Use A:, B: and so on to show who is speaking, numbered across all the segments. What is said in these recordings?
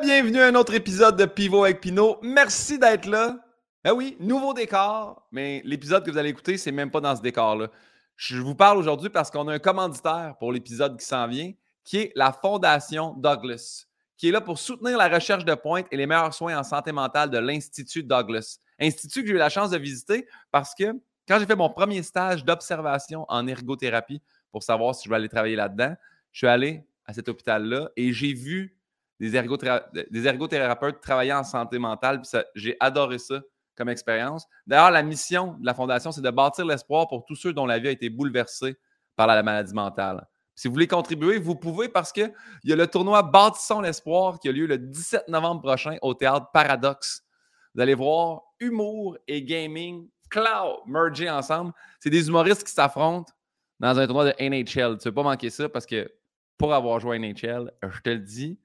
A: Re-bienvenue à un autre épisode de Pivot avec Pinot. Merci d'être là. Ben oui, nouveau décor, mais l'épisode que vous allez écouter, c'est même pas dans ce décor-là. Je vous parle aujourd'hui parce qu'on a un commanditaire pour l'épisode qui s'en vient, qui est la Fondation Douglas, qui est là pour soutenir la recherche de pointe et les meilleurs soins en santé mentale de l'Institut Douglas. Institut que j'ai eu la chance de visiter parce que quand j'ai fait mon premier stage d'observation en ergothérapie pour savoir si je vais aller travailler là-dedans, je suis allé à cet hôpital-là et j'ai vu des, ergothérapeutes travailler en santé mentale. J'ai adoré ça comme expérience. D'ailleurs, la mission de la Fondation, c'est de bâtir l'espoir pour tous ceux dont la vie a été bouleversée par la maladie mentale. Si vous voulez contribuer, vous pouvez parce qu'il y a le tournoi Bâtissons l'espoir qui a lieu le 17 novembre prochain au théâtre Paradoxe. Vous allez voir humour et gaming, cloud merger ensemble. C'est des humoristes qui s'affrontent dans un tournoi de NHL. Tu ne veux pas manquer ça parce que pour avoir joué à NHL, je te le dis,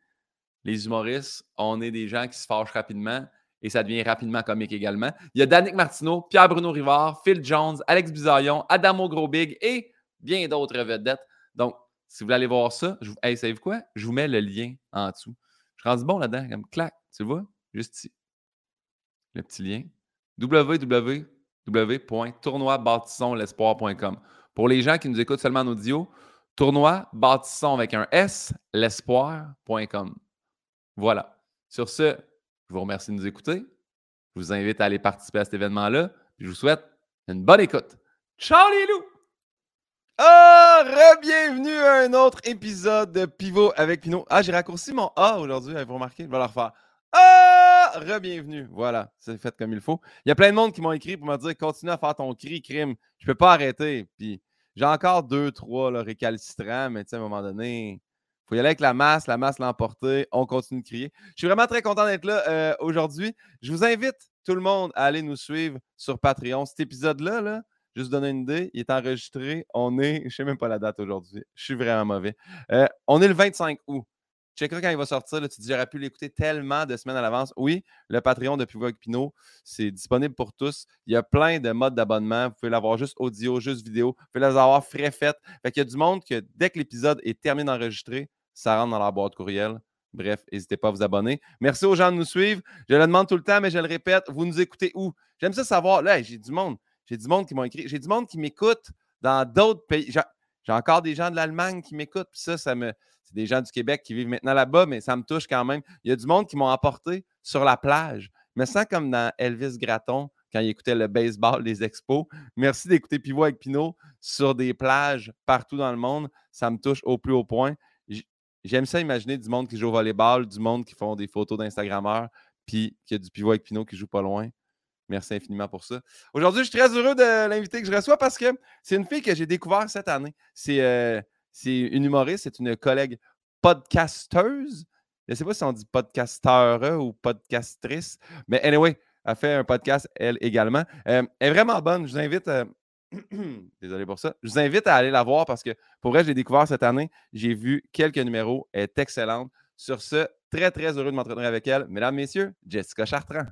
A: les humoristes, on est des gens qui se fâchent rapidement et ça devient rapidement comique également. Il y a Danick Martineau, Pierre-Bruno Rivard, Phil Jones, Alex Bizarion, Adamo Grobig et bien d'autres vedettes. Donc, si vous voulez aller voir ça, je vous, quoi? Je vous mets le lien en dessous. Je suis rendu bon là-dedans, comme clac, tu vois? Juste ici. Le petit lien. www.tournoibâtissonlespoir.com. Pour les gens qui nous écoutent seulement en audio, tournoi bâtissons avec un S, l'espoir.com. Voilà. Sur ce, je vous remercie de nous écouter. Je vous invite à aller participer à cet événement-là. Je vous souhaite une bonne écoute. Ciao les loups! Ah, re-bienvenue à un autre épisode de Pivot avec Pinot. Ah, j'ai raccourci mon A aujourd'hui, vous remarqué? Je vais le refaire. Ah, re-bienvenue. Voilà, c'est fait comme il faut. Il y a plein de monde qui m'ont écrit pour me dire continue à faire ton cri, crime. Je peux pas arrêter. Puis j'ai encore deux, trois là, récalcitrants, mais tu sais, à un moment donné, faut y aller avec la masse, la masse l'emporter. On continue de crier. Je suis vraiment très content d'être là euh, aujourd'hui. Je vous invite tout le monde à aller nous suivre sur Patreon. Cet épisode-là, là, juste donner une idée, il est enregistré. On est, je ne sais même pas la date aujourd'hui. Je suis vraiment mauvais. Euh, on est le 25 août. Checkeras quand il va sortir. Tu dis, j'aurais pu l'écouter tellement de semaines à l'avance. Oui, le Patreon de Pivot Pinot, c'est disponible pour tous. Il y a plein de modes d'abonnement. Vous pouvez l'avoir juste audio, juste vidéo. Vous pouvez l'avoir frais fait. Fait qu'il y a du monde que dès que l'épisode est terminé d'enregistrer, ça rentre dans la boîte courriel. Bref, n'hésitez pas à vous abonner. Merci aux gens de nous suivre. Je le demande tout le temps, mais je le répète, vous nous écoutez où? J'aime ça savoir. Là, j'ai du monde. J'ai du monde qui m'ont écrit. J'ai du monde qui m'écoute dans d'autres pays. J'ai encore des gens de l'Allemagne qui m'écoutent. Puis ça, ça me. C'est des gens du Québec qui vivent maintenant là-bas, mais ça me touche quand même. Il y a du monde qui m'ont apporté sur la plage. Mais ça, comme dans Elvis Gratton, quand il écoutait le baseball des expos. Merci d'écouter Pivot avec Pinot sur des plages partout dans le monde. Ça me touche au plus haut point. J'aime ça imaginer du monde qui joue au volleyball, du monde qui font des photos d'Instagrammeurs, puis qu'il y a du pivot avec Pinot qui joue pas loin. Merci infiniment pour ça. Aujourd'hui, je suis très heureux de l'inviter que je reçois parce que c'est une fille que j'ai découvert cette année. C'est euh, une humoriste, c'est une collègue podcasteuse. Je ne sais pas si on dit podcasteur ou podcastrice, mais anyway, elle fait un podcast, elle également. Euh, elle est vraiment bonne. Je vous invite, euh, Désolé pour ça. Je vous invite à aller la voir parce que pour vrai, je l'ai découvert cette année. J'ai vu quelques numéros. Elle est excellente. Sur ce, très, très heureux de m'entretenir avec elle. Mesdames, Messieurs, Jessica Chartrand.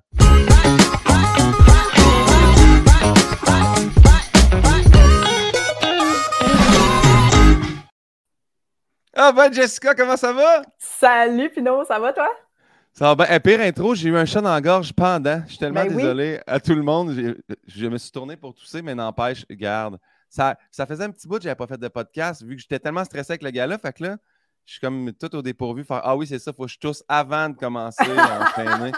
A: Ah ben Jessica, comment ça va?
B: Salut Pino, ça va toi?
A: Ça va bien. pire intro, j'ai eu un chat dans la gorge pendant. Je suis tellement ben désolé à tout le monde. Je me suis tourné pour tousser, mais n'empêche, garde. Ça, ça faisait un petit bout que je n'avais pas fait de podcast, vu que j'étais tellement stressé avec le gars-là. Fait que là, je suis comme tout au dépourvu. Faire, ah oui, c'est ça, il faut que je tousse avant de commencer à entraîner.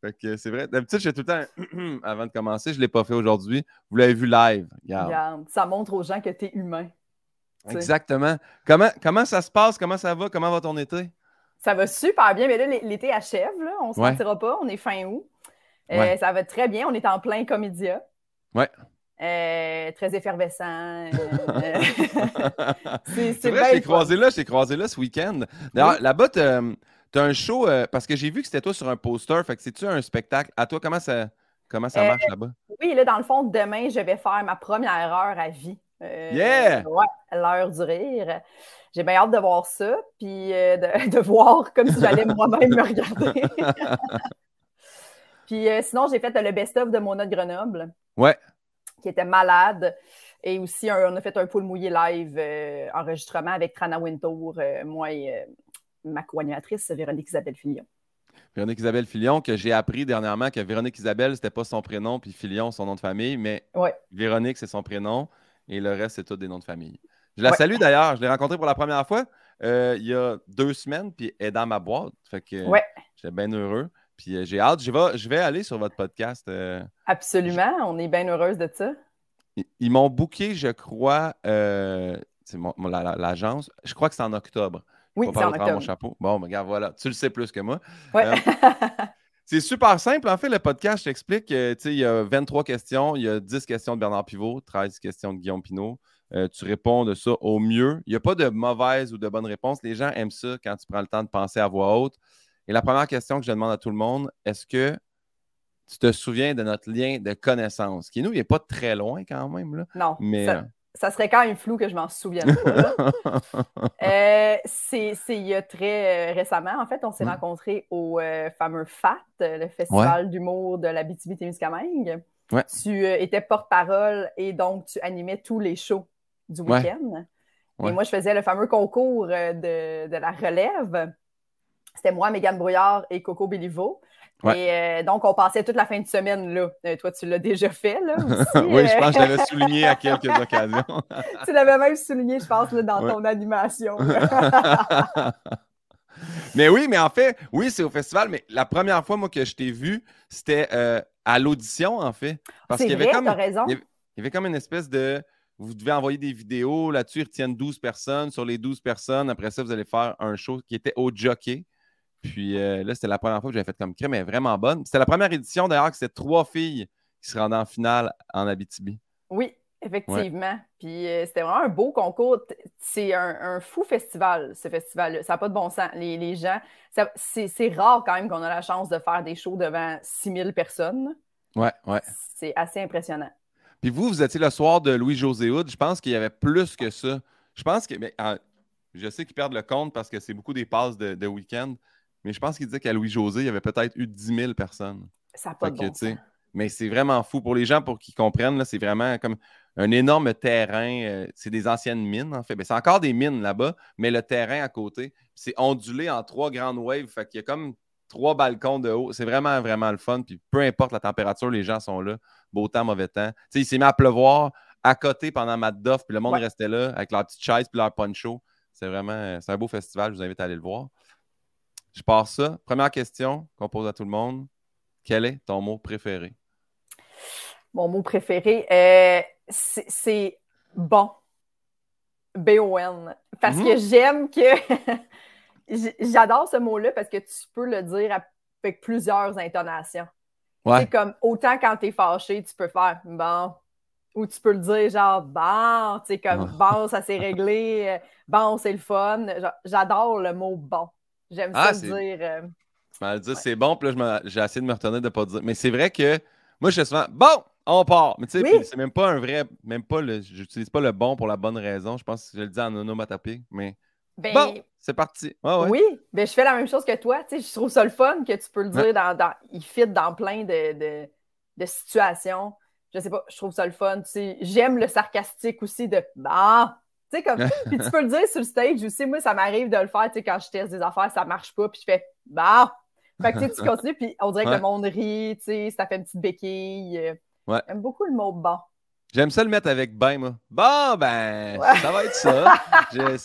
A: Fait que c'est vrai. D'habitude, je fais tout le temps avant de commencer. Je ne l'ai pas fait aujourd'hui. Vous l'avez vu live.
B: Regarde. Ça montre aux gens que tu es humain.
A: Exactement. Comment, comment ça se passe? Comment ça va? Comment va ton été?
B: Ça va super bien, mais là, l'été achève, là. on ne se mentira pas, on est fin août. Euh, ça va très bien, on est en plein comédia.
A: Ouais.
B: Euh, très effervescent. Euh,
A: c'est vrai, je t'ai croisé là, je croisé là ce week-end. D'ailleurs, là-bas, tu as, un show, parce que j'ai vu que c'était toi sur un poster, fait que c'est-tu un spectacle? À toi, comment ça, comment ça marche là-bas?
B: Oui, là, dans le fond, demain, je vais faire ma première heure à vie.
A: yeah!
B: Ouais, l'heure du rire j'ai bien hâte de voir ça, puis euh, de, voir comme si j'allais moi-même me regarder. puis euh, sinon, j'ai fait le best-of de Mona de Grenoble.
A: Ouais.
B: Qui était malade. Et aussi, on a fait un pool mouillé live euh, enregistrement avec Trana Wintour, moi et ma co-animatrice Véronique Isabelle Fillon.
A: Véronique Isabelle Filion, que j'ai appris dernièrement que Véronique Isabelle, c'était pas son prénom, puis Filion, son nom de famille, mais Véronique, c'est son prénom, et le reste, c'est tout des noms de famille. Je la salue d'ailleurs, je l'ai rencontrée pour la première fois euh, il y a deux semaines, puis elle est dans ma boîte. Fait que j'étais bien heureux. Puis euh, j'ai hâte, je vais, je vais aller sur votre podcast. Euh,
B: Absolument, on est bien heureuse de ça.
A: Ils, m'ont booké, je crois, c'est l'agence, je crois que c'est en octobre.
B: Oui, c'est en octobre.
A: mon chapeau. Bon, regarde, voilà, tu le sais plus que moi. c'est super simple. En fait, le podcast, je t'explique. il y a 23 questions, il y a 10 questions de Bernard Pivot, 13 questions de Guillaume Pinot. tu réponds de ça au mieux. Il n'y a pas de mauvaise ou de bonne réponse. Les gens aiment ça quand tu prends le temps de penser à voix haute. Et la première question que je demande à tout le monde, est-ce que tu te souviens de notre lien de connaissance, qui nous, il n'est pas très loin quand même. Là.
B: Non. Mais, ça, serait quand même flou que je m'en souvienne pas. Euh, c'est il y a très euh, récemment, en fait, on s'est rencontrés au euh, fameux FAT, le Festival d'humour de la BTB-Témiscamingue. Tu étais porte-parole et donc tu animais tous les shows du week-end. Et moi, je faisais le fameux concours de, de la relève. C'était moi, Mégane Brouillard et Coco Béliveau. Et euh, donc, on passait toute la fin de semaine là. Euh, toi, tu l'as déjà fait, là.
A: oui, je pense que je l'avais souligné à quelques occasions.
B: tu l'avais même souligné, je pense, là, dans ton animation.
A: mais oui, mais en fait, oui, c'est au festival, mais la première fois, moi, que je t'ai vu, c'était euh, à l'audition, en fait.
B: Parce qu'il y avait comme.
A: Raison. Il y avait comme une espèce de vous devez envoyer des vidéos. Là-dessus, ils retiennent 12 personnes. Sur les 12 personnes, après ça, vous allez faire un show qui était au jockey. Puis euh, là, c'était la première fois que j'avais fait comme crème, mais vraiment bonne. C'était la première édition d'ailleurs que c'était trois filles qui se rendaient en finale en Abitibi.
B: Oui, effectivement. Puis euh, c'était vraiment un beau concours. C'est un, fou festival, ce festival-là. Ça n'a pas de bon sens. Les, gens, c'est rare quand même qu'on a la chance de faire des shows devant 6000 personnes.
A: Ouais, ouais.
B: C'est assez impressionnant.
A: Puis vous, vous étiez le soir de Louis-José Hood. Je pense qu'il y avait plus que ça. Je pense que. Mais, ah, je sais qu'ils perdent le compte parce que c'est beaucoup des passes de, de week-end. Mais je pense qu'il disait qu'à Louis-José, il y avait peut-être eu 10 000 personnes.
B: Ça n'a pas de bon
A: Mais c'est vraiment fou. Pour les gens, pour qu'ils comprennent, c'est vraiment comme un énorme terrain. Euh, c'est des anciennes mines, en fait. Ben, c'est encore des mines là-bas, mais le terrain à côté, c'est ondulé en trois grandes waves. Fait qu'il y a comme trois balcons de haut. C'est vraiment, vraiment le fun. Puis peu importe la température, les gens sont là. Beau temps, mauvais temps. sais, il s'est mis à pleuvoir à côté pendant Mad Duff, puis le monde restait là avec leur petite chaise puis leur poncho. C'est vraiment, c'est un beau festival. Je vous invite à aller le voir. Je pars ça. Première question qu'on pose à tout le monde. Quel est ton mot préféré?
B: Mon mot préféré, euh, c'est bon. B-O-N. Parce que mhm. j'aime que. J'adore ce mot-là parce que tu peux le dire avec plusieurs intonations. C'est comme autant quand tu es fâché, tu peux faire bon. Ou tu peux le dire genre bon, tu sais, comme bon, ça s'est réglé, euh, bon, c'est le fun. J'adore le mot bon. J'aime ah, ça dire.
A: Euh... dire c'est bon, puis là, j'ai essayé de me retenir de ne pas dire. Mais c'est vrai que moi, je suis souvent bon, on part. Mais tu sais, c'est même pas un vrai. Même pas le. J'utilise pas le bon pour la bonne raison. Je pense que je le dis en onomatopée, mais. Ben, bon, c'est parti.
B: Oui, ben, je fais la même chose que toi. Tu sais, je trouve ça le fun que tu peux le dire dans, dans, Il fit dans plein de, de, de, situations. Je sais pas, je trouve ça le fun. Tu sais, j'aime le sarcastique aussi de bah, tu sais, comme, puis tu peux le dire sur le stage aussi. Moi, ça m'arrive de le faire, tu sais, quand je teste des affaires, ça marche pas, puis je fais, bah! Fait que tu continues, puis on dirait que le monde rit, tu sais, ça fait une petite béquille. J'aime beaucoup le mot bon.
A: J'aime ça le mettre avec ben, moi. Bon, ben, ça va être ça.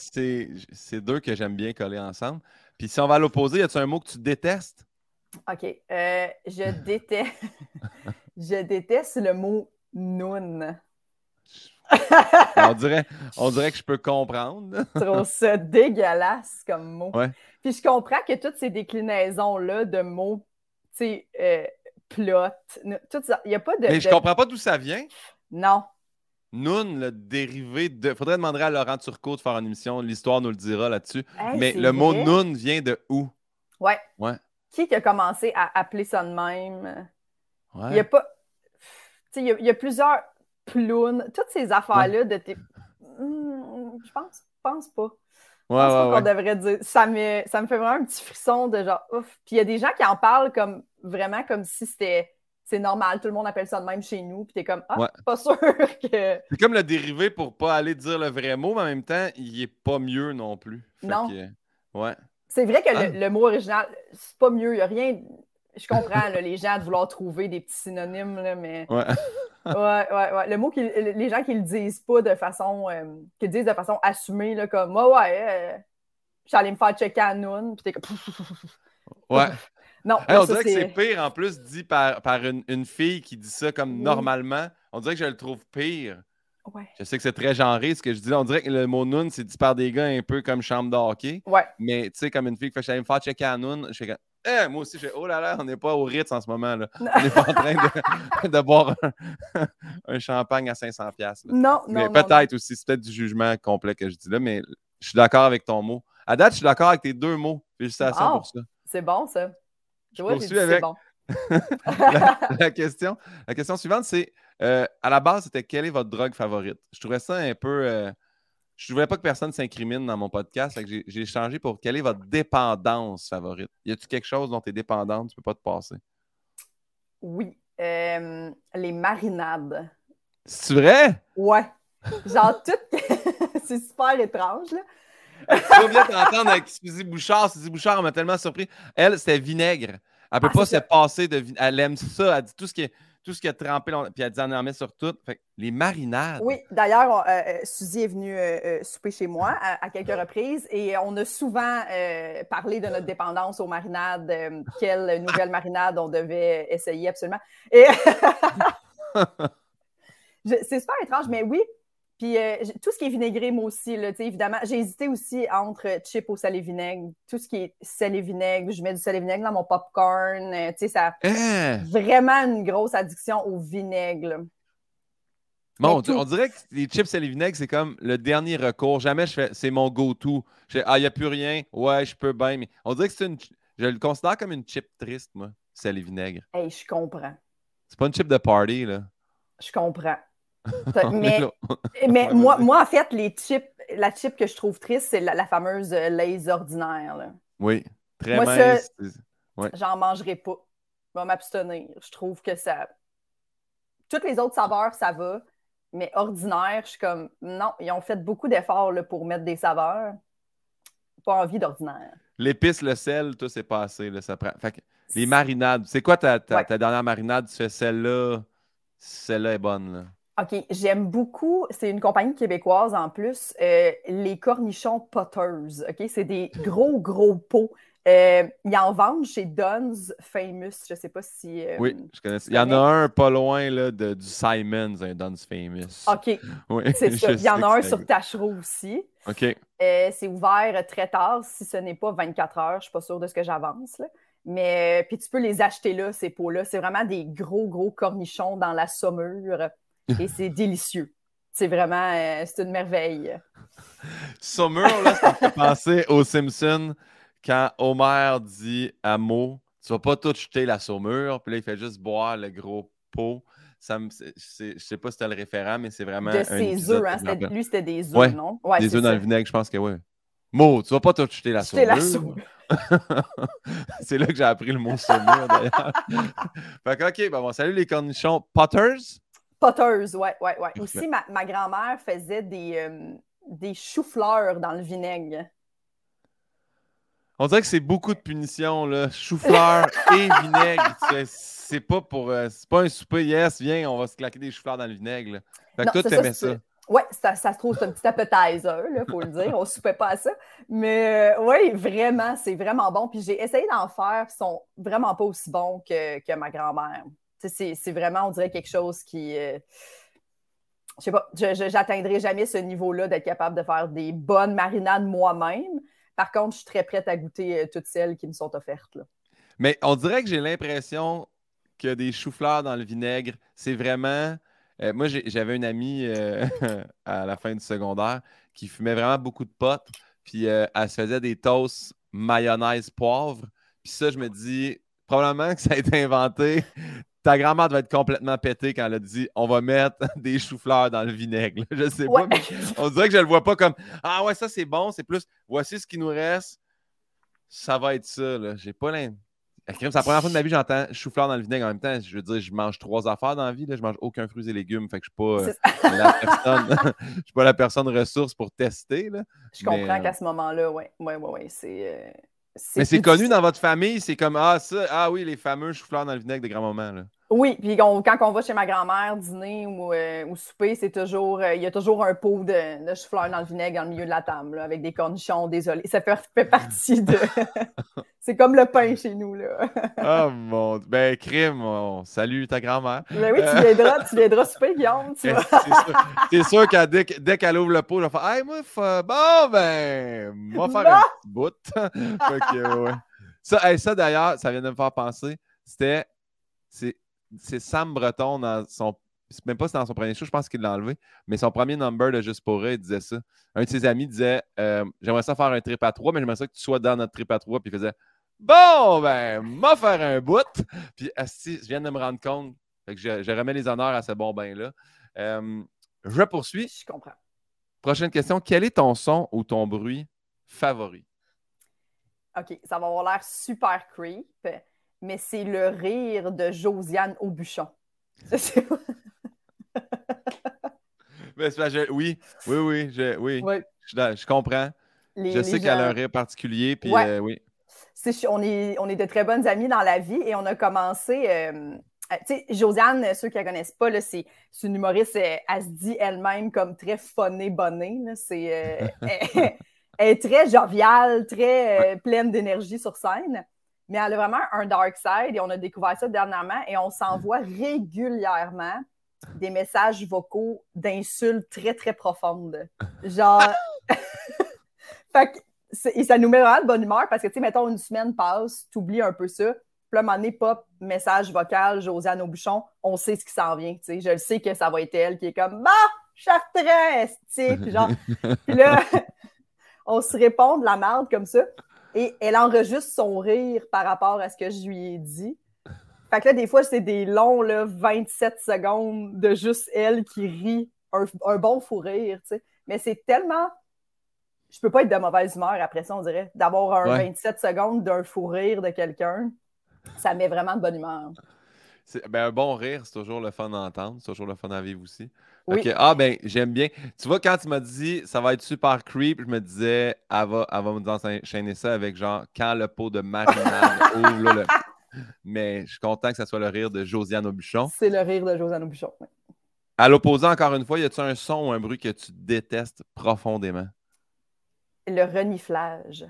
A: c'est deux que j'aime bien coller ensemble. Puis si on va à l'opposé, y a-tu un mot que tu détestes?
B: OK. Euh, je déteste. je déteste le mot noun
A: on, dirait, on dirait que je peux comprendre.
B: Je trouve ça dégueulasse comme mot. Puis je comprends que toutes ces déclinaisons-là de mots, tu sais, euh, plot, tout ça, il n'y a pas de.
A: Mais je comprends pas d'où ça vient.
B: Non.
A: Noun, le dérivé de. Faudrait demander à Laurent Turcot de faire une émission, l'histoire nous le dira là-dessus. Mais le mot noun vient de où?
B: Ouais.
A: Ouais.
B: Qui a commencé à appeler ça de même? Il y a pas. Tu sais, il y, a plusieurs toutes ces affaires-là de tes. Hmm, je pense, pense pas.
A: Ouais, je pense
B: qu'on devrait dire. Ça me, ça me fait vraiment un petit frisson de genre ouf. Puis il y a des gens qui en parlent comme vraiment comme si c'était c'est normal, tout le monde appelle ça de même chez nous, puis t'es comme ah, pas sûr que.
A: C'est comme le dérivé pour pas aller dire le vrai mot, mais en même temps, il est pas mieux non plus.
B: non.
A: ouais.
B: C'est vrai que le, ah. mot original, c'est pas mieux. Il n'y a rien. Je comprends les gens de vouloir trouver des petits synonymes, là, mais.
A: Ouais.
B: ouais, ouais, ouais. Le mot, les gens qui le disent pas de façon. Euh, qui le disent de façon assumée, là, comme moi, ouais, euh, j'allais me faire checker à noon, puis t'es comme.
A: ouais. Non, on dirait que c'est pire en plus dit par, par une, une, fille qui dit ça comme normalement. On dirait que je le trouve pire. Je sais que c'est très genré ce que je dis. On dirait que le mot noon, c'est dit par des gars un peu comme chambre de hockey.
B: Ouais.
A: Mais tu sais, comme une fille qui fait, je me faire checker à noon. Je fais eh, moi aussi, je fais, oh là là, on n'est pas au Ritz en ce moment. Là. On n'est pas en train de, de boire un, champagne à 500$.
B: Non,
A: non. Mais peut-être aussi, c'est peut-être du jugement complet que je dis là, mais je suis d'accord avec ton mot. À date, je suis d'accord avec tes deux mots. Félicitations pour ça.
B: C'est bon, ça.
A: Je poursuis avec bon. la, question, la question suivante, c'est euh, à la base, c'était quelle est votre drogue favorite? Je trouvais ça un peu. Euh, je ne voulais pas que personne s'incrimine dans mon podcast. J'ai changé pour quelle est votre dépendance favorite? Y a-t-il quelque chose dont tu es dépendante, tu ne peux pas te passer?
B: Oui. Euh, les marinades.
A: C'est vrai?
B: Ouais. Genre, tout. c'est super étrange, là.
A: vas bien t'entendre avec Suzy Bouchard. Suzy Bouchard m'a tellement surpris. Elle, c'était vinaigre. Elle ne peut ah, pas se passer de vinaigre. Elle aime ça. Elle dit tout ce qui est tout ce qui a trempé, puis elle dit en met sur tout. les marinades.
B: Oui, d'ailleurs, euh, euh, Suzy est venue euh, souper chez moi à, quelques reprises et on a souvent parlé de notre dépendance aux marinades, quelle nouvelle marinade on devait essayer absolument. Et c'est super étrange, mais oui, puis euh, tout ce qui est vinaigré, moi aussi, là, évidemment, j'ai hésité aussi entre chip au sel et vinaigre. Tout ce qui est sel et vinaigre, je mets du sel et vinaigre dans mon popcorn. Euh, tu sais, ça hein? vraiment une grosse addiction au vinaigre.
A: Bon, on, dirait que les chips sel et vinaigre, c'est comme le dernier recours. Jamais je fais, c'est mon go-to. Ah, il n'y a plus rien. Ouais, je peux bien. Mais on dirait que c'est une. Je le considère comme une chip triste, moi, sel et vinaigre.
B: Hey, je comprends.
A: C'est pas une chip de party, là.
B: Je comprends. Mais, mais moi, moi, en fait, les chips, la chip que je trouve triste, c'est la, fameuse euh, laise ordinaire.
A: Oui, très moi, mince.
B: J'en mangerai pas. Je vais m'abstenir. Je trouve que ça. Toutes les autres saveurs, ça va. Mais ordinaire, je suis comme non, ils ont fait beaucoup d'efforts pour mettre des saveurs. Pas envie d'ordinaire.
A: L'épice, le sel, tout c'est passé. Là, ça prend... les marinades. C'est quoi ta, ta, ta, dernière marinade? Tu fais celle-là. Celle-là est bonne. Là.
B: OK, j'aime beaucoup, c'est une compagnie québécoise en plus, euh, les cornichons Potters. OK, c'est des gros, gros pots. Euh, ils en vendent chez Dunn's Famous. Je ne sais pas si.
A: Euh, oui, je connais. Il y en a un pas loin là, de, du Simons, un Dunn's Famous.
B: OK. Oui, c'est ça. Il y en a un sur Tachereau aussi.
A: OK.
B: c'est ouvert très tard, si ce n'est pas 24 heures. Je ne suis pas sûre de ce que j'avance. Mais puis tu peux les acheter là, ces pots-là. C'est vraiment des gros, gros cornichons dans la saumure et c'est délicieux. C'est vraiment, euh, c'est une merveille.
A: Summer, là, ça me fait penser aux Simpsons quand Homer dit à Mo Tu vas pas tout jeter la saumure, puis là, il fait juste boire le gros pot. Ça me, je sais pas si c'était le référent, mais c'est vraiment.
B: De ses œufs, hein? Lui, c'était des œufs, non?
A: Ouais, des œufs dans le vinaigre, je pense que oui. Mo, tu vas pas tout jeter la saumure. la saumure. c'est là que j'ai appris le mot saumure, d'ailleurs. fait que, OK, ben bon, salut les cornichons. Potters?
B: Potteuse, ouais, ouais, ouais. Aussi, ma, ma grand-mère faisait des, euh, des choux-fleurs dans le vinaigre.
A: On dirait que c'est beaucoup de punitions, là. Chou-fleur et vinaigre. C'est pas pour. Euh, c'est pas un souper, yes, viens, on va se claquer des choux-fleurs dans le vinaigre. Là. Fait que toi, t'aimais ça.
B: Oui, ça, ça, se trouve, c'est un petit appetizer, il faut le dire. On ne soupait pas à ça. Mais euh, oui, vraiment, c'est vraiment bon. Puis j'ai essayé d'en faire, ils sont vraiment pas aussi bons que, que ma grand-mère. C'est vraiment, on dirait, quelque chose qui. Je euh, je sais pas, je n'atteindrai jamais ce niveau-là d'être capable de faire des bonnes marinades moi-même. Par contre, je suis très prête à goûter euh, toutes celles qui me sont offertes.
A: Mais on dirait que j'ai l'impression que des choux-fleurs dans le vinaigre, c'est vraiment. Euh, moi, j'avais une amie à la fin du secondaire qui fumait vraiment beaucoup de potes, puis elle se faisait des toasts mayonnaise poivre. Puis ça, je me dis, probablement que ça a été inventé ta grand-mère devait être complètement pétée quand elle a dit on va mettre des choux-fleurs dans le vinaigre. Je sais pas, mais on dirait que je le vois pas comme Ah ouais, ça c'est bon, c'est plus voici ce qui nous reste. Ça va être ça. J'ai pas l'impression. C'est la première fois de ma vie j'entends chou-fleur dans le vinaigre. En même temps, je veux dire, je mange trois affaires dans la vie. Là. Je mange aucun fruits et légumes. Fait que je ne suis pas euh, la personne. je suis pas la personne ressource pour tester. Là.
B: Je comprends qu'à ce moment-là, oui. Oui, oui, oui. C'est. Euh,
A: Mais c'est connu dans votre famille, c'est comme Ah, ça, ah oui, les fameux choux-fleurs dans le vinaigre de grand-maman.
B: Oui, puis quand on va chez ma grand-mère dîner ou, euh, souper, c'est toujours, euh, il y a toujours un pot de, de chou-fleur dans le vinaigre dans le milieu de la table, avec des cornichons, désolé. Ça fait, partie de. c'est comme le pain chez nous, là.
A: oh mon Ben, crime, salut ta grand-mère.
B: Ben oui, tu viendras, tu viendras souper, Guillaume. Tu
A: ben, c'est sûr, que dès, dès qu'elle ouvre le pot, je vais faire Hey, moi, bon, ben, on va faire un petit bout. ouais. Ça, ça d'ailleurs, ça vient de me faire penser. C'était c'est Sam Breton dans son. Même pas dans son premier show, je pense qu'il l'a enlevé, mais son premier number de Juste pour eux, il disait ça. Un de ses amis disait euh, J'aimerais ça faire un trip à trois, mais j'aimerais ça que tu sois dans notre trip à trois. Puis il faisait Bon, ben, m'a faire un bout. Puis, je viens de me rendre compte. que je, remets les honneurs à ce bon bain-là. Euh, je poursuis.
B: Je comprends.
A: Prochaine question. Quel est ton son ou ton bruit favori?
B: OK, ça va avoir l'air super creep mais c'est le rire de Josiane Aubuchon.
A: oui, oui, oui, je, oui. Je, comprends. je sais qu'elle a un rire particulier, puis euh, oui.
B: on, est, on est de très bonnes amies dans la vie et on a commencé. Euh, euh, tu sais, Josiane, ceux qui ne la connaissent pas, c'est une humoriste, elle, se dit elle-même comme très funnée, bonnée. C'est, elle, est très joviale, très pleine d'énergie sur scène mais elle a vraiment un dark side et on a découvert ça dernièrement et on s'envoie régulièrement des messages vocaux d'insultes très, très profondes. Genre. fait que, et ça nous met vraiment de bonne humeur parce que, tu sais, mettons, une semaine passe, tu oublies un peu ça. Puis là, donné, pop, message vocal, Josiane Aubuchon, on sait ce qui s'en vient, tu sais. Je le sais que ça va être elle qui est comme, bah, chartresse, tu sais. genre, puis là, on se répond de la merde comme ça. Et elle enregistre son rire par rapport à ce que je lui ai dit. Fait que là, des fois, c'est des longs là, 27 secondes de juste elle qui rit, un, bon fou rire, tu sais. Mais c'est tellement. Je peux pas être de mauvaise humeur après ça, on dirait. D'avoir un 27 secondes d'un fou rire de quelqu'un, ça met vraiment de bonne humeur.
A: Ben, un bon rire, c'est toujours le fun d'entendre, c'est toujours le fun à vivre aussi. Ah, ben, j'aime bien. Tu vois, quand tu m'as dit ça va être super creep, je me disais, elle va, elle va nous enchaîner ça avec genre quand le pot de marinade ouvre. le... Mais je suis content que ça soit le rire de Josiane Aubuchon.
B: C'est le rire de Josiane Aubuchon. Oui.
A: À l'opposé, encore une fois, y a-tu un son ou un bruit que tu détestes profondément?
B: Le reniflage.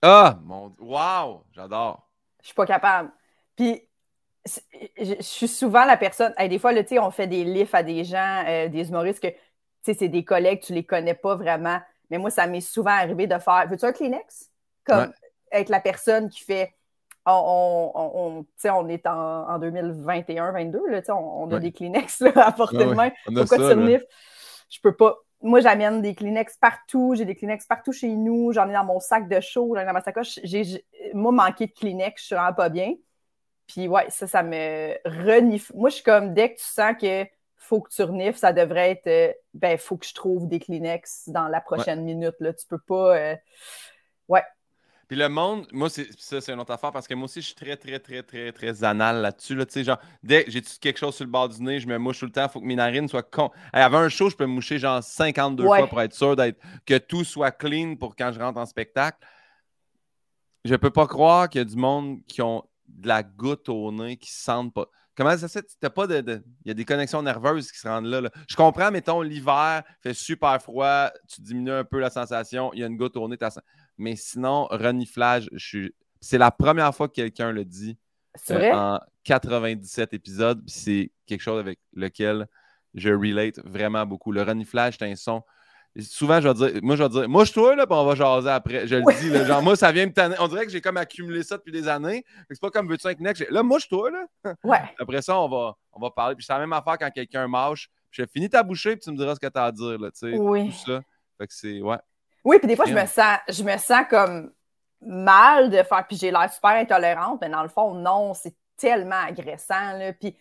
A: Ah, mon Wow! J'adore.
B: Je suis pas capable. Puis je suis souvent la personne. des fois, là, on fait des lifts à des gens, euh, des humoristes que c'est des collègues, tu les connais pas vraiment. Mais moi, ça m'est souvent arrivé de faire Veux-tu un Kleenex? Comme avec la personne qui fait on, on, on est en, en 2021-22, on, on a des Kleenex à portée de main. Pourquoi tu Je peux pas. Moi, j'amène des Kleenex partout. J'ai des Kleenex partout chez nous. J'en ai dans mon sac de chaud, dans ma sacoche. J'ai, moi, manqué de Kleenex, je suis vraiment pas bien. Puis ouais, ça, ça me renifle. Moi, je suis comme, dès que tu sens que faut que tu renifles, ça devrait être, euh, ben, faut que je trouve des Kleenex dans la prochaine minute. Là. Tu peux pas. Euh, ouais.
A: Puis le monde, moi, c'est, ça, c'est une autre affaire parce que moi aussi, je suis très, très, très, très, très anal là-dessus. Là, genre, dès que j'ai quelque chose sur le bord du nez, je me mouche tout le temps. Il faut que mes narines soient con. Avant un show, je peux me moucher genre 52 fois pour être sûr d'être, que tout soit clean pour quand je rentre en spectacle. Je peux pas croire qu'il y a du monde qui ont de la goutte au nez qui sentent pas. Comment ça se fait? pas de, Il y a des connexions nerveuses qui se rendent là, Je comprends, mettons, l'hiver fait super froid, tu diminues un peu la sensation, il y a une goutte au nez, mais sinon, reniflage, je suis. C'est la première fois que quelqu'un le dit
B: euh,
A: en 97 épisodes, c'est quelque chose avec lequel je relate vraiment beaucoup. Le reniflage, c'est un son Souvent, je vais dire, moi, je vais dire, moi, je toi, là, puis on va jaser après. Je le dis, là, genre, moi, ça vient me tanner. On dirait que j'ai comme accumulé ça depuis des années. C'est pas comme veux-tu un Kinect. Là, moi, je toi, là.
B: Ouais.
A: Après ça, on va, on va parler. Puis c'est la même affaire quand quelqu'un mâche. Je finis ta bouchée, puis tu me diras ce que tu as à dire, là, tu sais.
B: Oui.
A: Tout ça. Fait que c'est, ouais.
B: Oui, puis des fois, je me sens, je me sens comme mal de faire, puis j'ai l'air super intolérante, mais dans le fond, non, c'est tellement agressant, là. Puis,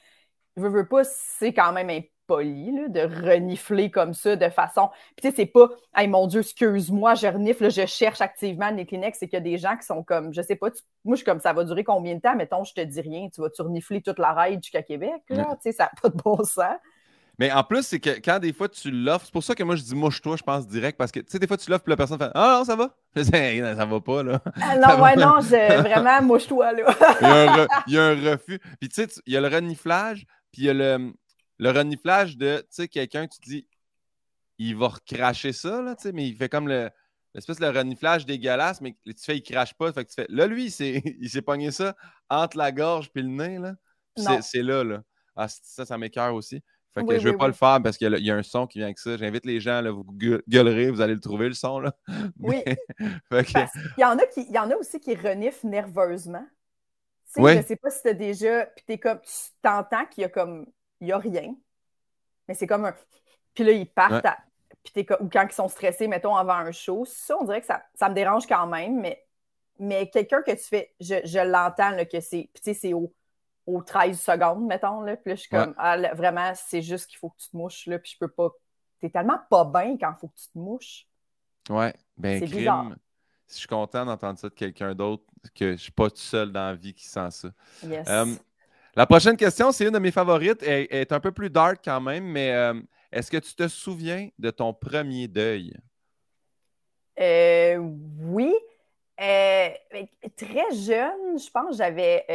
B: je veux, veux pas, c'est quand même poli, de renifler comme ça de façon. Puis tu sais, c'est pas Hey mon Dieu, excuse-moi, je renifle, je cherche activement les Kleenex. C'est qu'il y a des gens qui sont comme, je sais pas, moi je suis comme ça va durer combien de temps, mettons, je te dis rien, tu vas-tu renifler toute la raide jusqu'à Québec, là? Tu sais, ça n'a pas de bon sens.
A: Mais en plus, c'est que quand des fois tu l'offres, c'est pour ça que moi je dis mouche-toi, je pense direct, parce que tu sais, des fois tu l'offres, puis la personne fait Ah non, ça va? ça va pas, là.
B: Ah, non, ouais, non, vraiment mouche-toi, là.
A: il, y a un refus. Puis tu sais, il y a le reniflage, puis il y a le, le reniflage de, tu sais, quelqu'un, tu dis, il va recracher ça, là, tu sais, mais il fait comme le. L'espèce de reniflage dégueulasse, mais tu fais, il crache pas. Fait que tu fais. Là, lui, il s'est pogné ça entre la gorge puis le nez, là. C'est là, là. Ah, ça, ça m'écœure aussi. Fait que je veux pas le faire parce qu'il y, a un son qui vient avec ça. J'invite les gens, là, vous gueulerez, vous allez le trouver, le son. Là.
B: Oui. il, y en a qui, il y en a aussi qui reniflent nerveusement. Tu sais, Je sais pas si tu as déjà. Puis es comme, tu t'entends qu'il y a comme. Il y a rien. Mais c'est comme un. Puis là, ils partent. Puis Ou quand ils sont stressés, mettons, avant un show. Ça, on dirait que ça, ça me dérange quand même. Mais, mais quelqu'un que tu fais. Je, je l'entends que c'est. Puis tu sais, c'est haut aux 13 secondes, mettons. Là. Puis là, je suis comme, ah, vraiment, c'est juste qu'il faut que tu te mouches. Là, puis je peux pas. T'es tellement pas bien quand il faut que tu te mouches.
A: Ouais, ben, c'est crime. Je suis content d'entendre ça de quelqu'un d'autre, que je suis pas tout seul dans la vie qui sent ça.
B: Yes.
A: La prochaine question, c'est une de mes favorites. Elle, est un peu plus dark quand même, mais euh, est-ce que tu te souviens de ton premier deuil?
B: Euh, oui. Euh, très jeune, je pense j'avais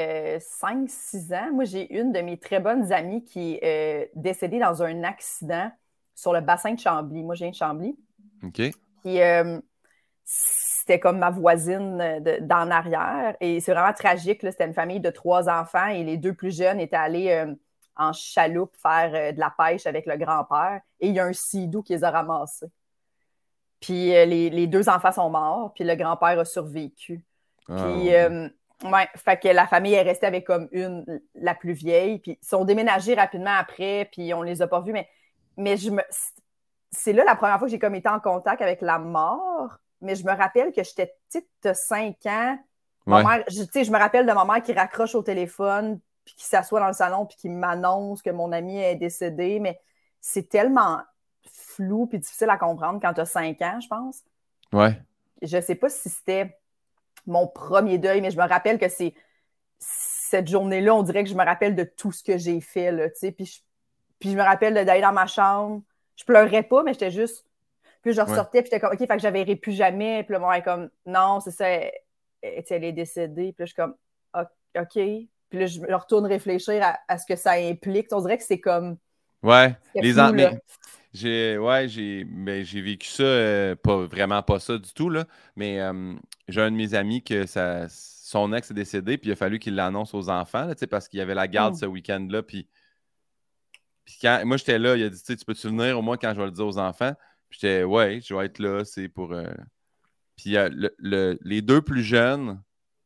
B: 5-6 euh, ans. Moi, j'ai une de mes très bonnes amies qui est euh, décédée dans un accident sur le bassin de Chambly. Moi, j'ai viens de Chambly.
A: OK.
B: Puis c'était comme ma voisine d'en arrière. Et c'est vraiment tragique. C'était une famille de trois enfants et les deux plus jeunes étaient allés en chaloupe faire de la pêche avec le grand-père. Et il y a un sidou qui les a ramassés. Puis euh, les, deux enfants sont morts, puis le grand-père a survécu. Ah, puis, euh, ouais, fait que la famille est restée avec comme une, la plus vieille, puis ils sont déménagés rapidement après, puis on les a pas vus, mais, mais je me... c'est là la première fois que j'ai comme été en contact avec la mort, mais je me rappelle que j'étais petite, 5 ans. je, je me rappelle de ma mère qui raccroche au téléphone, puis qui s'assoit dans le salon, puis qui m'annonce que mon ami est décédé, mais c'est tellement flou puis difficile à comprendre quand tu as 5 ans, je pense.
A: Ouais.
B: Je sais pas si c'était mon premier deuil, mais je me rappelle que c'est cette journée-là, on dirait que je me rappelle de tout ce que j'ai fait, là, tu sais. Puis je, puis je me rappelle d'aller dans ma chambre. Je pleurais pas, mais j'étais juste. Puis je ressortais, puis j'étais comme, OK, fait que j'avais plus jamais. Puis le moment est comme, non, c'est ça, elle, est décédée. Puis là, je suis comme, OK. Puis là, je me retourne réfléchir à, ce que ça implique. On dirait que c'est comme.
A: Ouais, les, fou, j'ai ouais, j'ai ben, j'ai vécu ça, euh, pas vraiment pas ça du tout, là, mais j'ai un de mes amis que ça, son ex est décédé, puis il a fallu qu'il l'annonce aux enfants, là, parce qu'il y avait la garde mmh. ce week-end-là. Puis, puis quand moi j'étais là, il a dit Tu peux-tu venir au moins quand je vais le dire aux enfants? J'étais Ouais, je vais être là, c'est pour. Euh, puis le, les deux plus jeunes,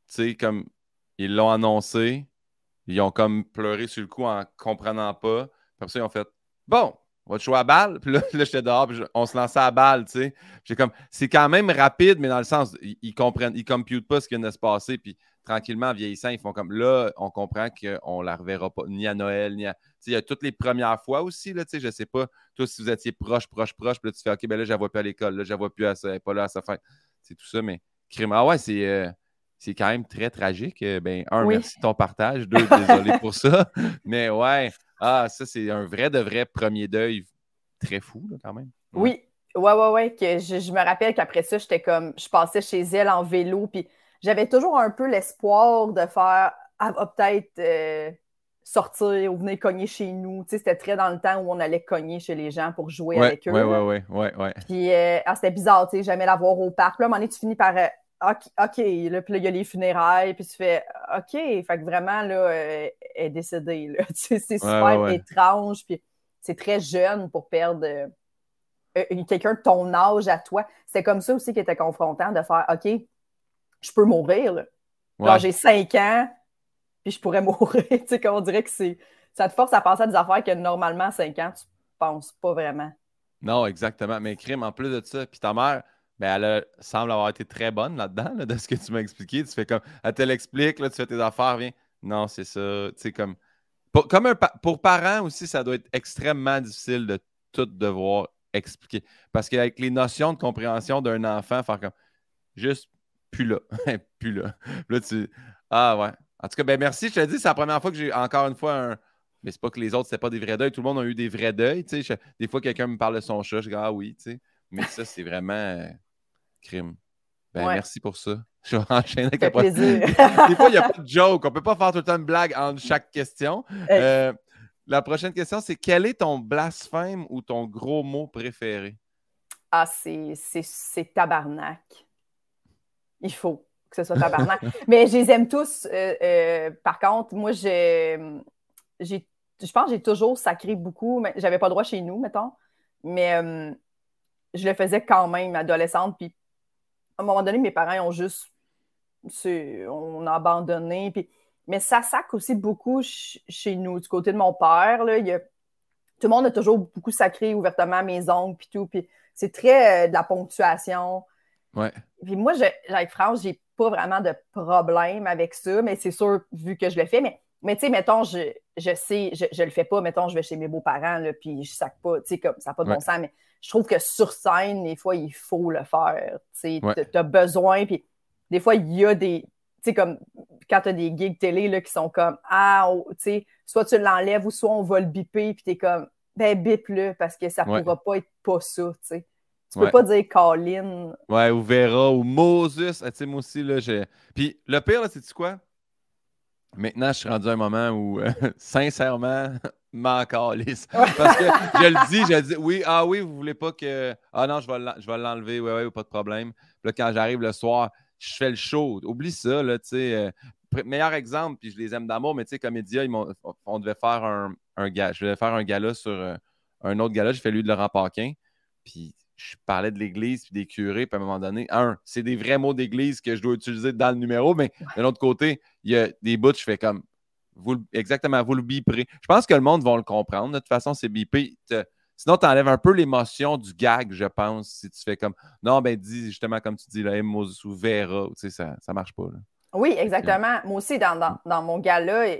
A: tu sais, comme ils l'ont annoncé, ils ont comme pleuré sur le coup en comprenant pas. Après ça, ils ont fait Bon, on va te jouer à balle. Puis là, j'étais dehors, puis on se lançait à balle, tu sais. J'ai comme, c'est quand même rapide, mais dans le sens, ils, comprennent, ils computent pas ce qui vient de se passer, puis tranquillement, en vieillissant, ils font comme, là, on comprend qu'on ne la reverra pas, ni à Noël, ni à... Tu sais, il y a toutes les premières fois aussi, là, tu sais, je sais pas, toi, si vous étiez proche, proche, proche, puis là, tu fais, OK, ben là, je la vois plus à l'école, là, je la vois plus à ça, elle n'est pas là à sa fin. C'est tout ça, mais crime. Ah ouais, c'est... Euh, c'est quand même très tragique. Euh, ben, un, merci de ton partage. Deux, désolé pour ça. Mais ouais, ah, ça, c'est un vrai de vrai premier deuil très fou, quand même.
B: Oui, ouais, ouais, ouais. Que je, me rappelle qu'après ça, j'étais comme, je passais chez elle en vélo, puis j'avais toujours un peu l'espoir de faire, ah, peut-être euh, sortir ou venir cogner chez nous. Tu sais, c'était très dans le temps où on allait cogner chez les gens pour jouer avec eux.
A: Ouais, ouais, ouais, ouais,
B: Puis euh, ah, c'était bizarre, tu sais, jamais la voir au parc. Là, à un moment donné, tu finis par. Euh, OK, là, puis là, il y a les funérailles, puis tu fais OK, fait que vraiment, là, elle est décédée, là. c'est super étrange, puis c'est très jeune pour perdre quelqu'un de ton âge à toi. C'est comme ça aussi qui était confrontant de faire OK, je peux mourir. j'ai 5 ans, puis je pourrais mourir. tu sais, on dirait que c'est. Ça te force à penser à des affaires que normalement, à 5 ans, tu penses pas vraiment.
A: Non, exactement. Mais crime, en plus de ça, puis ta mère, ben, elle semble avoir été très bonne là-dedans, de ce que tu m'as expliqué. Tu fais comme, elle te l'explique, là, tu fais tes affaires, viens. Non, c'est ça. Tu sais, comme. Pour, comme un, pour parents aussi, ça doit être extrêmement difficile de tout devoir expliquer. Parce qu'avec les notions de compréhension d'un enfant, faire comme juste plus là. plus là. Là, tu. Ah ouais. En tout cas, ben merci. Je te dis, c'est la première fois que j'ai encore une fois un Mais c'est pas que les autres, c'était pas des vrais deuils. Tout le monde a eu des vrais deuils. des fois, quelqu'un me parle de son chat, je dis Ah oui, tu sais. Mais ça, c'est vraiment euh, crime. Ben, merci pour ça. Je vais enchaîner avec la prochaine. des fois, il n'y a pas de joke. On ne peut pas faire tout le temps une blague entre chaque question. Euh, la prochaine question, c'est quel est ton blasphème ou ton gros mot préféré?
B: Ah, c'est tabarnak. Il faut que ce soit tabarnak. Mais je les aime tous. Euh, euh, par contre, moi, j'ai, je pense que j'ai toujours sacré beaucoup. Mais j'avais pas le droit chez nous, mettons. Mais euh, je le faisais quand même, adolescente. Puis à un moment donné, mes parents ont juste. On a abandonné. Puis, mais ça sac aussi beaucoup chez nous, du côté de mon père. Là, il y a, tout le monde a toujours beaucoup sacré ouvertement mes ongles. Puis tout. Puis c'est très de la ponctuation.
A: Ouais.
B: Puis moi, je, avec France, j'ai pas vraiment de problème avec ça, mais c'est sûr, vu que je le fais, mais, mais tu sais, mettons, je, je sais, je, je le fais pas, mettons, je vais chez mes beaux-parents, puis je sac pas, tu sais, comme ça n'a pas de bon sens, mais je trouve que sur scène, des fois, il faut le faire, tu sais, tu as besoin, puis des fois, il y a des, tu sais, comme quand tu as des gigs télé là, qui sont comme, ah, oh, tu sais, soit tu l'enlèves ou soit on va le biper, puis tu es comme, ben, bip-le, parce que ça pourra pas être pas ça, tu sais. Tu peux pas dire Colin.
A: Ouais, ou Vera, ou Moses. Ah, tu sais, moi aussi, là, j'ai. Puis le pire, là, c'est-tu quoi? Maintenant, je suis rendu à un moment où, euh, sincèrement, m'en calisse. Parce que je le dis, je le dis, oui, ah oui, vous voulez pas que. Ah non, je vais l'enlever, ouais, ouais, pas de problème. Puis là, quand j'arrive le soir, je fais le show. Oublie ça, là, tu sais. Euh, meilleur exemple, puis je les aime d'amour, mais tu sais, Comédia, ils on devait faire un, un gars. Je devais faire un gala sur euh, un autre gala. J'ai fait lui de Laurent Paquin. Puis je parlais de l'Église puis des curés, puis à un moment donné, un, c'est des vrais mots d'Église que je dois utiliser dans le numéro, mais de l'autre côté, il y a des bouts, je fais comme vous, exactement, vous le biperez. Je pense que le monde va le comprendre. De toute façon, c'est bipé. Sinon, tu enlèves un peu l'émotion du gag, je pense, si tu fais comme non, ben dis justement comme tu dis, là, Moses ou Vera, tu sais, ça ne marche pas.
B: Oui, exactement. Moi aussi, dans, dans, dans mon gars-là,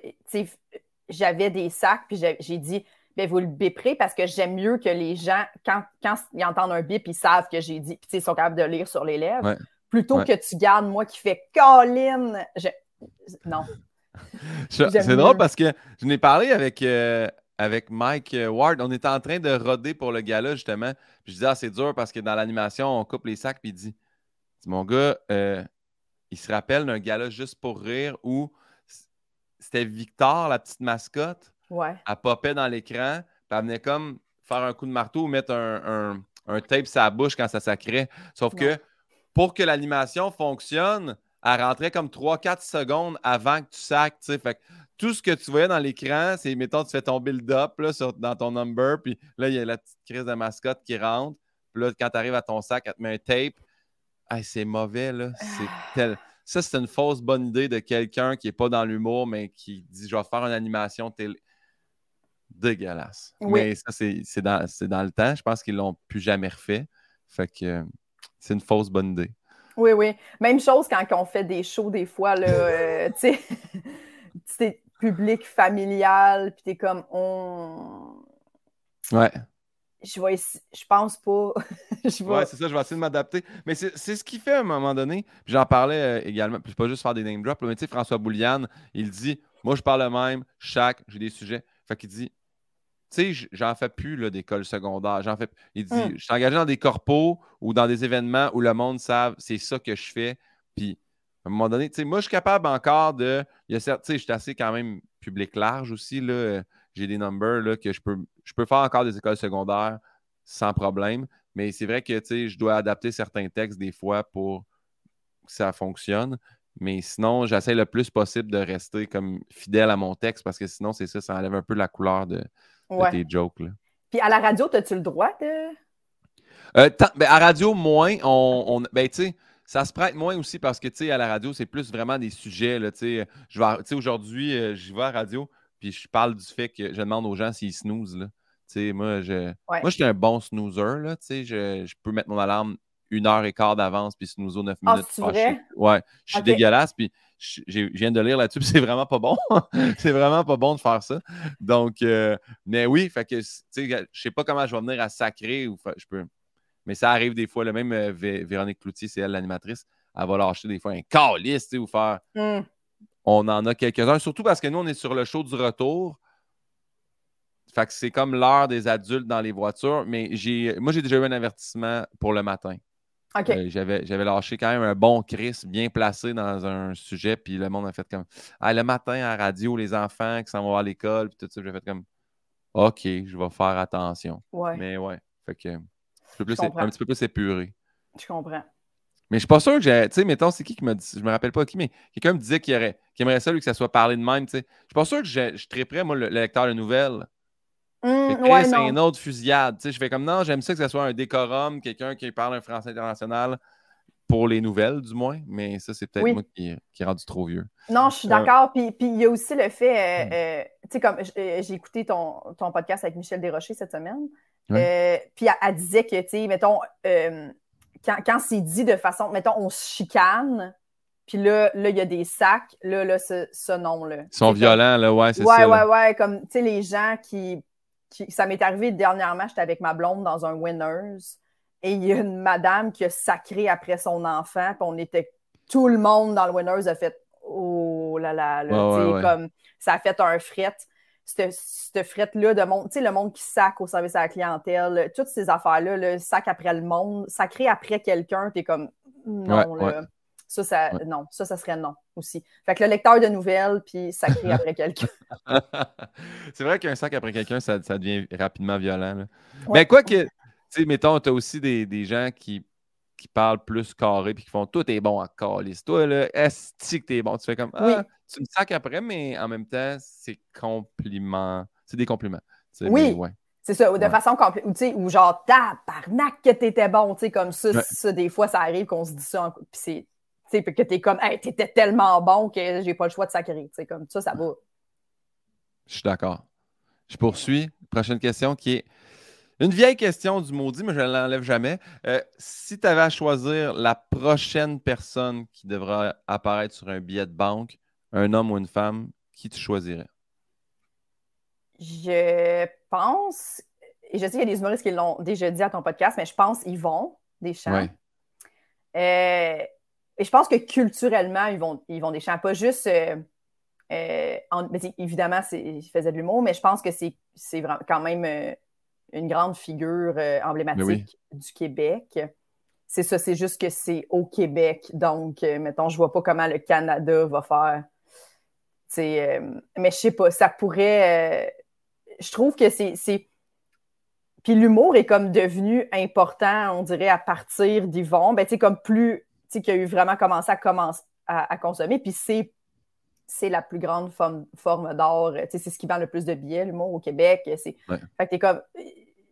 B: j'avais des sacs, puis j'ai dit ben, vous le biperez parce que j'aime mieux que les gens, quand, quand ils entendent un bip, ils savent que j'ai dit, puis ils sont capables de lire sur les lèvres, plutôt que tu gardes moi qui fais Colin. Non.
A: C'est drôle parce que je n'ai parlé avec, euh, avec Mike euh, Ward. On était en train de roder pour le gala, justement. Puis je disais, ah, c'est dur parce que dans l'animation, on coupe les sacs. Puis il dit, mon gars, euh, il se rappelle d'un gala juste pour rire où c'était Victor, la petite mascotte. Elle popait dans l'écran, puis elle venait comme faire un coup de marteau ou mettre un, tape sur la bouche quand ça sacrait. Sauf que pour que l'animation fonctionne, elle rentrait comme 3-4 secondes avant que tu sacs. Fait tout ce que tu voyais dans l'écran, c'est, mettons, tu fais ton build-up dans ton number, puis là, il y a la petite crise de mascotte qui rentre. Puis là, quand tu arrives à ton sac, elle te met un tape. c'est mauvais, là. C'est tel... Ça, c'est une fausse bonne idée de quelqu'un qui n'est pas dans l'humour, mais qui dit Je vais faire une animation télé dégueulasse. Mais ça, c'est dans, dans, le temps. Je pense qu'ils l'ont plus jamais refait. Fait que c'est une fausse bonne idée.
B: Oui, oui. Même chose quand on fait des shows, des fois, là, euh, tu sais, public familial, puis t'es comme, on...
A: Ouais.
B: Je vais je pense pas.
A: je Ouais, c'est ça, je vais essayer de m'adapter. Mais c'est ce qui fait à un moment donné. J'en parlais euh, également, puis pas juste faire des name drops, mais tu sais, François Bouliane, il dit Moi, je parle le même, chaque, j'ai des sujets. Fait qu'il dit tu sais, j'en fais plus d'école secondaire. J'en fais. Il dit, hum. je suis engagé dans des corpos ou dans des événements où le monde savent c'est ça que je fais. Puis, à un moment donné, tu sais, moi, je suis capable encore de. Il y a tu sais, je suis assez quand même public large aussi. Là. J'ai des numbers là, que je peux, je peux faire encore des écoles secondaires sans problème. Mais c'est vrai que, tu sais, je dois adapter certains textes des fois pour que ça fonctionne. Mais sinon, j'essaie le plus possible de rester comme fidèle à mon texte parce que sinon, c'est ça, ça enlève un peu la couleur de, tes jokes. Là.
B: Puis à la radio, as-tu le droit de.
A: Euh, ben, à radio, moins. On, ben, tu sais, ça se prête moins aussi parce que, tu sais, à la radio, c'est plus vraiment des sujets. Là, tu sais, aujourd'hui, euh, j'y vais à la radio, puis je parle du fait que je demande aux gens s'ils snoozent. Là. sais, moi, je, moi, je suis un bon snoozer. Là, je, je peux mettre mon alarme une heure et quart d'avance, puis snoozer neuf ah, minutes.
B: Ah, vrai?
A: Ouais, je suis dégueulasse, puis je viens de lire là-dessus, c'est vraiment pas bon. c'est vraiment pas bon de faire ça. Donc, euh, mais oui, fait que, je sais pas comment je vais venir à sacrer ou je peux. Mais ça arrive des fois, le même euh, Véronique Cloutier, c'est elle l'animatrice, elle va lâcher des fois un calice, ou faire. Hmm. On en a quelques-uns, surtout parce que nous, on est sur le show du retour. fait que c'est comme l'heure des adultes dans les voitures, mais j'ai moi, j'ai déjà eu un avertissement pour le matin. Euh, j'avais, j'avais lâché quand même un bon Chris bien placé dans un sujet, puis le monde a fait comme ah, le matin à la radio, les enfants qui s'en vont à l'école, puis tout ça, j'ai fait comme OK, je vais faire attention.
B: Ouais.
A: Mais ouais, fait que un petit peu plus, un petit peu plus épuré.
B: Je comprends.
A: Mais je suis pas sûr que j'ai. Tu sais, mettons, c'est qui qui m'a dit. Je me rappelle pas qui, mais quelqu'un me disait qu'il, aurait, qu'il aimerait ça, lui, que ça soit parlé de même. Tu sais. Je suis pas sûr que je, je prêt, moi, le, lecteur de nouvelles.
B: Mmh, ouais,
A: c'est une autre fusillade. Je fais comme non, j'aime ça que ce soit un décorum, quelqu'un qui parle un français international pour les nouvelles, du moins. Mais ça, c'est peut-être moi qui, qui est rendu trop vieux.
B: Non, je suis euh, d'accord. Puis, puis il y a aussi le fait, euh, mmh. euh, tu sais, comme j'ai écouté ton, ton, podcast avec Michel Desrochers cette semaine. puis elle, elle, disait que, tu sais, mettons, quand, c'est dit de façon, mettons, on se chicane, puis là, là, il y a des sacs, là, là, ce, nom-là.
A: Ils sont violents, là, ouais, c'est
B: ça.
A: Ouais,
B: ouais, ouais, comme, tu sais, les gens qui, Ça m'est arrivé dernièrement, j'étais avec ma blonde dans un Winners, et il y a une madame qui a sacré après son enfant, puis on était... Tout le monde dans le Winners a fait « Oh là là, là comme... Ça a fait un fret. Cette, frette-là de monde, tu sais, le monde qui sac au service à la clientèle, toutes ces affaires-là, le sac après le monde, sacré après quelqu'un, t'es comme non, là. Ça, ça, non, ça, ça serait non aussi. Fait que le lecteur de nouvelles, puis sacré après quelqu'un.
A: c'est vrai qu'un sac après quelqu'un, ça, devient rapidement violent. Mais quoi que, tu sais, mettons, tu as aussi des, des gens qui qui parlent plus carré puis qui font tout est bon à calice. Toi, là, est-ce que t'es bon? Tu fais comme Ah, tu me sacs après, mais en même temps, c'est compliment. C'est des compliments.
B: Oui. C'est ça, ou de façon complète, ou, ou genre, tabarnak que t'étais bon, tu sais, comme ça, ça, des fois, ça arrive qu'on se dit ça, puis c'est, que t'es comme, hey, t'étais tellement bon que j'ai pas le choix de sacrer, tu sais, comme ça, ça va.
A: Je suis d'accord. Je poursuis. Prochaine question qui est, une vieille question du maudit, mais je ne l'enlève jamais. Euh, si tu avais à choisir la prochaine personne qui devra apparaître sur un billet de banque, un homme ou une femme, qui tu choisirais?
B: Je pense, et je sais qu'il y a des humoristes qui l'ont déjà dit à ton podcast, mais je pense Yvon Deschamps. Ouais. Euh, je pense que culturellement, ils vont, ils vont Deschamps, pas juste. Euh, évidemment, il faisait de l'humour, mais je pense que c'est quand même une grande figure euh, emblématique du Québec. C'est ça, c'est juste que c'est au Québec. Donc, euh, mettons, je vois pas comment le Canada va faire. Euh, mais je sais pas, ça pourrait. je trouve que c'est. Puis l'humour est comme devenu important, on dirait, à partir d'Yvon. Ben, tu sais, comme plus. Qu'il a eu vraiment commencé à, commencer, à, consommer. Puis c'est c'est la plus grande forme, forme d'art. C'est ce qui vend le plus de billets, l'humour au Québec. C'est... Fait que comme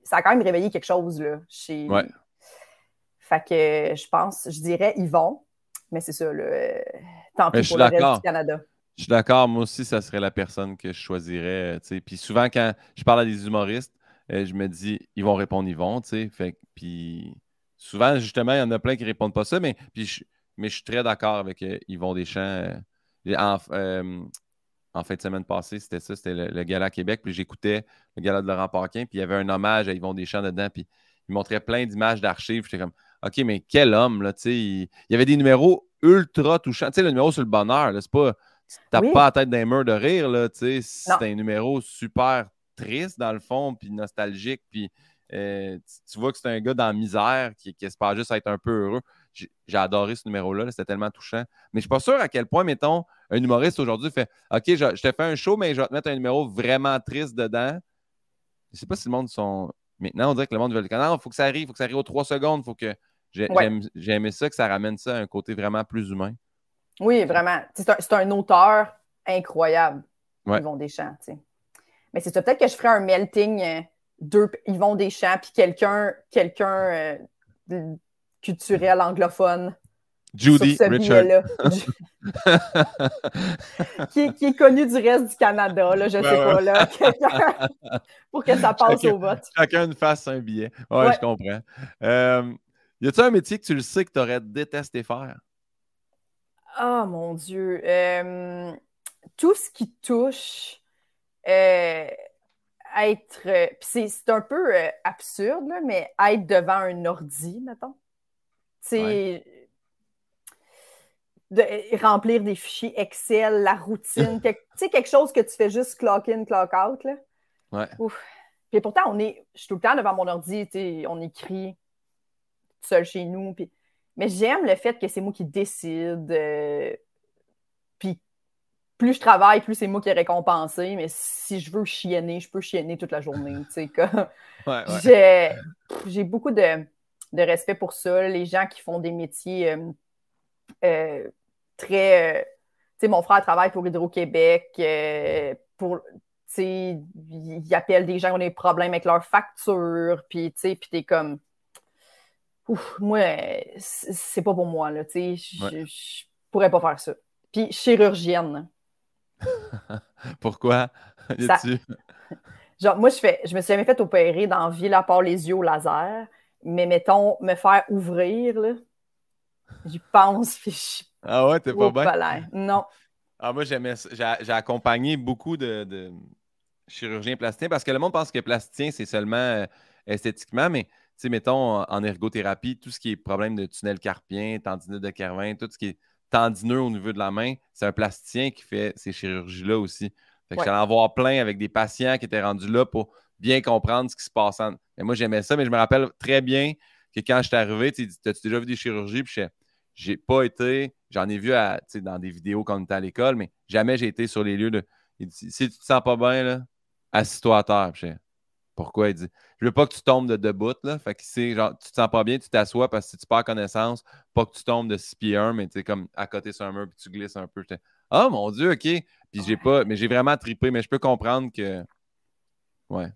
B: ça a quand même réveillé quelque chose là, chez.
A: Ouais.
B: Fait que je pense, je dirais Yvon, mais c'est ça, le tant pis pour le reste du Canada.
A: Je suis d'accord, moi aussi, ça serait la personne que je choisirais. Puis souvent, quand je parle à des humoristes, euh, je me dis, ils vont répondre tu sais. Fait puis souvent, justement, il y en a plein qui répondent pas ça, mais, puis je, mais je suis très d'accord avec euh, Yvon Deschamps. Euh, en, en fin de semaine passée, c'était ça, c'était le, gala Québec. Puis j'écoutais le gala de Laurent Paquin, puis il y avait un hommage à Yvon Deschamps dedans, puis il montrait plein d'images d'archives. J'étais comme, OK, mais quel homme, là, tu sais. Il, y avait des numéros ultra touchants. Tu sais, le numéro sur le bonheur, c'est pas. T'as pas la tête d'un mur de rire, là, tu sais. C'est un numéro super triste, dans le fond, puis nostalgique, puis euh, tu vois que c'est un gars dans la misère qui, qui espère juste être un peu heureux. J'ai adoré ce numéro-là, c'était tellement touchant. Mais je ne suis pas sûr à quel point, mettons, un humoriste aujourd'hui fait OK, je, je, te fais un show, mais je vais te mettre un numéro vraiment triste dedans. Je ne sais pas si le monde sont. Maintenant, on dirait que le monde veut le canal. Il faut que ça arrive, il faut que ça arrive aux trois secondes. Faut que J'ai aimé ça, que ça ramène ça à un côté vraiment plus humain.
B: Oui, vraiment. C'est un, un, auteur incroyable,
A: ouais.
B: Yvon Deschamps. sais. Mais c'est peut-être que je ferais un melting euh, deux Yvon Deschamps puis quelqu'un quelqu'un euh, culturel anglophone.
A: Judy Richard.
B: qui, qui, est connu du reste du Canada, là, je ne sais pas, là, pour que ça passe au vote.
A: Chacun fasse un billet. Ouais, je comprends. Euh, y a-t-il un métier que tu le sais que tu aurais détesté faire?
B: Oh mon Dieu. Euh, tout ce qui touche euh, être. c'est un peu absurde, là, mais être devant un ordi, mettons. C'est de remplir des fichiers Excel, la routine, tu sais, quelque chose que tu fais juste clock in, clock out. Là.
A: Ouais.
B: Ouf. Puis pourtant, on est, je suis tout le temps devant mon ordi, on écrit seul chez nous. Puis... Mais j'aime le fait que c'est moi qui décide. Euh, puis plus je travaille, plus c'est moi qui est récompensé. Mais si je veux chienner, je peux chienner toute la journée. Comme...
A: Ouais,
B: J'ai beaucoup de, de, respect pour ça. Les gens qui font des métiers euh, euh, très. tu sais, mon frère travaille pour Hydro-Québec. pour ils appellent des gens qui ont des problèmes avec leurs factures, puis tu t'es comme, ouf, moi, c'est pas pour moi, là, tu sais, je pourrais pas faire ça. Puis chirurgienne.
A: Pourquoi?
B: Genre, moi, je fais, je me suis jamais fait opérer dans la ville à part les yeux au laser, mais mettons, me faire ouvrir, là, j'y pense, puis je...
A: Ah ouais, t'es pas bien?
B: Non.
A: Ah, moi, j'ai accompagné beaucoup de, chirurgien plasticien parce que le monde pense que plasticien, c'est seulement euh, esthétiquement, mais tu sais, mettons en ergothérapie, tout ce qui est problème de tunnel carpien, tendinite de Kervin, tout ce qui est tendineux au niveau de la main, c'est un plasticien qui fait ces chirurgies-là aussi. Fait que j'allais en voir plein avec des patients qui étaient rendus là pour bien comprendre ce qui se passe. Mais moi, j'aimais ça, mais je me rappelle très bien que quand je suis arrivé, tu as déjà vu des chirurgies, puis j'ai pas été, j'en ai vu à, dans des vidéos quand on était à l'école, mais jamais j'ai été sur les lieux de. si tu te sens pas bien, là, assis-toi à terre. Pourquoi? Il dit Je veux pas que tu tombes de debout. Là. Fait que c'est genre, tu te sens pas bien, tu t'assois parce que si tu perds connaissance, pas que tu tombes de 6 pieds 1, mais tu sais, comme à côté sur un mur puis tu glisses un peu. Ah oh, mon Dieu, OK. Puis j'ai pas, mais j'ai vraiment tripé, mais je peux comprendre que. Ouais.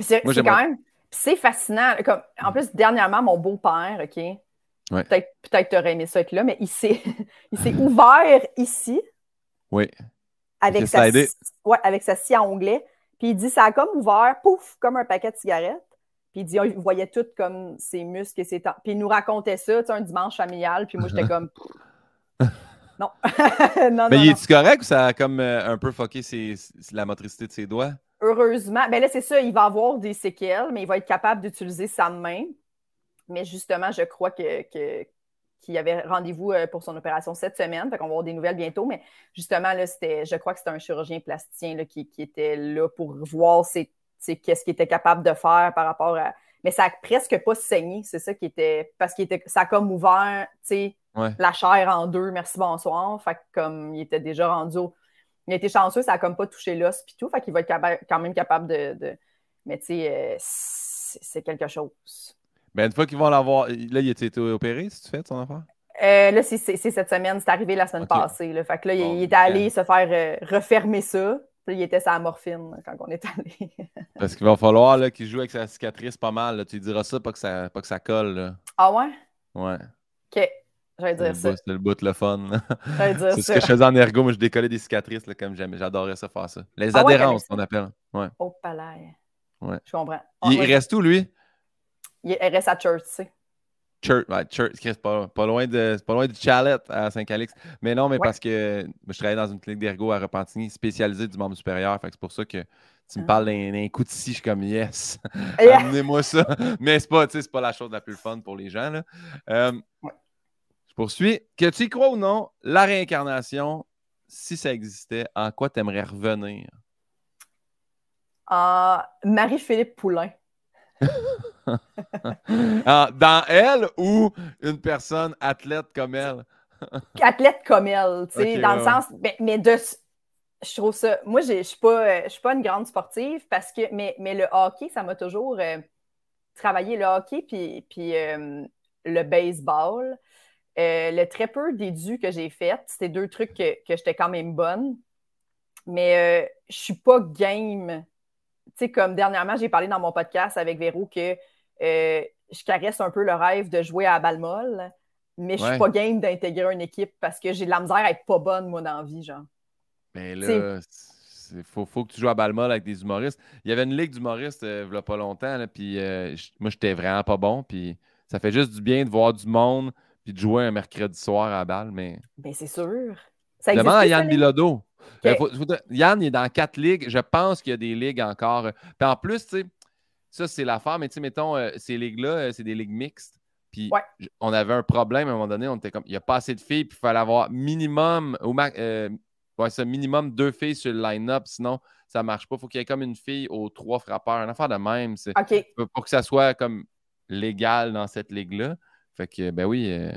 B: C'est quand même. C'est fascinant. Comme, en plus, dernièrement, mon beau-père, OK. Peut-être peut tu aurais aimé ça être là, mais il s'est ouvert ici.
A: Oui.
B: Avec sa, ouais, avec sa scie à onglet. Puis il dit, ça a comme ouvert, pouf, comme un paquet de cigarettes. Puis il dit, il voyait tout comme ses muscles et ses temps. Puis il nous racontait ça, tu sais, un dimanche familial. Puis moi, j'étais comme, non.
A: non. Mais il est-tu correct ou ça a comme euh, un peu fucké la motricité de ses doigts?
B: Heureusement. Ben là, c'est ça, il va avoir des séquelles, mais il va être capable d'utiliser sa main. Mais justement, je crois que, que, qui avait rendez-vous euh, pour son opération cette semaine. Fait qu'on va avoir des nouvelles bientôt. Mais justement, là, c'était, je crois que c'était un chirurgien plasticien là, qui, était là pour voir qu'est-ce qu'il était capable de faire par rapport à. Mais ça a presque pas saigné. C'est ça qui était. Parce qu'il était. Ça a comme ouvert, la chair en deux. Merci, bonsoir. Fait que comme il était déjà rendu au. Il a été chanceux, ça a comme pas touché l'os puis tout. Fait qu'il va être quand même capable de. Mais tu sais, euh, c'est quelque chose.
A: Ben, une fois qu'ils vont l'avoir. Là, il a été opéré, si tu fais son affaire?
B: Euh, là, c'est cette semaine. C'est arrivé la semaine passée. Là. Fait que là, il, est allé se faire euh, refermer ça. Puis il était sa morphine quand on est allé.
A: Parce qu'il va falloir qu'il joue avec sa cicatrice pas mal. Là. Tu lui diras ça, pas que ça, pas que ça colle. Là.
B: Ah ouais?
A: Ouais.
B: OK. J'allais dire ça.
A: C'est le bout, le fun.
B: C'est
A: ce que je faisais en ergo. Moi, je décollais des cicatrices là, comme j'aimais. J'adorais ça faire ça. Les ah adhérences, qu'on appelle. Ouais.
B: Au palais.
A: Ouais.
B: Je comprends.
A: il, reste où, lui?
B: Il reste à Church, tu sais.
A: Church, Church c'est pas, pas, loin de, pas loin du Chalet à Saint-Calix. Mais non, mais parce que je travaillais dans une clinique d'ergo à Repentigny spécialisée du membre supérieur. Fait que c'est pour ça que tu me ah. parles d'un coup de scie, je suis comme yes, amenez-moi ça. Mais c'est pas, pas la chose la plus fun pour les gens. Là. Euh, je poursuis. Que tu y crois ou non, la réincarnation, si ça existait, en quoi tu aimerais revenir?
B: Ah, Marie-Philippe Poulain.
A: Ah, dans elle ou une personne athlète comme elle?
B: athlète comme elle, tu sais, dans le sens. Mais, de. Je trouve ça. Moi, je ne suis pas, suis pas une grande sportive parce que. Mais, mais le hockey, ça m'a toujours euh, travaillé. Le hockey puis, puis euh, le baseball. Euh, le très peu d'édu que j'ai fait, c'était deux trucs que, que j'étais quand même bonne. Mais je suis pas game sais, comme dernièrement, j'ai parlé dans mon podcast avec Véro que euh, je caresse un peu le rêve de jouer à Balmol, mais je suis pas game d'intégrer une équipe parce que j'ai de la misère à être pas bonne, moi, dans la vie, genre.
A: Mais là, il faut, que tu joues à Balmol avec des humoristes. Il y avait une ligue d'humoristes euh, il n'y a pas longtemps, puis euh, moi, j'étais vraiment pas bon, puis ça fait juste du bien de voir du monde puis de jouer un mercredi soir à balle, mais...
B: Ben, c'est sûr.
A: Ça Demande à Yann Bilodeau. Yann, il est dans quatre ligues. Je pense qu'il y a des ligues encore. Puis en plus, tu sais, ça, c'est l'affaire, mais tu sais, mettons, euh, ces ligues-là, euh, c'est des ligues mixtes. Puis on avait un problème à un moment donné, on était comme, il n'y a pas assez de filles, puis il fallait avoir minimum, au euh, Ouais, c'est minimum deux filles sur le line-up, sinon ça ne marche pas. Il faut qu'il y ait comme une fille aux trois frappeurs. Une affaire de même. Pour que ça soit comme légal dans cette ligue-là. Fait que, ben oui, euh,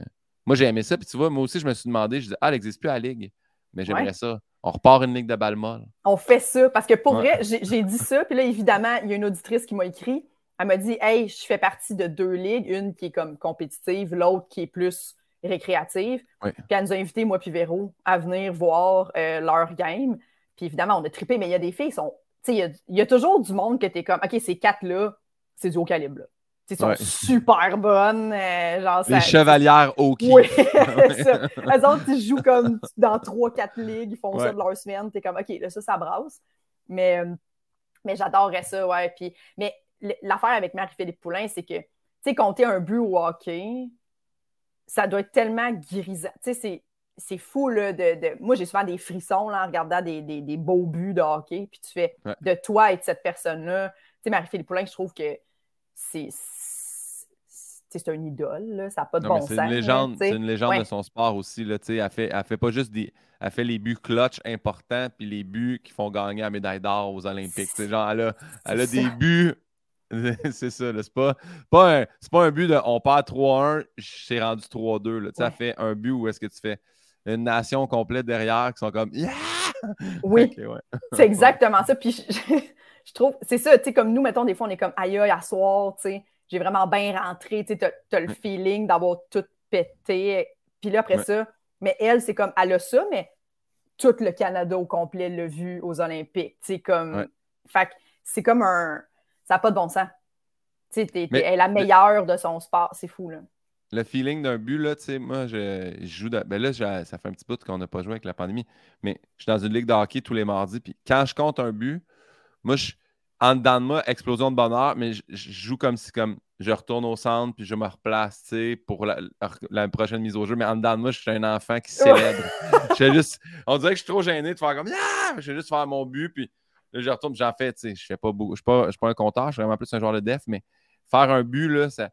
A: moi j'ai aimé ça. Puis tu vois, moi aussi, je me suis demandé, je dis, ah, elle n'existe plus à la ligue. Mais j'aimerais ça. On repart une ligue de balle molle.
B: On fait ça. Parce que pour vrai, j'ai dit ça. Puis là, évidemment, il y a une auditrice qui m'a écrit. Elle m'a dit, hey, je fais partie de deux ligues. Une qui est comme compétitive, l'autre qui est plus récréative. Puis elle nous a invités, moi puis Véro, à venir voir euh, leur game. Puis évidemment, on a trippé, mais il y a des filles qui sont. Tu sais, il y, a toujours du monde que tu es comme, OK, ces quatre-là, c'est du haut calibre. Là. Ils sont super bonnes. Euh, genre,
A: Les chevalières au
B: Oui, ça. Elles autres, ils jouent comme dans trois, quatre ligues, ils font ça de leur semaine. T'es comme, OK, là, ça, ça brasse. Mais, euh, mais j'adorerais ça, ouais. Puis, mais l'affaire avec Marie-Philippe Poulain, c'est que, tu sais, compter un but au hockey, ça doit être tellement grisant. Tu sais, c'est fou, là, de, Moi, j'ai souvent des frissons, là, en regardant des, beaux buts de hockey, puis tu fais de toi et de cette personne-là. Tu sais, Marie-Philippe Poulain, je trouve que c'est c'est un idole, ça n'a pas de bon
A: sens. C'est une légende, c'est une légende de son sport aussi. Là, elle, fait, elle fait pas juste des. Elle fait les buts clutch importants puis les buts qui font gagner la médaille d'or aux Olympiques. Genre, elle a, elle a des buts. c'est ça, c'est pas, pas, un, pas un but de on perd 3-1, c'est rendu 3-2. Ça fait un but où est-ce que tu fais une nation complète derrière qui sont comme Yeah!
B: Oui, c'est exactement ça. Puis je, trouve, c'est ça, tu sais, comme nous, mettons, des fois, on est comme aïe, à soir, tu sais j'ai vraiment bien rentré, tu as, le feeling d'avoir tout pété. Puis là, après ça, mais elle, c'est comme, elle a ça, mais tout le Canada au complet l'a vu aux Olympiques. C'est comme, fait c'est comme un, ça n'a pas de bon sens. Tu sais, elle est la meilleure de son sport, c'est fou, là.
A: Le feeling d'un but, là, tu sais, moi, je, joue. Ben là, ça fait un petit bout qu'on n'a pas joué avec la pandémie, mais je suis dans une ligue de hockey tous les mardis, puis quand je compte un but, moi, je, en dedans de moi, explosion de bonheur, mais je, joue comme si comme je retourne au centre puis je me replace pour la, prochaine mise au jeu. Mais en dedans de moi, je suis un enfant qui célèbre. juste, on dirait que je suis trop gêné de faire comme Je vais juste faire mon but, puis là, je retourne, j'en fais, tu sais, je fais pas beaucoup. Je ne suis, pas un compteur, je suis vraiment plus un joueur de def, mais faire un but, là, ça.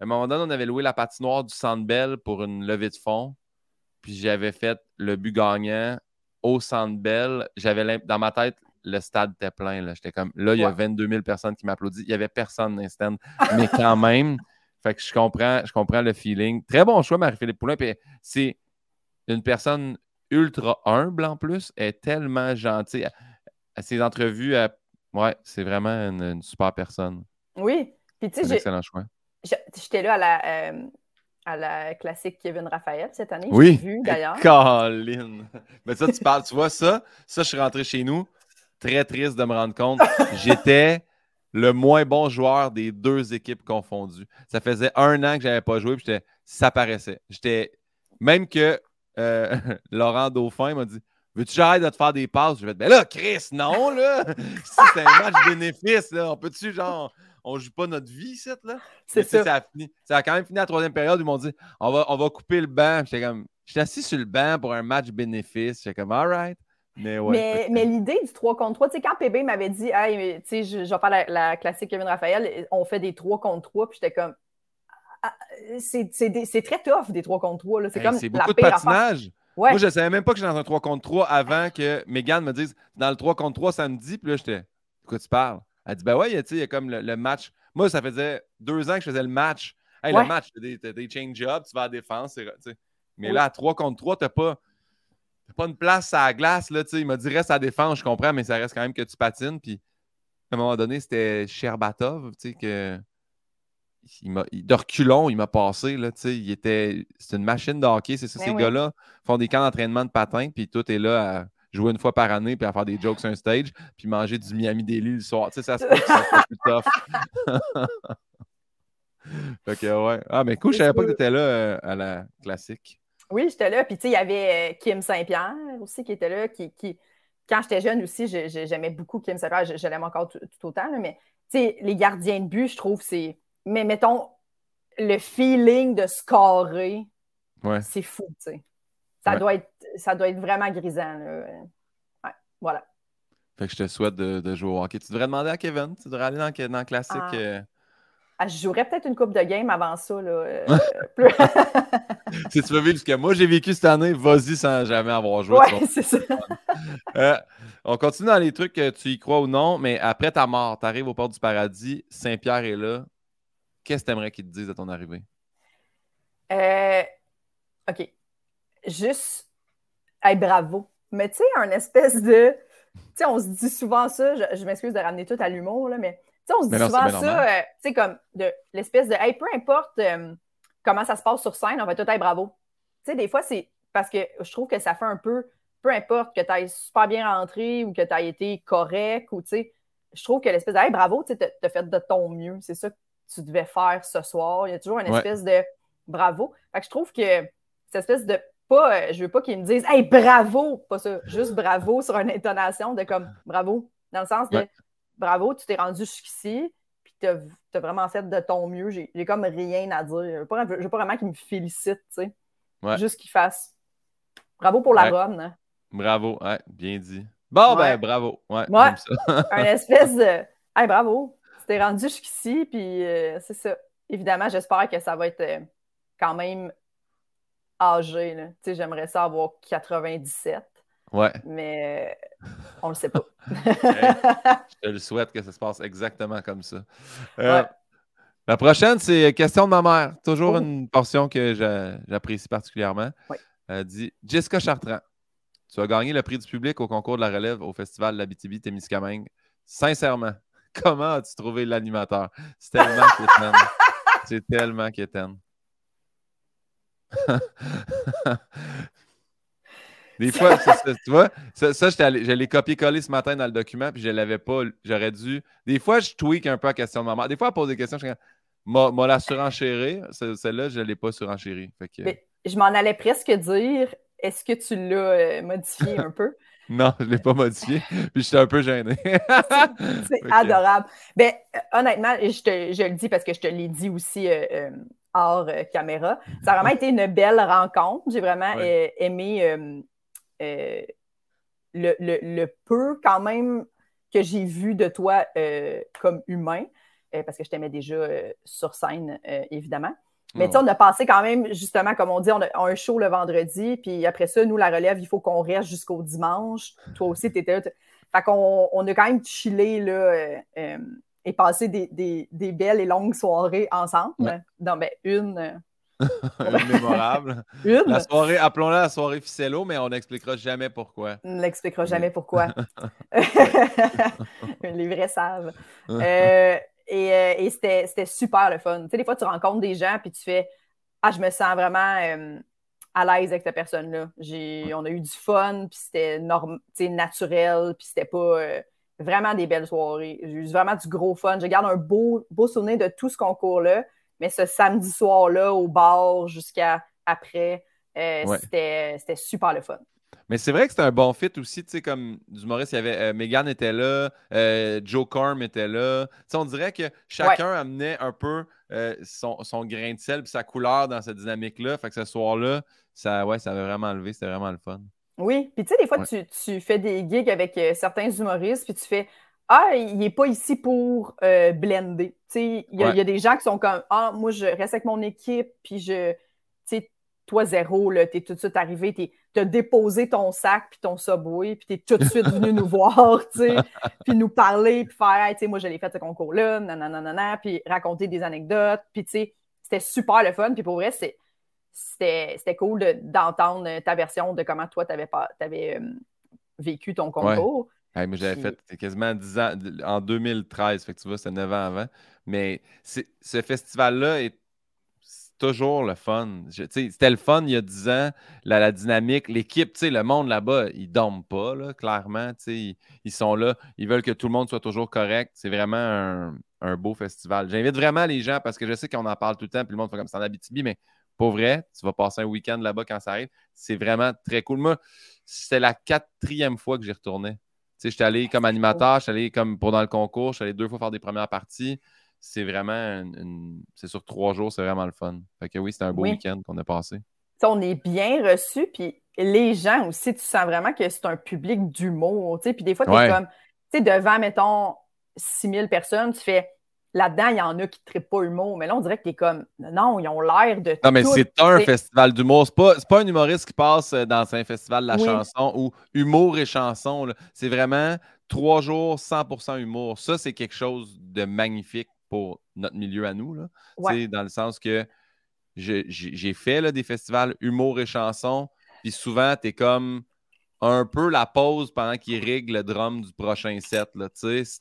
A: À un moment donné, on avait loué la patinoire du Centre Bell pour une levée de fonds. Puis j'avais fait le but gagnant au Centre Bell. J'avais dans ma tête, le stade était plein. Là. J'étais comme, là, il y a 22 000 personnes qui m'applaudissent. Il n'y avait personne dans. Mais quand même, fait que je comprends, je comprends le feeling. Très bon choix, Marie-Philippe Poulin. c'est une personne ultra humble en plus. Elle est tellement gentille. À, ses entrevues, ouais, c'est vraiment une, super personne.
B: Oui. Puis tu sais,
A: excellent choix.
B: J'étais là à la, euh, à la classique Kevin Raphaël cette année.
A: Oui.
B: vu d'ailleurs.
A: Colin. Mais ça, tu parles, tu vois ça? Ça, je suis rentré chez nous très triste de me rendre compte. J'étais le moins bon joueur des deux équipes confondues. Ça faisait un an que je n'avais pas joué, puis ça paraissait. J'étais même que euh, Laurent Dauphin m'a dit Veux-tu j'arrête de te faire des passes? Je vais dire Ben là, Chris, non, là! c'est un match bénéfice, là. On peut-tu, genre, on joue pas notre vie, cette, là?
B: C'est ça.
A: Ça a, fini. ça a quand même fini la troisième période. Ils m'ont dit on va, on va couper le banc. J'étais comme, j'étais assis sur le banc pour un match bénéfice. J'étais comme, all right.
B: Mais, mais, l'idée du 3 contre 3, tu sais, quand PB m'avait dit, hey, tu sais, je, vais faire la, classique Kevin Raphaël, on fait des 3 contre 3, puis j'étais comme, ah, c'est très tough des 3 contre 3. C'est comme
A: C'est beaucoup de patinage. Moi, je ne savais même pas que j'étais dans un 3 contre 3 avant que Megan me dise, dans le 3 contre 3 samedi, puis là, j'étais, de quoi tu parles? Elle dit, ben ouais, il y a comme le, match. Moi, ça faisait deux ans que je faisais le match. Hey, Le match, tu as des, change-ups, tu vas à la défense. Mais là, à 3 contre 3, tu n'as pas pas une place à la glace. Là, il m'a dit reste à défense, je comprends, mais ça reste quand même que tu patines. Puis à un moment donné, c'était Sherbatov, que. Il de reculons, il m'a passé. Là, il était, c'est une machine de hockey. C'est ça, ben ces gars-là font des camps d'entraînement de patin, puis tout est là à jouer une fois par année, puis à faire des jokes sur un stage, puis manger du Miami Daily le soir. ça se peut que ça soit plus tough. fait que, ouais. Ah, mais cool, je savais pas que tu étais là euh, à la classique.
B: Oui, j'étais là. Puis, tu sais, il y avait euh, Kim Saint-Pierre aussi qui était là, qui, quand j'étais jeune aussi, j'aimais beaucoup Kim Saint-Pierre. Je, l'aime encore tout, autant, mais, tu sais, les gardiens de but, je trouve, c'est. Mais mettons, le feeling de scorer, c'est fou, tu sais. Ça, doit être, ça doit être vraiment grisant, là. Ouais, voilà.
A: Fait que je te souhaite de, jouer au hockey. Tu devrais demander à Kevin. Tu devrais aller dans, dans le classique. Ah. Euh,
B: ah, je jouerais peut-être une coupe de game avant ça. Là, euh,
A: si tu veux vivre ce que moi j'ai vécu cette année, vas-y sans jamais avoir joué.
B: Oui, c'est ça.
A: Euh, on continue dans les trucs que tu y crois ou non, mais après ta mort, tu arrives au port du paradis, Saint-Pierre est là. Qu'est-ce que tu aimerais qu'il te dise à ton arrivée?
B: Euh, OK. Juste, hey, bravo. Mais tu sais, un espèce de. Tu sais, on se dit souvent ça, je, je m'excuse de ramener tout à l'humour, là, mais on se dit souvent ça, euh, tu sais, comme de l'espèce de hey, peu importe euh, comment ça se passe sur scène, on va tout être bravo. Tu sais, des fois, c'est parce que je trouve que ça fait un peu, peu importe que tu aies super bien rentré ou que tu aies été correct ou tu sais, je trouve que l'espèce de hey, bravo, tu as fait de ton mieux. C'est ça que tu devais faire ce soir. Il y a toujours une espèce de bravo. Fait que je trouve que cette espèce de pas, euh, je veux pas qu'ils me disent Hey, bravo! Pas ça, juste bravo sur une intonation de comme bravo, dans le sens de bravo, tu t'es rendu jusqu'ici, puis tu as, vraiment fait de ton mieux. J'ai comme rien à dire. Je veux pas, veux pas vraiment qu'il me félicite, tu sais. Juste qu'il fasse bravo pour la bonne. Hein.
A: Bravo, ouais, bien dit. Bon, ben, bravo. Ouais,
B: un espèce de hey, bravo, tu t'es rendu jusqu'ici, puis euh, c'est ça. Évidemment, j'espère que ça va être euh, quand même âgé. Tu sais, j'aimerais ça avoir 97.
A: Ouais.
B: Mais euh, on le sait pas.
A: je te le souhaite que ça se passe exactement comme ça. Euh, la prochaine, c'est question de ma mère. Toujours oh. une portion que j'apprécie particulièrement. Elle dit Jessica Chartrand, tu as gagné le prix du public au concours de la relève au Festival de l'Abitibi-Témiscamingue. Sincèrement, comment as-tu trouvé l'animateur? C'est tellement quétaine. C'est tellement quétaine. Des fois, tu vois, ça, ça je l'ai copié-collé ce matin dans le document, puis je ne l'avais pas. J'aurais dû. Des fois, je tweak un peu la question de maman. Des fois, elle pose des questions, je suis m'a la surenchérie. Celle-là, je ne l'ai pas surenchérie.
B: je m'en allais presque dire est-ce que tu l'as euh, modifié un peu?
A: Non, je ne l'ai pas modifié. Puis j'étais un peu gêné.
B: c'est adorable. Ben, honnêtement, je, te, je le dis parce que je te l'ai dit aussi euh, euh, hors caméra. Ça a vraiment été une belle rencontre. J'ai vraiment aimé euh, le, peu quand même que j'ai vu de toi euh, comme humain, euh, parce que je t'aimais déjà sur scène, évidemment. Mais tu sais, on a passé quand même, justement, comme on dit, on a, un show le vendredi, puis après ça, nous, la relève, il faut qu'on reste jusqu'au dimanche. Toi aussi, tu étais là. Fait qu'on on a quand même chillé, là, et passé des, belles et longues soirées ensemble. dans ben, une
A: une mémorable. La soirée, appelons-la la soirée Ficello, mais on n'expliquera jamais pourquoi.
B: On n'expliquera jamais pourquoi. Les vrais savent. Euh, et, euh, et c'était super le fun. Tu sais, des fois, tu rencontres des gens puis tu fais Ah, je me sens vraiment euh, à l'aise avec cette personne-là. On a eu du fun, puis c'était naturel, puis c'était pas vraiment des belles soirées. J'ai eu vraiment du gros fun. Je garde un beau, beau souvenir de tout ce concours-là. Mais ce samedi soir-là, au bar jusqu'à après, euh, c'était super le fun.
A: Mais c'est vrai que c'était un bon fit aussi, tu sais, comme du Maurice, il y avait euh, Megan était là, euh, Joe Corm était là. sais, on dirait que chacun amenait un peu son, son, grain de sel et sa couleur dans cette dynamique-là. Fait que ce soir-là, ça, ouais, ça avait vraiment levé, c'était vraiment le fun.
B: Oui, puis tu sais, des fois, tu, tu, fais des gigs avec certains humoristes, puis tu fais ah, il n'est pas ici pour euh, blender. Il y, a des gens qui sont comme Ah, moi, je reste avec mon équipe, puis je. Tu sais, toi, zéro, tu es tout de suite arrivé, tu as déposé ton sac, puis ton subway, puis tu es tout de suite venu nous voir, puis nous parler, puis faire hey, moi, je l'ai fait ce concours-là, nanana, puis raconter des anecdotes, puis tu sais, c'était super le fun, puis pour vrai, c'était cool d'entendre ta version de comment toi, tu avais, avais euh, vécu ton concours
A: j'avais fait quasiment 10 ans en 2013, fait que tu vois, c'est 9 ans avant. Mais ce festival-là est toujours le fun. C'était le fun il y a 10 ans, la, dynamique, l'équipe, le monde là-bas, ils ne dorment pas, là, clairement. Ils, ils, sont là, ils veulent que tout le monde soit toujours correct. C'est vraiment un, beau festival. J'invite vraiment les gens parce que je sais qu'on en parle tout le temps, puis le monde fait comme ça en Abitibi, mais pour vrai, tu vas passer un week-end là-bas quand ça arrive. C'est vraiment très cool. Moi, c'est la quatrième fois que j'y retournais j'étais allé comme animateur, j'étais allé comme pendant le concours, j'étais allé deux fois faire des premières parties. C'est vraiment c'est sur trois jours, c'est vraiment le fun. Fait que oui, c'était un beau week-end qu'on a passé.
B: on est bien reçu, puis les gens aussi, tu sens vraiment que c'est un public d'humour. Puis des fois, tu es comme, tu sais, devant, mettons, 6000 personnes, tu fais là-dedans, il y en a qui ne pas humour, mais là, on dirait que t'es comme, non, ils ont l'air de.
A: Non, mais c'est un festival d'humour. C'est pas, pas un humoriste qui passe euh, dans un festival de la chanson ou humour et chanson. C'est vraiment trois jours, 100% humour. Ça, c'est quelque chose de magnifique pour notre milieu à nous. Là. Dans le sens que j'ai fait là, des festivals humour et chanson, puis souvent, tu es comme un peu la pause pendant qu'il règle le drum du prochain set. Là,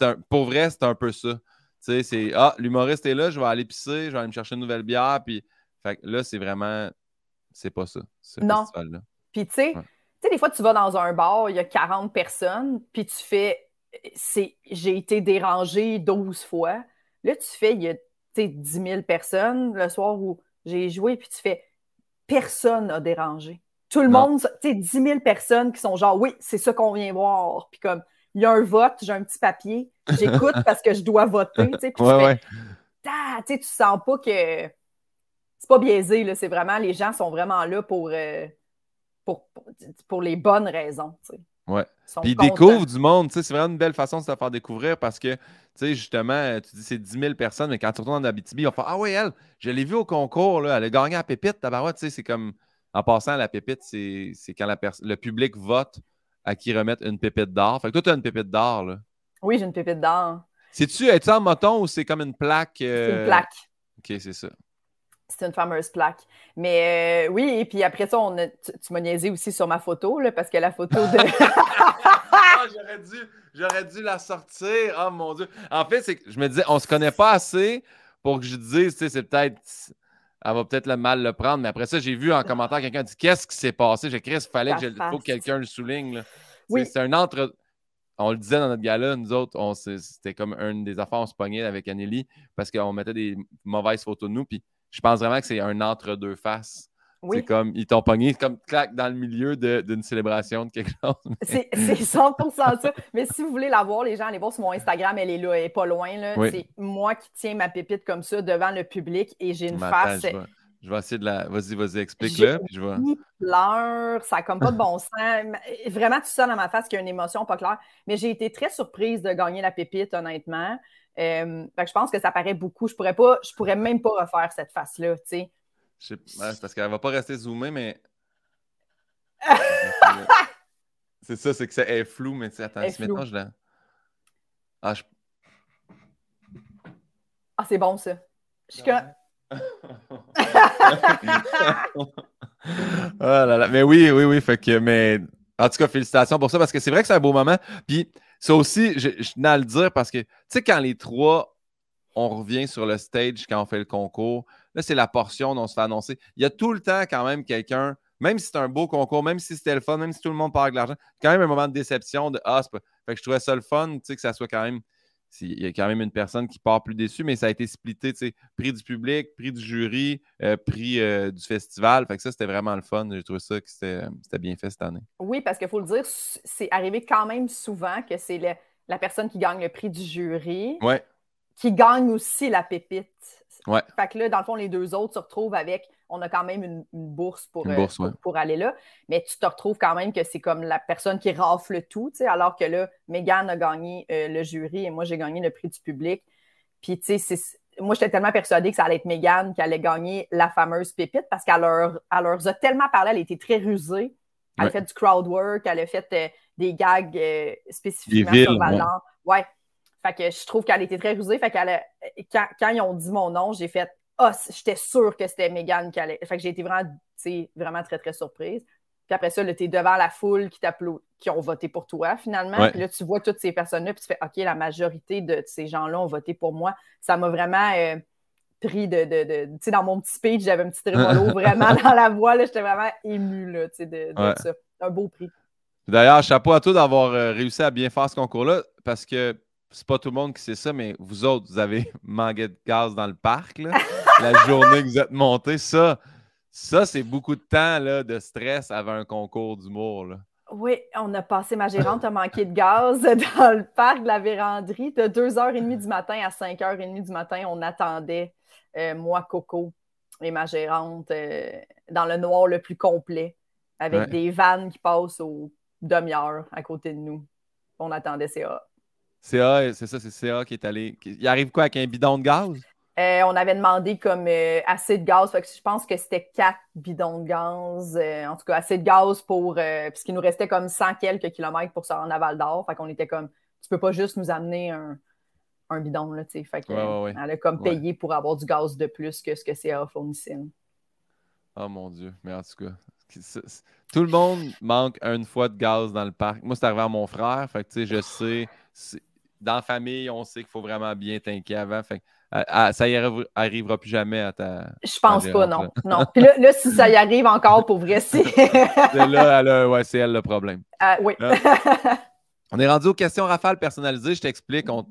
A: un, pour vrai, c'est un peu ça. C'est Ah, l'humoriste est là, je vais aller pisser, je vais aller me chercher une nouvelle bière. Puis fait, là, c'est vraiment. C'est pas ça, ce festival-là.
B: Puis tu sais, des fois, tu vas dans un bar, il y a 40 personnes, puis tu fais. J'ai été dérangé 12 fois. Là, tu fais, il y a 10 000 personnes le soir où j'ai joué, puis tu fais. Personne n'a dérangé. Tout le monde, tu sais, 10 000 personnes qui sont genre, oui, c'est ça qu'on vient voir. Puis comme, il y a un vote, j'ai un petit papier, j'écoute parce que je dois voter. Tu sais, puis ouais, tu, sais, sens pas que c'est pas biaisé, c'est vraiment, les gens sont vraiment là pour, euh, pour, pour, les bonnes raisons. Tu sais.
A: Ouais. Puis ils découvrent du monde, c'est vraiment une belle façon de se faire découvrir parce que, tu sais, justement, tu dis c'est 10 000 personnes, mais quand tu retournes en Abitibi, on fait Ah oui, elle, je l'ai vue au concours, là, elle a gagné à Pépite, tabarouette, tu sais, c'est comme, en passant, la Pépite, c'est quand la le public vote à qui remettre une pépite d'or. Fait que toi, tu as une pépite d'or, là.
B: Oui, j'ai une pépite d'or.
A: C'est-tu, es-tu en moton ou c'est comme une plaque?
B: C'est une euh, plaque.
A: OK, c'est ça.
B: C'est une fameuse plaque. Mais euh, oui, et puis après ça, on tu, m'as niaisé aussi sur ma photo, là, parce que la photo de.
A: ah, j'aurais dû, j'aurais dû la sortir. Oh mon Dieu. En fait, c'est que je me disais, on se connaît pas assez pour que je dise, tu sais, c'est peut-être elle va peut-être le mal le prendre. Mais après ça, j'ai vu en commentaire quelqu'un dire Qu'est-ce qui s'est passé? J'ai il fallait que, faut que quelqu'un le souligne. Oui. C'est un entre. On le disait dans notre gala, nous autres, c'était comme une des affaires, on se pognait avec Anneli parce qu'on mettait des mauvaises photos de nous. Puis je pense vraiment que c'est un entre-deux faces. C'est comme, ils t'ont pogné comme clac dans le milieu d'une célébration de quelque chose.
B: C'est 100% ça. Mais si vous voulez la voir, les gens, allez voir sur mon Instagram, elle est là, elle est pas loin. C'est moi qui tiens ma pépite comme ça devant le public et j'ai une face.
A: Je vais, essayer de la. Vas-y, vas-y, explique-le. Je vois.
B: pleure, ça n'a comme pas de bon sens. Vraiment, tout ça dans ma face qui a une émotion pas claire. Mais j'ai été très surprise de gagner la pépite, honnêtement. Euh, je pense que ça paraît beaucoup. Je pourrais pas, je pourrais même pas refaire cette face-là, tu sais
A: c'est parce qu'elle va pas rester zoomée, mais. c'est ça, c'est que ça est flou, mais attends, si maintenant je la.
B: Ah, je... ah c'est bon ça. Je suis
A: oh là là. Mais oui, oui, oui. Fait que, mais en tout cas, félicitations pour ça parce que c'est vrai que c'est un beau moment. Puis ça aussi, je, je tenais à le dire parce que, tu sais, quand les trois, on revient sur le stage quand on fait le concours, Là, c'est la portion dont on se fait annoncer. Il y a tout le temps quand même quelqu'un, même si c'est un beau concours, même si c'était le fun, même si tout le monde part avec l'argent, quand même un moment de déception de Ah, pas... Fait que je trouvais ça le fun, tu sais, que ça soit quand même. Il y a quand même une personne qui part plus déçue, mais ça a été splitté, tu sais, prix du public, prix du jury, euh, prix euh, du festival. Fait que ça, c'était vraiment le fun. J'ai trouvé ça que c'était bien fait cette année.
B: Oui, parce qu'il faut le dire, c'est arrivé quand même souvent que c'est la personne qui gagne le prix du jury qui gagne aussi la pépite. Fait que là, dans le fond, les deux autres se retrouvent avec, on a quand même une, bourse, pour, euh, pour, aller là, mais tu te retrouves quand même que c'est comme la personne qui rafle tout, alors que là, Megan a gagné euh, le jury et moi, j'ai gagné le prix du public. Puis, tu sais, moi, j'étais tellement persuadée que ça allait être Megan qui allait gagner la fameuse pépite parce qu'elle leur, leur a tellement parlé, elle était très rusée. Elle a fait du crowd work, elle a fait euh, des gags spécifiquement sur Valent. Ouais. Fait que je trouve qu'elle était très rusée. Fait qu'elle quand, quand, ils ont dit mon nom, j'ai fait Ah, oh, j'étais sûre que c'était Megan qui allait. Fait que j'ai été vraiment, vraiment très, très surprise. Puis après ça, tu es devant la foule qui qui ont voté pour toi finalement. Puis là, tu vois toutes ces personnes-là, puis tu fais OK, la majorité de ces gens-là ont voté pour moi. Ça m'a vraiment euh, pris de. de, tu sais, dans mon petit speech, j'avais un petit trémolo vraiment dans la voix. J'étais vraiment émue là, de, de ça. Un beau prix.
A: D'ailleurs, chapeau à toi d'avoir euh, réussi à bien faire ce concours-là parce que c'est pas tout le monde qui sait ça, mais vous autres, vous avez manqué de gaz dans le parc la journée que vous êtes monté. Ça, ça c'est beaucoup de temps là, de stress avant un concours d'humour.
B: Oui, on a passé, ma gérante a manqué de gaz dans le parc de la véranderie. De 2h30 du matin à 5h30 du matin, on attendait, euh, moi, Coco et ma gérante, euh, dans le noir le plus complet, avec des vannes qui passent aux demi-heures à côté de nous. On attendait CA.
A: CA, c'est ça, c'est CA qui est allé. Il arrive quoi avec un bidon de gaz?
B: Euh, on avait demandé comme euh, assez de gaz. je pense que c'était quatre bidons de gaz. Euh, en tout cas, assez de gaz pour. puisqu'il nous restait comme 100 quelques kilomètres pour se rendre à Val d'Or. Fait qu'on était comme. Tu peux pas juste nous amener un, bidon, là, tu sais. Fait Elle a comme payé pour avoir du gaz de plus que ce que CA fournissait.
A: Oh mon Dieu. Mais en tout cas, tout le monde manque une fois de gaz dans le parc. Moi, c'est arrivé à mon frère. Fait que, tu sais, je sais. Dans la famille, on sait qu'il faut vraiment bien tanker avant. Fait ça y arrivera plus jamais à ta.
B: Je pense pas, non. non. Puis là, si ça y arrive encore, pour vrai, c'est.
A: là, elle ouais, c'est elle le problème.
B: Euh, oui.
A: on est rendu aux questions rafales personnalisées. Je t'explique. On,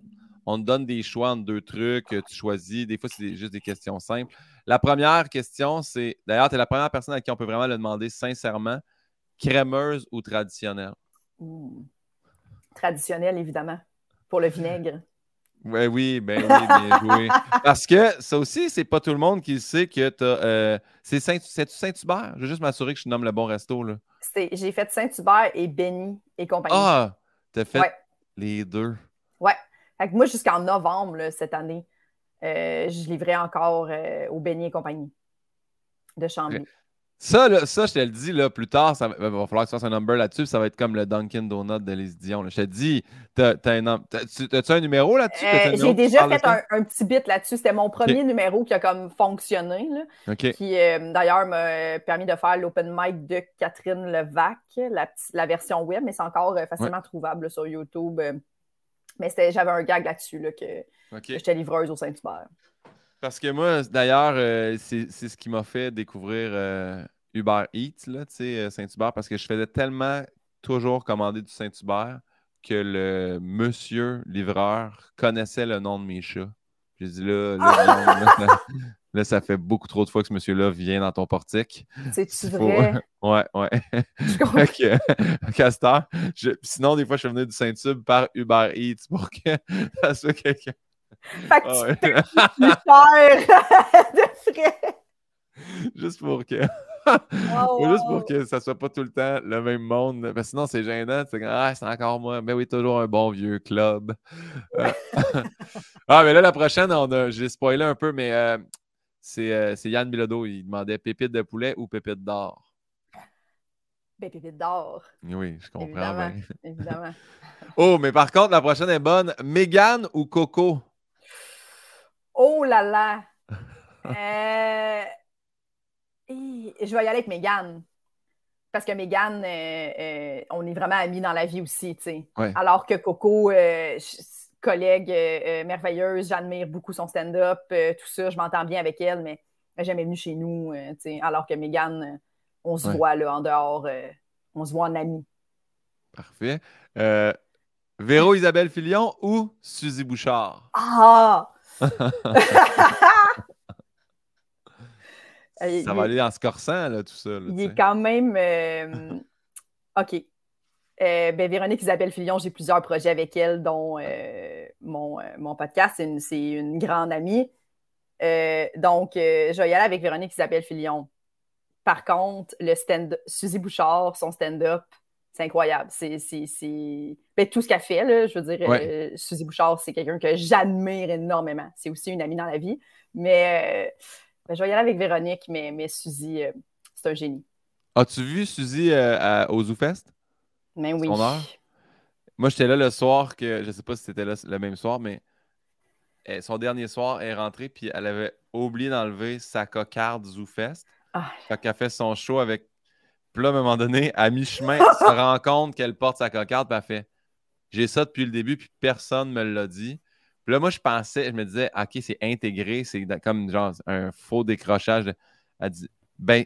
A: te donne des choix entre deux trucs. Tu choisis. Des fois, c'est juste des questions simples. La première question, c'est. D'ailleurs, tu es la première personne à qui on peut vraiment le demander sincèrement crémeuse ou traditionnelle?
B: Traditionnelle, évidemment. Pour le vinaigre.
A: Ouais, oui, ben oui, bien joué. Parce que ça aussi, c'est pas tout le monde qui sait que tu as. Euh, c'est Saint-Hubert? je veux juste m'assurer que je nomme le bon resto. là.
B: J'ai fait Saint-Hubert et Benny et compagnie.
A: Ah! T'as fait les deux.
B: Ouais. Fait moi, jusqu'en novembre cette année, euh, je livrais encore euh, au Benny et compagnie de Chambly.
A: Ça, ça, je te le dis, là, plus tard, ça va, il va falloir que tu fasses un number là-dessus, ça va être comme le Dunkin' Donut de Les Dion. Je te dis, t'as, un, as-tu un numéro là-dessus?
B: Euh, j'ai déjà fait un, petit bit là-dessus. C'était mon premier numéro qui a comme fonctionné, là, qui euh, d'ailleurs m'a permis de faire l'open mic de Catherine Levac, la, la version web, mais c'est encore euh, facilement trouvable sur YouTube. Mais j'avais un gag là-dessus, là, que, j'étais livreuse au Saint-Hubert.
A: Parce que moi, d'ailleurs, euh, c'est ce qui m'a fait découvrir euh, Uber Eats, là, euh, Saint-Hubert, parce que je faisais tellement toujours commander du Saint-Hubert que le monsieur livreur connaissait le nom de mes chats. J'ai dit là, là, ça, fait beaucoup trop de fois que ce monsieur-là vient dans ton portique.
B: C'est-tu vrai?
A: Ouais, ouais. Je Castor, sinon, des fois, je suis venu du Saint-Tube par Uber Eats pour que ça soit quelqu'un.
B: Fait que ah tu ouais. cher de frais.
A: Juste pour que. Juste pour que ça soit pas tout le temps le même monde. Parce sinon, c'est gênant. C'est ah, c'est encore moi. Mais oui, toujours un bon vieux club. Euh, ah, mais là, la prochaine, on a... j'ai spoilé un peu, mais euh, euh, c'est, Yann Bilodeau. Il demandait pépite de poulet ou pépite d'or?
B: Ben, pépite d'or.
A: Oui, je comprends
B: bien. Évidemment.
A: oh, mais par contre, la prochaine est bonne. Mégane ou Coco?
B: Oh là là! Euh, je vais y aller avec Megan. Parce que Megan, euh, euh, on est vraiment amis dans la vie aussi, tu sais. Alors que Coco, collègue merveilleuse, j'admire beaucoup son stand-up, tout ça, je m'entends bien avec elle, mais elle n'est jamais venue chez nous, tu sais. Alors que Megan, on se voit là, en dehors, on se voit en ami.
A: Parfait. Véro Isabelle Filion ou Suzy Bouchard?
B: Ah!
A: ça va aller en se corsant, là, tout ça.
B: il est quand même. Euh, OK. Euh, ben, Véronique Isabelle Filion, j'ai plusieurs projets avec elle, dont euh, mon, mon, podcast. C'est une, grande amie. donc, je vais y aller avec Véronique Isabelle Filion. Par contre, le stand Suzy Bouchard, son stand-up, c'est incroyable. C'est ben, tout ce qu'elle fait. Là, je veux dire, euh, Suzy Bouchard, c'est quelqu'un que j'admire énormément. C'est aussi une amie dans la vie. Mais euh, ben, je vais y aller avec Véronique, mais, mais Suzy, euh, c'est un génie.
A: As-tu vu Suzy au ZooFest?
B: Mais ben oui.
A: Moi, j'étais là le soir que, je ne sais pas si c'était là le même soir, mais son dernier soir, elle est rentrée puis elle avait oublié d'enlever sa cocarde ZooFest. Ah. Quand elle a fait son show avec puis là, à un moment donné, à mi-chemin, elle se rend compte qu'elle porte sa cocarde, puis elle fait J'ai ça depuis le début, puis personne ne me l'a dit. Puis là, moi, je pensais, je me disais, OK, c'est intégré, c'est comme genre un faux décrochage. Elle dit Ben,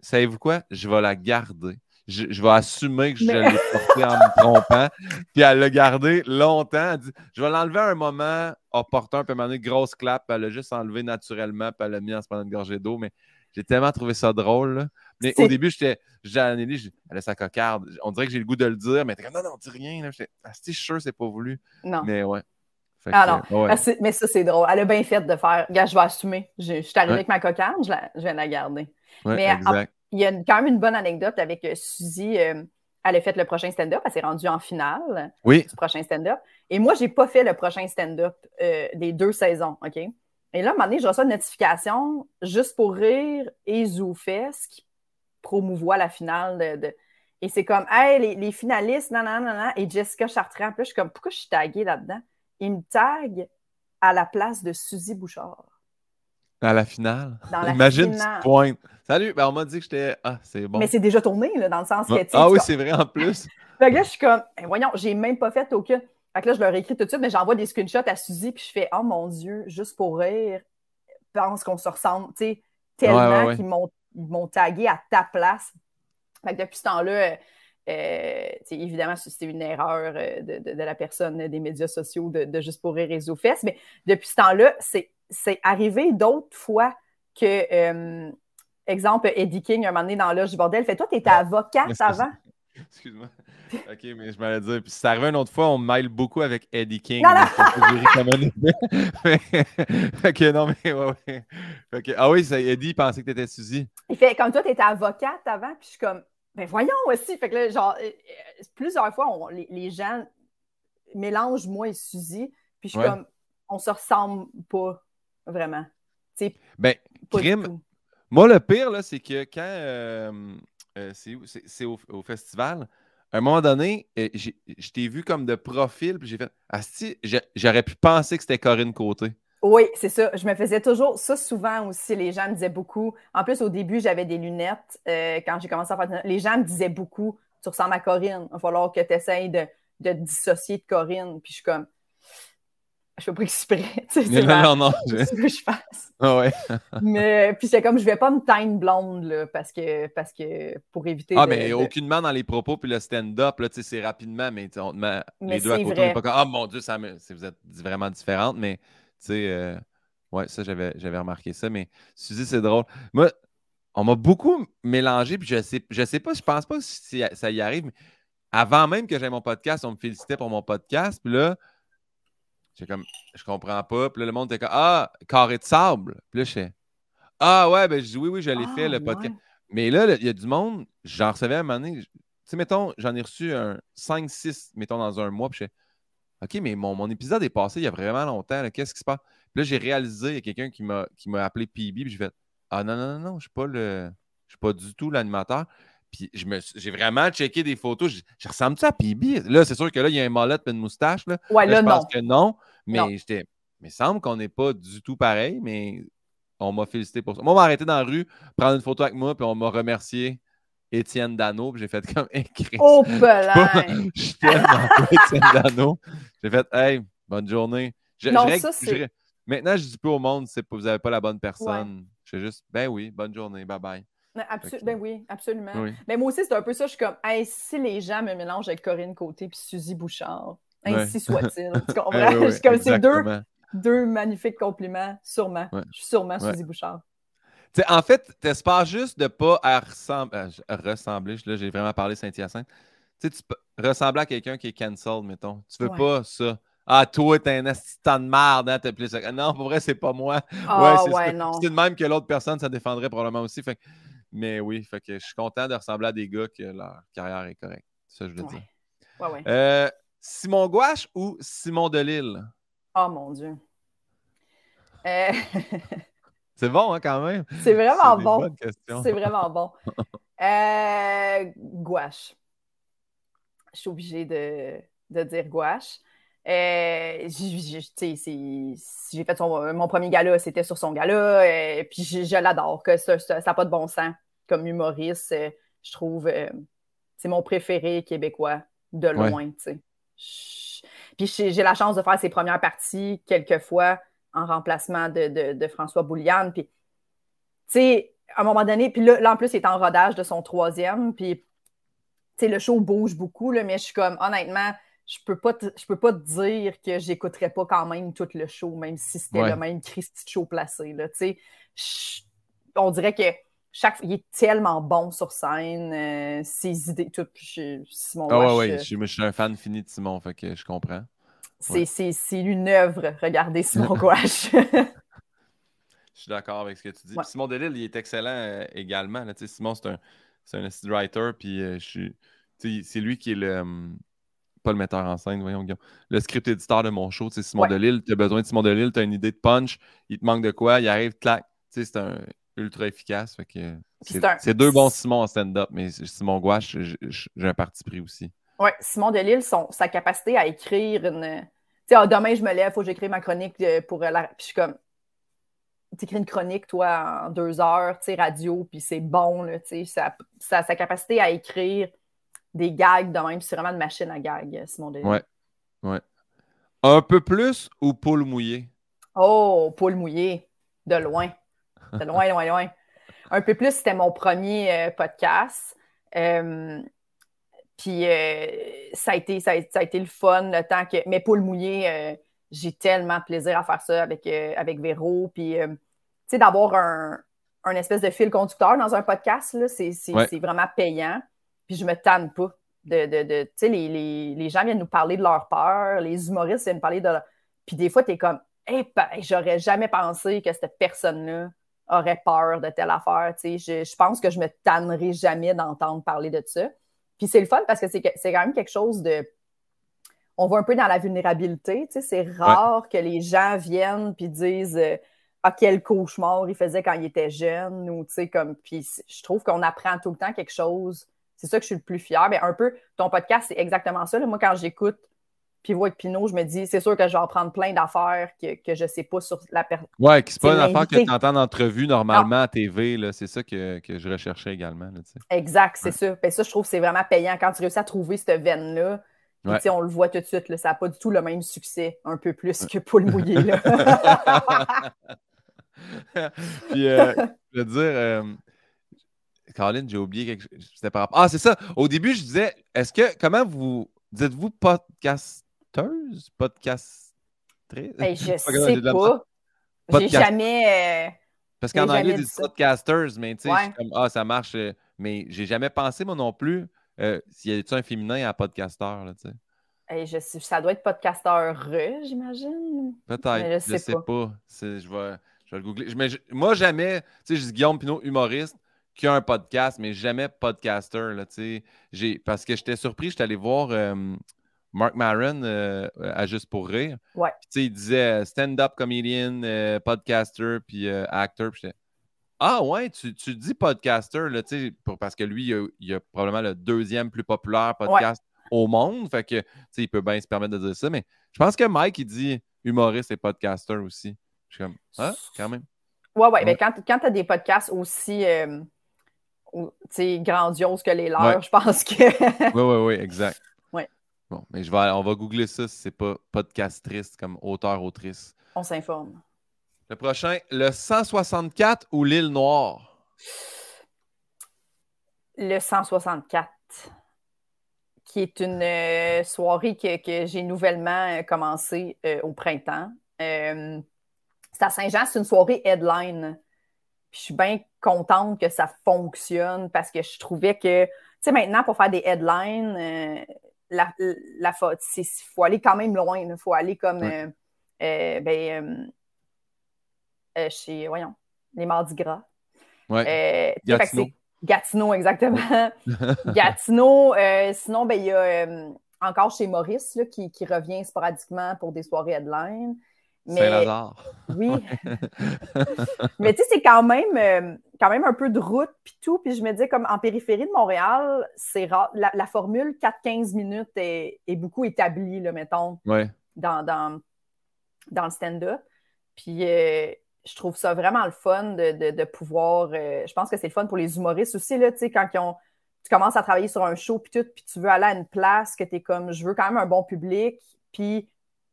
A: savez-vous quoi? Je vais la garder. Je, vais assumer que je l'ai portée en me trompant. Puis elle l'a gardé longtemps. Elle dit Je vais l'enlever à un moment opportun, puis elle m'a donné grosse clap, puis elle l'a juste enlevé naturellement, puis elle l'a mis en se prenant une gorgée d'eau. Mais j'ai tellement trouvé ça drôle. Mais au début, j'étais, j'ai Anneli, elle a sa cocarde. On dirait que j'ai le goût de le dire, mais t'es comme non, non, dis rien. J'étais, ah, je suis sûr, c'est pas voulu.
B: Non.
A: Mais ouais.
B: ah non, ah, mais ça, c'est drôle. Elle a bien fait de faire, regarde, je vais assumer. Je, suis arrivée avec ma cocarde, je, vais la garder. mais il y a quand même une bonne anecdote avec euh, Suzy. Euh, elle a fait le prochain stand-up, elle s'est rendue en finale
A: oui.
B: du prochain stand-up. Et moi, j'ai pas fait le prochain stand-up euh, des deux saisons, OK? Et là, à un moment donné, je reçois une notification juste pour rire et ZooFest qui promouvoit la finale de. Et c'est comme, hey, les, finalistes, non, non, non, non, et Jessica Chartrand. Puis je suis comme, pourquoi je suis taguée là-dedans? Il me tague à la place de Suzy Bouchard.
A: À la finale?
B: Dans la
A: Imagine,
B: finale.
A: point. Salut, ben on m'a dit que j'étais. Ah, c'est bon.
B: Mais c'est déjà tourné, là, dans le sens que.
A: Ah
B: tu
A: oui, c'est vrai en plus.
B: Fait que là, je suis comme, Eh, voyons, j'ai même pas fait aucun. Fait que là, je leur écris tout de suite, mais j'envoie des screenshots à Suzy, puis je fais, oh mon Dieu, juste pour rire, pense qu'on se ressemble, tu sais, tellement
A: Ouais, ouais, ouais.
B: qu'ils m'ont tagué à ta place. Fait que depuis ce temps-là, euh, tu évidemment, c'était une erreur euh, de, de- de la personne des médias sociaux de, de Juste pour rire et Zoufest, mais depuis ce temps-là, c'est c'est arrivé d'autres fois que, euh, exemple, Eddie King, un moment donné dans l'âge du bordel, fait toi, t'étais avocate
A: Mais c'est-
B: avant?
A: Excuse-moi. OK, mais je m'allais dire. Puis ça arrive une autre fois, on mêle beaucoup avec Eddie King.
B: Non, non.
A: fait que non, mais ouais, ouais. Fait que- ah oui, ça- Eddie il pensait que t'étais Suzy.
B: Il fait comme toi, tu étais avocate avant, puis je suis comme, ben voyons aussi. Fait que là, genre, euh, euh, plusieurs fois, on- les, les gens mélangent moi et Suzy, puis je suis
A: Ouais.
B: comme, on se ressemble pas vraiment. Tu sais,
A: Ben,
B: pas
A: crime. Moi, le pire, là, c'est que quand euh, euh, c'est au, festival, à un moment donné, euh, je t'ai vu comme de profil, puis j'ai fait Asti, j'aurais pu penser que c'était Corinne Côté.
B: Oui, c'est ça. Je me faisais toujours ça souvent aussi. Les gens me disaient beaucoup. En plus, au début, j'avais des lunettes euh, quand j'ai commencé à faire. Les gens me disaient beaucoup Tu ressembles à Corinne. Il va falloir que tu essayes de, de te dissocier de Corinne. Puis je suis comme Je fais pas exprès. Tu sais, c'est
A: Non, non, non. je-
B: ce que je fasse.
A: Ah ouais.
B: Mais puis c'est comme je vais pas me teindre blonde là, parce que parce que pour éviter
A: Ah,
B: de-
A: mais
B: de-
A: aucunement dans les propos, puis le stand-up, là, tu sais, c'est rapidement, mais on te met
B: Mais
A: les deux à côté,
B: vrai.
A: on est pas comme Ah mon Dieu, ça me... vous êtes vraiment différentes, mais tu sais, euh, ouais, ça, j'avais j'avais remarqué ça, mais Suzy, c'est drôle. Moi, on m'a beaucoup mélangé, puis je sais, je sais pas, je pense pas si ça y arrive, mais avant même que j'aie mon podcast, on me félicitait pour mon podcast, puis là, j'ai comme, je comprends pas, puis là, le monde était comme Ah, carré de sable, puis là, je fais Ah ouais, ben je dis oui, oui, je l'ai
B: Ah,
A: fait, le podcast.
B: ouais.
A: Mais là, il y a du monde, j'en recevais à un moment donné. Tu sais, mettons, j'en ai reçu un 5-6, mettons, dans un mois. Puis je fais, OK, mais mon, mon épisode est passé il y a vraiment longtemps. Qu'est-ce qui se passe? Puis là, j'ai réalisé, il y a quelqu'un qui m'a appelé PB. Puis j'ai fait, Ah non, non, non, non, je suis pas le. Je suis pas du tout l'animateur. Puis j'ai vraiment checké des photos. Je, je ressemble-tu à PB? Là, c'est sûr que là, il y a un molette et une moustache. Là,
B: Ouais,
A: Là,
B: là,
A: je
B: non.
A: pense que non. Mais j'étais. Mais il semble qu'on n'est pas du tout pareil, mais on m'a félicité pour ça. Moi, on m'a arrêté dans la rue, prendre une photo avec moi, puis on m'a remercié Étienne Dano, puis j'ai fait comme écrit.
B: Oh,
A: Je suis tellement pas Étienne Dano. J'ai fait Hey, bonne journée. Je-
B: Non,
A: je
B: ça, c'est-
A: je- maintenant, je dis plus au monde, c'est vous n'avez pas la bonne personne. Je fais juste Ben oui, bonne journée, bye bye.
B: Ben oui, absolument.
A: Oui.
B: Mais moi aussi, c'est un peu ça. Je suis comme, hey, si les gens me mélangent avec Corinne Côté puis Suzy Bouchard, ainsi soit-il. Tu comprends?
A: Ouais, ouais,
B: Je suis comme, c'est deux, deux magnifiques compliments, sûrement. Je suis sûrement. Suzy Bouchard.
A: En fait, t'espères juste de pas à ressemb- à- à ressembler. Là, j'ai vraiment parlé Saint-Hyacinthe. Tu sais, tu peux ressembler à quelqu'un qui est cancelled, mettons. Tu veux pas ça. Ah, toi, t'es un assistant de merde. Hein, t'as plus... Non, pour vrai, c'est pas moi.
B: Ah,
A: c'est
B: ouais.
A: C'est de même que l'autre personne, ça défendrait probablement aussi. Fait Mais oui, fait que je suis content de ressembler à des gars que leur carrière est correcte. C'est ça je veux
B: Ouais.
A: dire.
B: Ouais, ouais.
A: Euh, Simon Gouache ou Simon Delille?
B: Oh mon Dieu. Euh,
A: C'est bon, hein, quand même.
B: c'est vraiment bon. C'est vraiment bon. Euh, gouache. Je suis obligée de, de dire gouache. Euh, j'ai- fait son- mon premier gala, c'était sur son gala, euh, puis je, je l'adore, que ça n'a pas de bon sens comme humoriste. je trouve euh, c'est mon préféré québécois de
A: Ouais.
B: loin. tu sais. Puis j'ai la chance de faire ses premières parties quelquefois en remplacement de, de- de François Bouliane. Puis, tu sais, à un moment donné, puis là, là, en plus, il est en rodage de son troisième, puis, tu sais, le show bouge beaucoup, là, mais je suis comme, honnêtement, je peux pas te, je peux pas te dire que j'écouterais pas quand même tout le show, même si c'était
A: Ouais.
B: le même Christy show placé, là, tu sais. Je- On dirait que chaque il est tellement bon sur scène, euh, ses idées, tout, puis je- Simon
A: Ah ouais, ouais.
B: euh,
A: Je suis, moi, je suis un fan fini de Simon, fait que je comprends.
B: c'est
A: ouais.
B: c'est- c'est une œuvre, regardez Simon Gouache.
A: Je suis d'accord avec ce que tu dis.
B: Ouais.
A: Simon Delille, il est excellent euh, également. là. Tu sais, Simon, c'est un, c'est un writer, puis euh, je suis. tu c'est lui qui est le. Hum, pas le metteur en scène, voyons, Le script éditeur de mon show, c'est Simon Delille. Tu as besoin de Simon Delille, tu as une idée de punch, il te manque de quoi, il arrive, clac. C'est un ultra efficace. c'est deux bons Simon en stand-up, mais Simon Gouache, j'ai un parti pris aussi.
B: Oui, Simon Delille, son, sa capacité à écrire une. Tu sais, ah, demain, je me lève, il faut que j'écrive ma chronique euh, pour la. Puis je suis comme. Tu écris une chronique, toi, en deux heures, tu sais, radio, puis c'est bon, là, tu sais. Sa, sa, capacité à écrire des gags de même, c'est vraiment une machine à gags, Simon Delille.
A: Ouais. Ouais. Un peu plus ou poule mouillé?
B: Oh, poule mouillé, de loin. De loin, loin, loin. Un peu plus, c'était mon premier euh, podcast. Euh, puis euh, ça, a été, ça, a, été le fun, le temps que. Mais pour le mouiller, euh, j'ai tellement plaisir à faire ça avec, avec Véro. Puis, tu sais, d'avoir un, espèce de fil conducteur dans un podcast, c'est vraiment payant. Puis je me tanne pas. De, de, tu sais, les, gens viennent nous parler de leur peur, les humoristes viennent nous parler de leur... Puis des fois, tu es comme, eh ben, j'aurais jamais pensé que cette personne-là aurait peur de telle affaire. Tu sais, je, je pense que je me tannerai jamais d'entendre parler de ça. Puis c'est le fun parce que c'est quand même quelque chose de. On va un peu dans la vulnérabilité. Tu sais, c'est rare que les gens viennent puis disent euh, Ah, quel cauchemar il faisait quand il était jeune. Ou, tu sais, comme. Puis je trouve qu'on apprend tout le temps quelque chose. C'est ça que je suis le plus fier. Mais un peu, ton podcast, c'est exactement ça. Moi, quand j'écoute Pivot avec Pinot, je me dis, c'est sûr que je vais apprendre plein d'affaires que, que je ne sais pas sur la personne.
A: Ouais, qui c'est pas une affaire que tu entends en entrevue normalement à TV. C'est ça que, que, je recherchais également.
B: exact, c'est ça. Ben, ça, je trouve que c'est vraiment payant quand tu réussis à trouver cette veine-là. On le voit tout de suite, ça n'a pas du tout le même succès, un peu plus que Paul Mouillé.
A: Puis, euh, je veux dire, euh, Caroline, j'ai oublié quelque chose. Par... Ah, c'est ça. Au début, je disais, est-ce que, comment vous, dites-vous podcast podcasteuse? Podcastrice?
B: Ben, je sais pas. J'ai jamais. Euh,
A: Parce qu'en anglais, ils disent podcasters, mais tu sais, comme, ah, ça marche. Euh, mais j'ai jamais pensé, moi non plus, euh, s'il y a un féminin à podcasteur, là, tu
B: sais. je ça doit être podcasteur j'imagine.
A: Peut-être, je sais, sais pas. Je, vais, je vais le googler. Mais moi, jamais, tu sais, je dis Guillaume Pinot, humoriste, qui a un podcast, mais jamais podcaster, là, tu sais. Parce que j'étais surpris, j'étais allé voir Mark Maron euh, à Juste pour rire.
B: Ouais.
A: il disait euh, stand-up comedian, euh, podcaster, puis actor. Puis ah ouais, tu, tu dis podcaster, là, pour, parce que lui, il a, probablement le deuxième plus populaire podcast au monde. Fait que il peut bien se permettre de dire ça. Mais je pense que Mike, il dit humoriste et podcaster aussi. Je suis comme, ah, quand même.
B: Ouais, ouais. Mais quand, quand tu as des podcasts aussi grandioses que les leurs, je pense que.
A: oui, oui, oui, exact. Bon, mais je vais, on va googler ça si c'est pas podcastrice comme auteur-autrice.
B: On s'informe.
A: Le prochain, le 164 ou l'île Noire?
B: Le 164, qui est une euh, soirée que, j'ai nouvellement euh, commencée euh, au printemps. c'est à Saint-Jean, c'est une soirée headline. je suis bien contente que ça fonctionne parce que je trouvais que, tu sais, maintenant, pour faire des headlines, la, la faute. Il faut aller quand même loin. Il faut aller comme euh, euh, ben, euh, chez, voyons, les Mardis Gras.
A: Ouais. Gatineau.
B: Gatineau, exactement. Gatineau. sinon, ben, il y a encore chez Maurice là, qui, qui, revient sporadiquement pour des soirées headline.
A: Saint-Lazare.
B: Oui. mais tu sais, c'est quand même, euh, quand même un peu de route puis tout. Puis je me dis, comme en périphérie de Montréal, c'est La, formule 4-15 minutes est, beaucoup établie, là, mettons, dans, dans, dans, le stand-up. Puis euh, je trouve ça vraiment le fun de, pouvoir. Euh, je pense que c'est le fun pour les humoristes aussi, là, tu sais, quand tu commences à travailler sur un show puis tout, puis tu veux aller à une place que tu es comme, je veux quand même un bon public, puis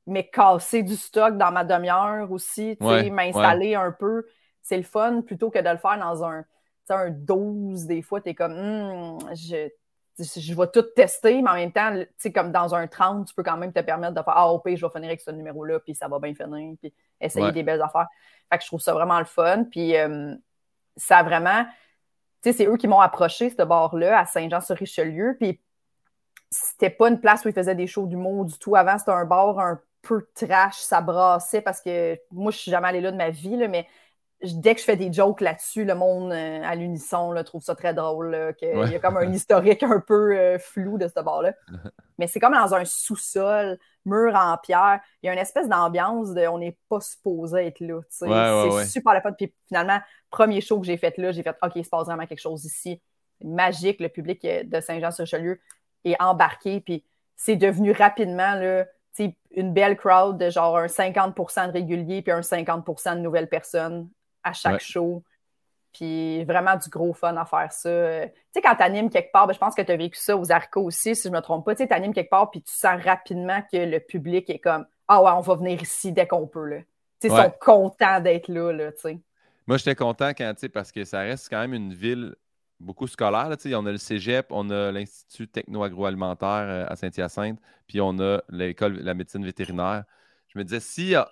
B: mais casser du stock dans ma demi-heure aussi, m'installer un peu. C'est le fun plutôt que de le faire dans un, un 12. Des fois, tu es comme, hmm, je, je vais tout tester, mais en même temps, comme dans un 30, tu peux quand même te permettre de faire Ah, ok, je vais finir avec ce numéro-là, puis ça va bien finir, puis essayer des belles affaires. Fait que je trouve ça vraiment le fun. Puis euh, ça a vraiment. Tu sais, c'est eux qui m'ont approché, ce bar-là, à Saint-Jean-sur-Richelieu. Puis c'était pas une place où ils faisaient des shows d'humour du tout. Avant, c'était un bar un peu trash, ça brassait parce que moi, je suis jamais allée là de ma vie, là, mais dès que je fais des jokes là-dessus, le monde euh, à l'unisson trouve ça très drôle. qu'il Il y a comme un historique un peu euh, flou de ce bord-là. Mais c'est comme dans un sous-sol, mur en pierre. Il y a une espèce d'ambiance de on n'est pas supposé être là. c'est super le fun. Puis finalement, premier show que j'ai fait là, j'ai fait OK, il se passe vraiment quelque chose ici. Magique, le public de Saint-Jean-sur-Richelieu est embarqué. Puis c'est devenu rapidement là, une belle crowd de genre un 50% de réguliers puis un 50% de nouvelles personnes à chaque show. Puis vraiment du gros fun à faire ça. Tu sais, quand tu animes quelque part, ben, je pense que tu as vécu ça aux Arcos aussi, si je me trompe pas. Tu sais, animes quelque part, puis tu sens rapidement que le public est comme Ah ouais, on va venir ici dès qu'on peut. Là. ils sont contents d'être là, là
A: Moi, j'étais content quand, parce que ça reste quand même une ville beaucoup scolaire. Là, on a le cégep, on a l'Institut techno-agroalimentaire euh, à Saint-Hyacinthe, puis on a l'école de la médecine vétérinaire. Je me disais, s'il y a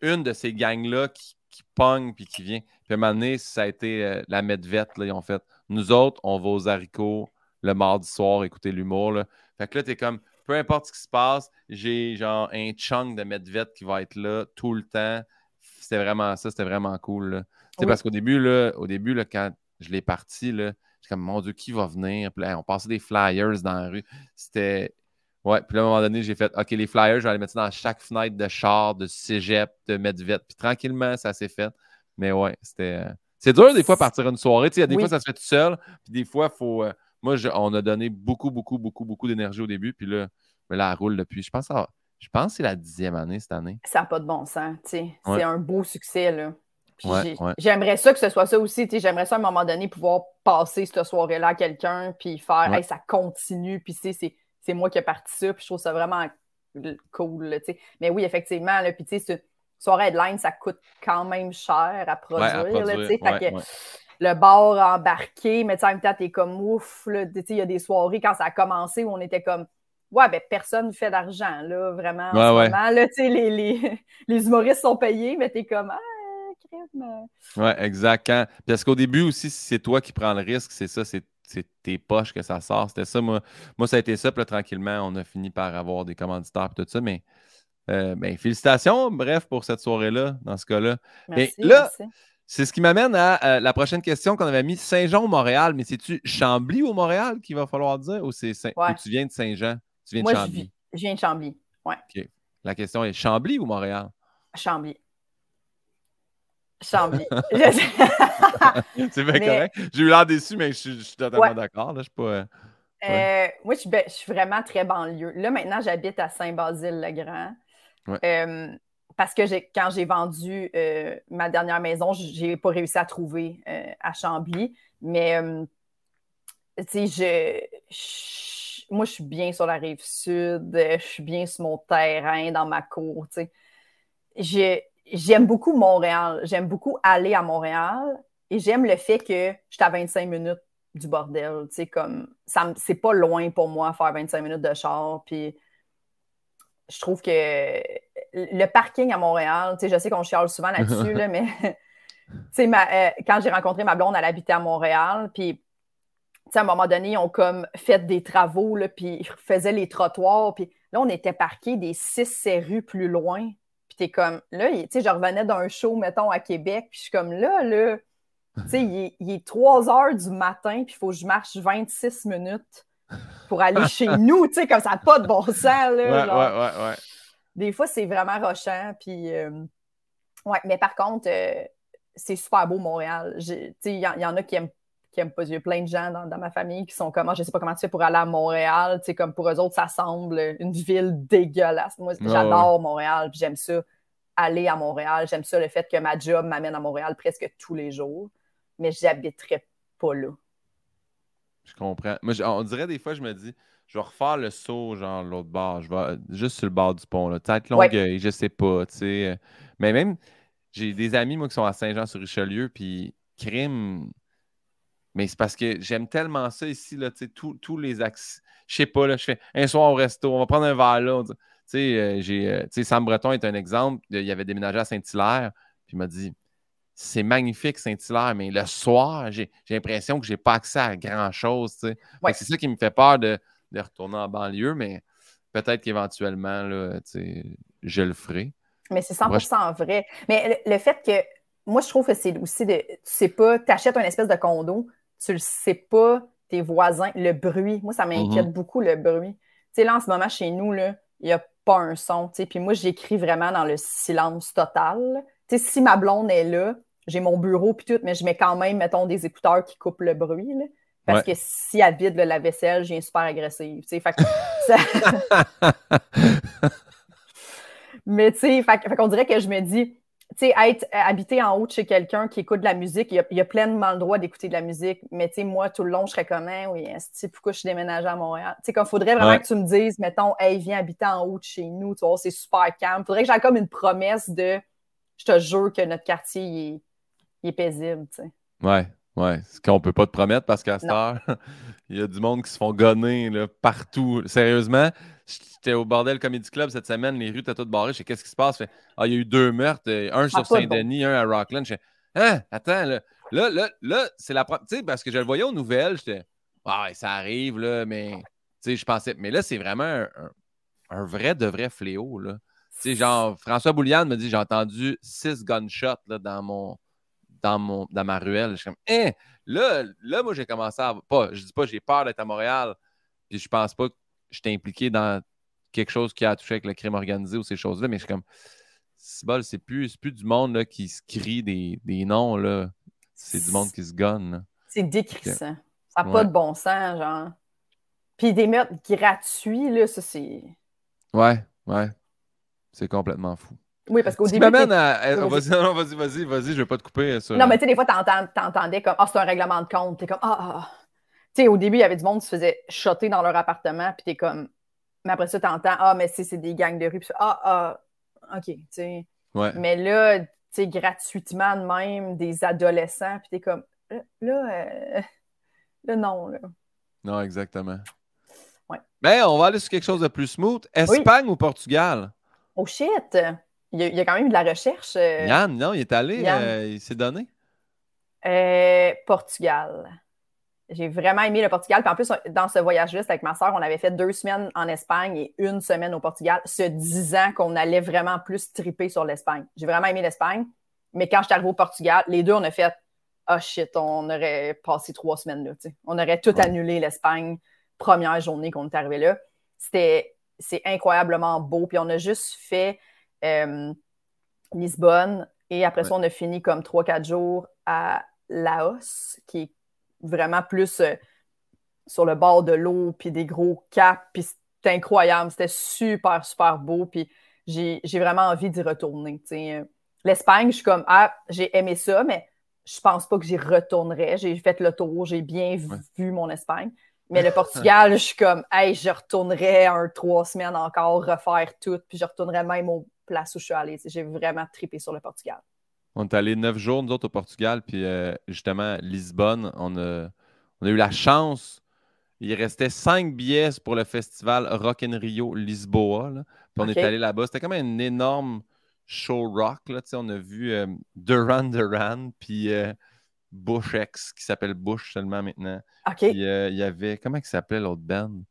A: une de ces gangs-là qui, qui pogne puis qui vient, puis à un moment donné, ça a été euh, la Medvette, là, ils ont fait nous autres, on va aux haricots le mardi soir écouter l'humour. Fait que là, t'es comme peu importe ce qui se passe, j'ai genre un chunk de Medvette qui va être là tout le temps. C'était vraiment ça, c'était vraiment cool. C'est Parce qu'au début, là, au début là, quand je l'ai parti, là, j'étais comme mon Dieu, qui va venir? on passait des flyers dans la rue. C'était Ouais, puis à un moment donné, j'ai fait OK, les flyers, je vais les mettre dans chaque fenêtre de char, de cégep, de Medvette. Puis tranquillement, ça s'est fait. Mais ouais, c'était. Euh, c'est dur des fois partir une soirée. Tu sais, des fois, ça se fait tout seul. Puis des fois, il faut. Euh, moi, on a donné beaucoup, beaucoup, beaucoup, beaucoup d'énergie au début. Puis là, mais là, elle roule depuis. Je pense, je pense que c'est la dixième année cette année.
B: Ça n'a pas de bon sens. Tu sais. C'est un beau succès. là. J'aimerais ça que ce soit ça aussi. J'aimerais ça à un moment donné pouvoir passer cette soirée-là à quelqu'un, puis faire hey, ça continue, puis c'est moi qui ai parti ça, puis je trouve ça vraiment cool. mais oui, effectivement, là, puis sais, soirée headline, ça coûte quand même cher à produire. le bar embarqué, mais en même temps, t'es comme ouf. Il y a des soirées quand ça a commencé où on était comme Ouais, ben personne ne fait d'argent, là, vraiment. là, les, les, les, humoristes sont payés, mais t'es comme Ah, crème.
A: Ouais, exact. Parce qu'au début aussi, si c'est toi qui prends le risque, c'est ça, c'est tes poches que ça sort. C'était ça, moi. Moi, ça a été ça. Puis là, tranquillement, on a fini par avoir des commanditaires et tout ça. Mais euh, ben, félicitations, bref, pour cette soirée-là, dans ce cas-là. Mais là, c'est ce qui m'amène à la prochaine question qu'on avait mis Saint-Jean au Montréal? Mais c'est-tu Chambly au Montréal qu'il va falloir dire ou, c'est tu viens de Saint-Jean? Tu viens de Chambly?
B: Je, viens de Chambly. Ouais.
A: La question est Chambly ou Montréal?
B: Chambly. Chambly.
A: c'est bien correct. J'ai eu l'air déçu, mais je, suis totalement d'accord. Je pas.
B: Euh, euh, moi, ben, je, suis vraiment très banlieue. Là, maintenant, j'habite à Saint-Basile-le-Grand. Euh, parce que quand j'ai vendu ma dernière maison, je n'ai pas réussi à trouver à Chambly. Mais, tu sais, je, moi, je suis bien sur la rive sud. Je suis bien sur mon terrain, dans ma cour. Tu sais j'aime beaucoup Montréal. J'aime beaucoup aller à Montréal et j'aime le fait que je suis à 25 minutes du bordel. Tu sais, comme, ça, c'est pas loin pour moi faire 25 minutes de char. Puis je trouve que le parking à Montréal, tu sais, je sais qu'on chiale souvent là-dessus, là, mais tu sais, euh, quand j'ai rencontré ma blonde, elle habitait à Montréal. Puis à un moment donné, ils ont comme fait des travaux, là, puis ils faisaient les trottoirs. Puis là, on était parqués des six rues plus loin. Puis t'es comme, là, tu sais, je revenais d'un show, mettons, à Québec, puis je suis comme, là, là, tu sais, il, est 3 heures du matin, puis il faut que je marche 26 minutes pour aller chez nous, tu sais, comme ça n'a pas de bon sens, là.
A: Ouais, ouais, ouais,
B: Des fois, c'est vraiment rochant, puis... Euh, ouais, mais par contre, euh, c'est super beau, Montréal. Tu sais, il y, en a qui aiment qui aiment pas. Il y a plein de gens dans, ma famille qui sont comme moi, je sais pas comment tu fais pour aller à Montréal. Tu sais, comme pour eux autres, ça semble une ville dégueulasse. Moi, j'adore Montréal, puis j'aime ça aller à Montréal. J'aime ça le fait que ma job m'amène à Montréal presque tous les jours, mais j'habiterais pas là.
A: Je comprends. Moi, on dirait des fois, je me dis, je vais refaire le saut, genre l'autre bord. Je vais juste sur le bord du pont, là. Peut-être Longueuil, je sais pas, tu sais. Mais même, j'ai des amis, moi, qui sont à Saint-Jean-sur-Richelieu, puis crime, mais c'est parce que j'aime tellement ça ici, là, tous les axes. Je sais pas, là, je fais un soir au resto, on va prendre un verre là. Tu sais, euh, j'ai, euh, Sam Breton est un exemple. Il avait déménagé à Saint-Hilaire, puis il m'a dit c'est magnifique Saint-Hilaire, mais le soir, j'ai, l'impression que j'ai pas accès à grand-chose. C'est ça qui me fait peur de, retourner en banlieue, mais peut-être qu'éventuellement, là, je le ferai.
B: Mais c'est 100% vrai. Mais le, fait que moi, je trouve que c'est aussi de. Tu sais pas, tu achètes un espèce de condo, tu le sais pas, tes voisins, le bruit. Moi, ça m'inquiète mm-hmm. beaucoup, le bruit. Tu sais, là, en ce moment, chez nous, il n'y a pas un son. Tu sais, puis moi, j'écris vraiment dans le silence total. Tu sais, si ma blonde est là, j'ai mon bureau puis tout, mais je mets quand même, mettons, des écouteurs qui coupent le bruit. parce que si elle vide le lave-vaisselle, j'ai super agressive. Tu sais, fait mais tu sais, fait, qu'on dirait que je me dis, sais, être euh, habité en haut de chez quelqu'un qui écoute de la musique, il y a, pleinement le droit d'écouter de la musique. Mais tu sais, moi, tout le long, je serais comme, hein, oui, pourquoi je suis déménagée à Montréal? Tu sais, comme faudrait vraiment que tu me dises, mettons, hey, viens habiter en haut de chez nous, tu vois, c'est super calme. Faudrait que j'aie comme une promesse de, je te jure que notre quartier, il est, paisible, tu sais.
A: Ouais, ouais. Ce qu'on peut pas te promettre parce qu'à cette heure, il y a du monde qui se font gonner là, partout. Sérieusement, J'étais au Bordel Comedy Club cette semaine, les rues étaient toutes barrées. Je sais qu'est-ce qui se passe? ah, il y a eu deux meurtres, euh, un sur Saint-Denis, un à Rockland. Je fais, hein, attends, là, là, là, là c'est la Tu sais, parce que je le voyais aux nouvelles, j'étais, ah, ça arrive, là, mais, tu sais, je pensais, mais là, c'est vraiment un, vrai de vrai fléau, là. Tu sais, genre, François Bouliane me dit, j'ai entendu six gunshots, là, dans mon, dans, mon, dans ma ruelle. Je suis comme, hein, là, là, moi, j'ai commencé à. Pas, je dis pas, j'ai peur d'être à Montréal. Puis je pense pas que j'étais impliqué dans quelque chose qui a touché avec le crime organisé ou ces choses-là, mais je suis comme, c'est plus, plus du monde là, qui se crie des, des noms, là. C'est du monde qui se gonne.
B: C'est décrissant. Ça n'a pas de bon sens, genre. Puis des meurtres gratuits, là, ça, c'est.
A: Ouais, ouais. C'est complètement fou.
B: Oui, parce qu'au début.
A: m'amène à. Vas-y, vas-y, vas-y, vas-y, je vais pas te couper.
B: Non, mais tu sais, des fois, t'entendais comme Ah, c'est un règlement de compte. T'es comme Ah, ah. ah. Tu sais, au début, il y avait du monde qui se faisait shotter dans leur appartement, puis t'es comme. Mais après ça, t'entends, ah, mais c'est des gangs de rue, puis ah, ah, OK, tu sais. Mais là, tu sais, gratuitement de même, des adolescents, puis t'es comme, là, là, euh, non, là.
A: Non, exactement.
B: Ouais.
A: Mais on va aller sur quelque chose de plus smooth. Espagne ou Portugal?
B: Oh shit! Il y, a, quand même de la recherche. Euh,
A: Yann, non, il est allé, euh, il s'est donné?
B: Portugal. J'ai vraiment aimé le Portugal. Puis en plus, dans ce voyage-là, avec ma soeur, on avait fait deux semaines en Espagne et une semaine au Portugal, se disant qu'on allait vraiment plus triper sur l'Espagne. J'ai vraiment aimé l'Espagne. Mais quand je suis arrivée au Portugal, les deux, on a fait Ah oh shit, on aurait passé trois semaines là. On aurait tout annulé l'Espagne, première journée qu'on est arrivé là. C'était c'est incroyablement beau. Puis on a juste fait euh, Lisbonne et après ça, on a fini comme trois, quatre jours à Laos, qui est vraiment plus euh, sur le bord de l'eau, puis des gros caps, puis c'était incroyable, c'était super, super beau, puis j'ai vraiment envie d'y retourner. L'Espagne, je suis comme, ah, j'ai aimé ça, mais je pense pas que j'y retournerais. J'ai fait le tour, j'ai bien vu mon Espagne. Mais le Portugal, je suis comme, hey, je retournerais un trois semaines encore, refaire tout, puis je retournerais même aux places où je suis allée. J'ai vraiment tripé sur le Portugal.
A: On est allé neuf jours, nous autres, au Portugal, puis euh, justement, Lisbonne, on a, on a eu la chance. Il restait cinq billets pour le festival Rock in Rio Lisboa. Puis on est allé là-bas. C'était comme un énorme show rock. Là, on a vu euh, Duran Duran, puis euh, Bush X, qui s'appelle Bush seulement maintenant. Puis il y avait, comment il s'appelait l'autre band?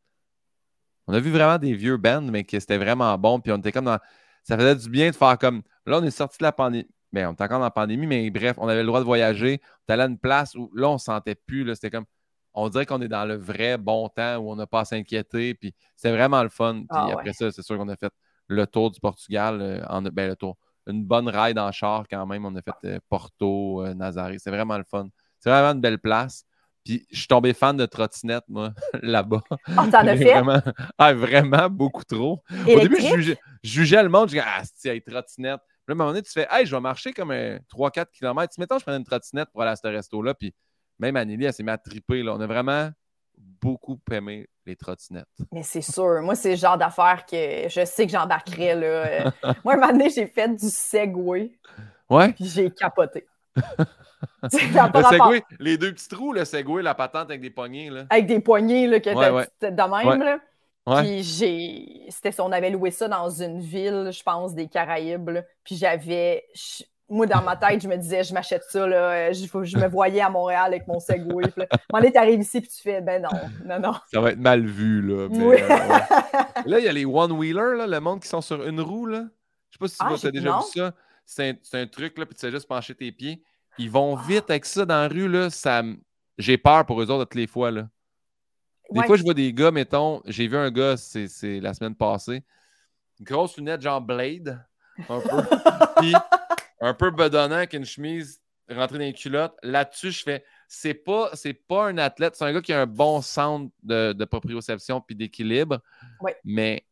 A: On a vu vraiment des vieux bands, mais qui c'était vraiment bon. Puis on était comme dans. Ça faisait du bien de faire comme. Là, on est sorti de la pandémie ben, on était encore dans la pandémie, mais bref, on avait le droit de voyager. On allait à une place où là, on ne sentait plus. C'était comme. On dirait qu'on est dans le vrai bon temps où on n'a pas à s'inquiéter. Puis c'était vraiment le fun. Puis ah après ça, c'est sûr qu'on a fait le tour du Portugal. Euh, en, ben, le tour. Une bonne ride en char quand même. On a fait euh, Porto, euh, Nazaré. C'est vraiment le fun. C'est vraiment une belle place. Puis je suis tombé fan de trottinette, moi, là-bas. Oh,
B: t'en fait?
A: Vraiment, ah, vraiment beaucoup trop. Au début, je jugeais, le monde. Je disais, ah, c'est trottinette à un moment donné, tu fais, hey, je vais marcher comme 3-4 km. Mettons, je prenais une trottinette pour aller à ce resto-là. Puis même Anneli, elle s'est mise à triper. Là. On a vraiment beaucoup aimé les trottinettes.
B: Mais c'est sûr. Moi, c'est le genre d'affaires que je sais que j'embarquerais. Là. Moi, un moment donné, j'ai fait du Segway.
A: Ouais.
B: Puis j'ai capoté.
A: le Segway, les deux petits trous, le Segway, la patente avec des poignées. Là.
B: Avec des poignées là, que ouais, de même. Là. Puis j'ai. C'était on avait loué ça dans une ville, je pense, des Caraïbes. Puis j'avais. Moi, dans ma tête, je me disais, je m'achète ça, là. Je, je, me voyais à Montréal avec mon Segway. Puis là, t'arrives ici, puis tu fais, ben non, non, non.
A: Ça va être mal vu, là. Euh, là, il y a les one-wheelers, là, le monde qui sont sur une roue, là. Je sais pas si tu ah, as déjà vu ça. c'est un, truc, là, puis tu sais juste pencher tes pieds. Ils vont vite avec ça dans la rue, là. Ça, j'ai peur pour eux autres toutes les fois, là. Des fois, je vois des gars, mettons, j'ai vu un gars, c'est la semaine passée, grosse lunette genre Blade, un peu, puis un peu bedonnant avec une chemise rentrée dans les culottes. Là-dessus, je fais, c'est pas, c'est pas un athlète, c'est un gars qui a un bon centre de, de proprioception puis d'équilibre, mais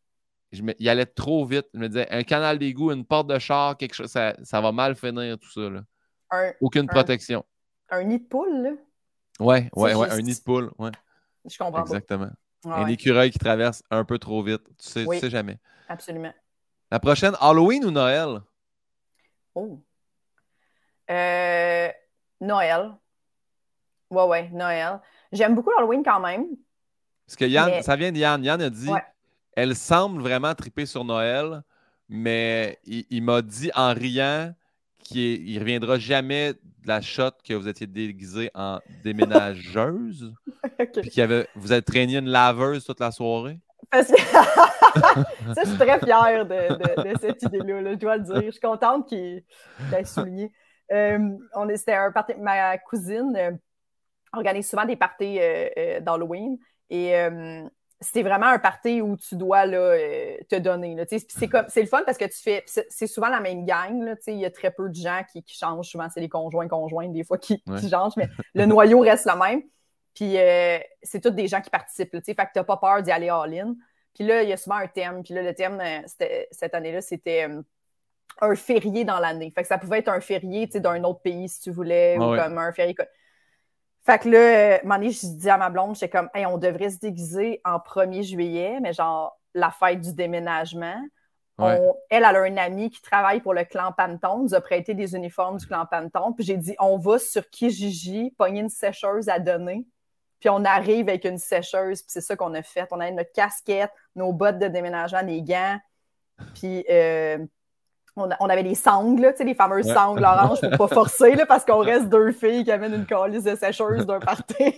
A: je me, il allait trop vite. Je me disais, un canal d'égout, une porte de char, quelque chose, ça, ça va mal finir tout ça. Là. Aucune protection.
B: Un nid de poule, là?
A: Ouais, ouais, ouais, un nid de poule, ouais.
B: Je comprends
A: Exactement. un écureuil qui traverse un peu trop vite. Tu sais, tu sais jamais.
B: Absolument.
A: La prochaine, Halloween ou Noël?
B: Oh. Euh, Noël. Ouais, ouais, Noël. J'aime beaucoup Halloween quand même.
A: Parce que Yann, ça vient de Yann. Yann a dit elle semble vraiment triper sur Noël, mais il, m'a dit en riant qu'il ne reviendra jamais de la shot que vous étiez déguisé en déménageuse. Puis qu'il avait, vous êtes traîné une laveuse toute la soirée?
B: ça, je suis très fière de, cette idée-là, je dois le dire. Je suis contente qu'il l'ait souligné. Euh, c'était un party, ma cousine euh, organise souvent des parties euh, d'Halloween et c'est vraiment un party où tu dois là, te donner. c'est, le fun parce que tu fais. C'est, souvent la même gang. Il y a très peu de gens qui, changent. Souvent, c'est les conjoints, conjoints, des fois qui, changent, mais le noyau reste le même. Puis c'est tous des gens qui participent. Là, fait que tu n'as pas peur d'y aller all-in. Puis là, il y a souvent un thème. Puis là, le thème, cette année-là, c'était un férié dans l'année. Fait que ça pouvait être un férié d'un autre pays si tu voulais, ou comme un férié. Fait que là, un moment je dis à ma blonde, j'étais comme, hey, on devrait se déguiser en 1er juillet, mais genre la fête du déménagement. elle, elle a un ami qui travaille pour le clan Panton, nous a prêté des uniformes du clan Panton. Puis j'ai dit, on va sur Kijiji, pogner une sécheuse à donner. Puis on arrive avec une sécheuse, puis c'est ça qu'on a fait. On a notre casquette, nos bottes de déménagement, les gants. Puis euh, on, avait des sangles, tu sais, les fameuses sangles oranges pour pas forcer, là, parce qu'on reste deux filles qui amènent une calice de sécheuse d'un party.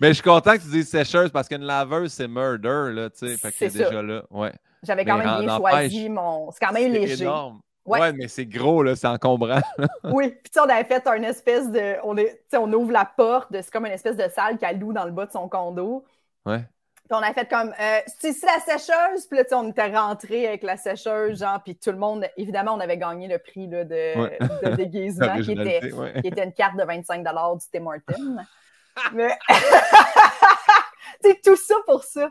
A: Mais je suis content que tu dises sécheuse parce qu'une laveuse, c'est murder, là, tu sais. Fait que déjà là, ouais.
B: J'avais quand même bien choisi mon. C'est quand même léger.
A: Énorme. Ouais. mais c'est gros, là, c'est encombrant.
B: oui, puis on avait fait une espèce de. On, est, on ouvre la porte, c'est comme une espèce de salle qu'elle loue dans le bas de son condo.
A: Ouais
B: on a fait comme, euh, c'est ici la sécheuse. Puis là, on était rentré avec la sécheuse, genre, puis tout le monde, évidemment, on avait gagné le prix là, de, déguisement, qui était, qui était, une carte de 25 du Tim Hortons. Mais, c'est tout ça pour ça.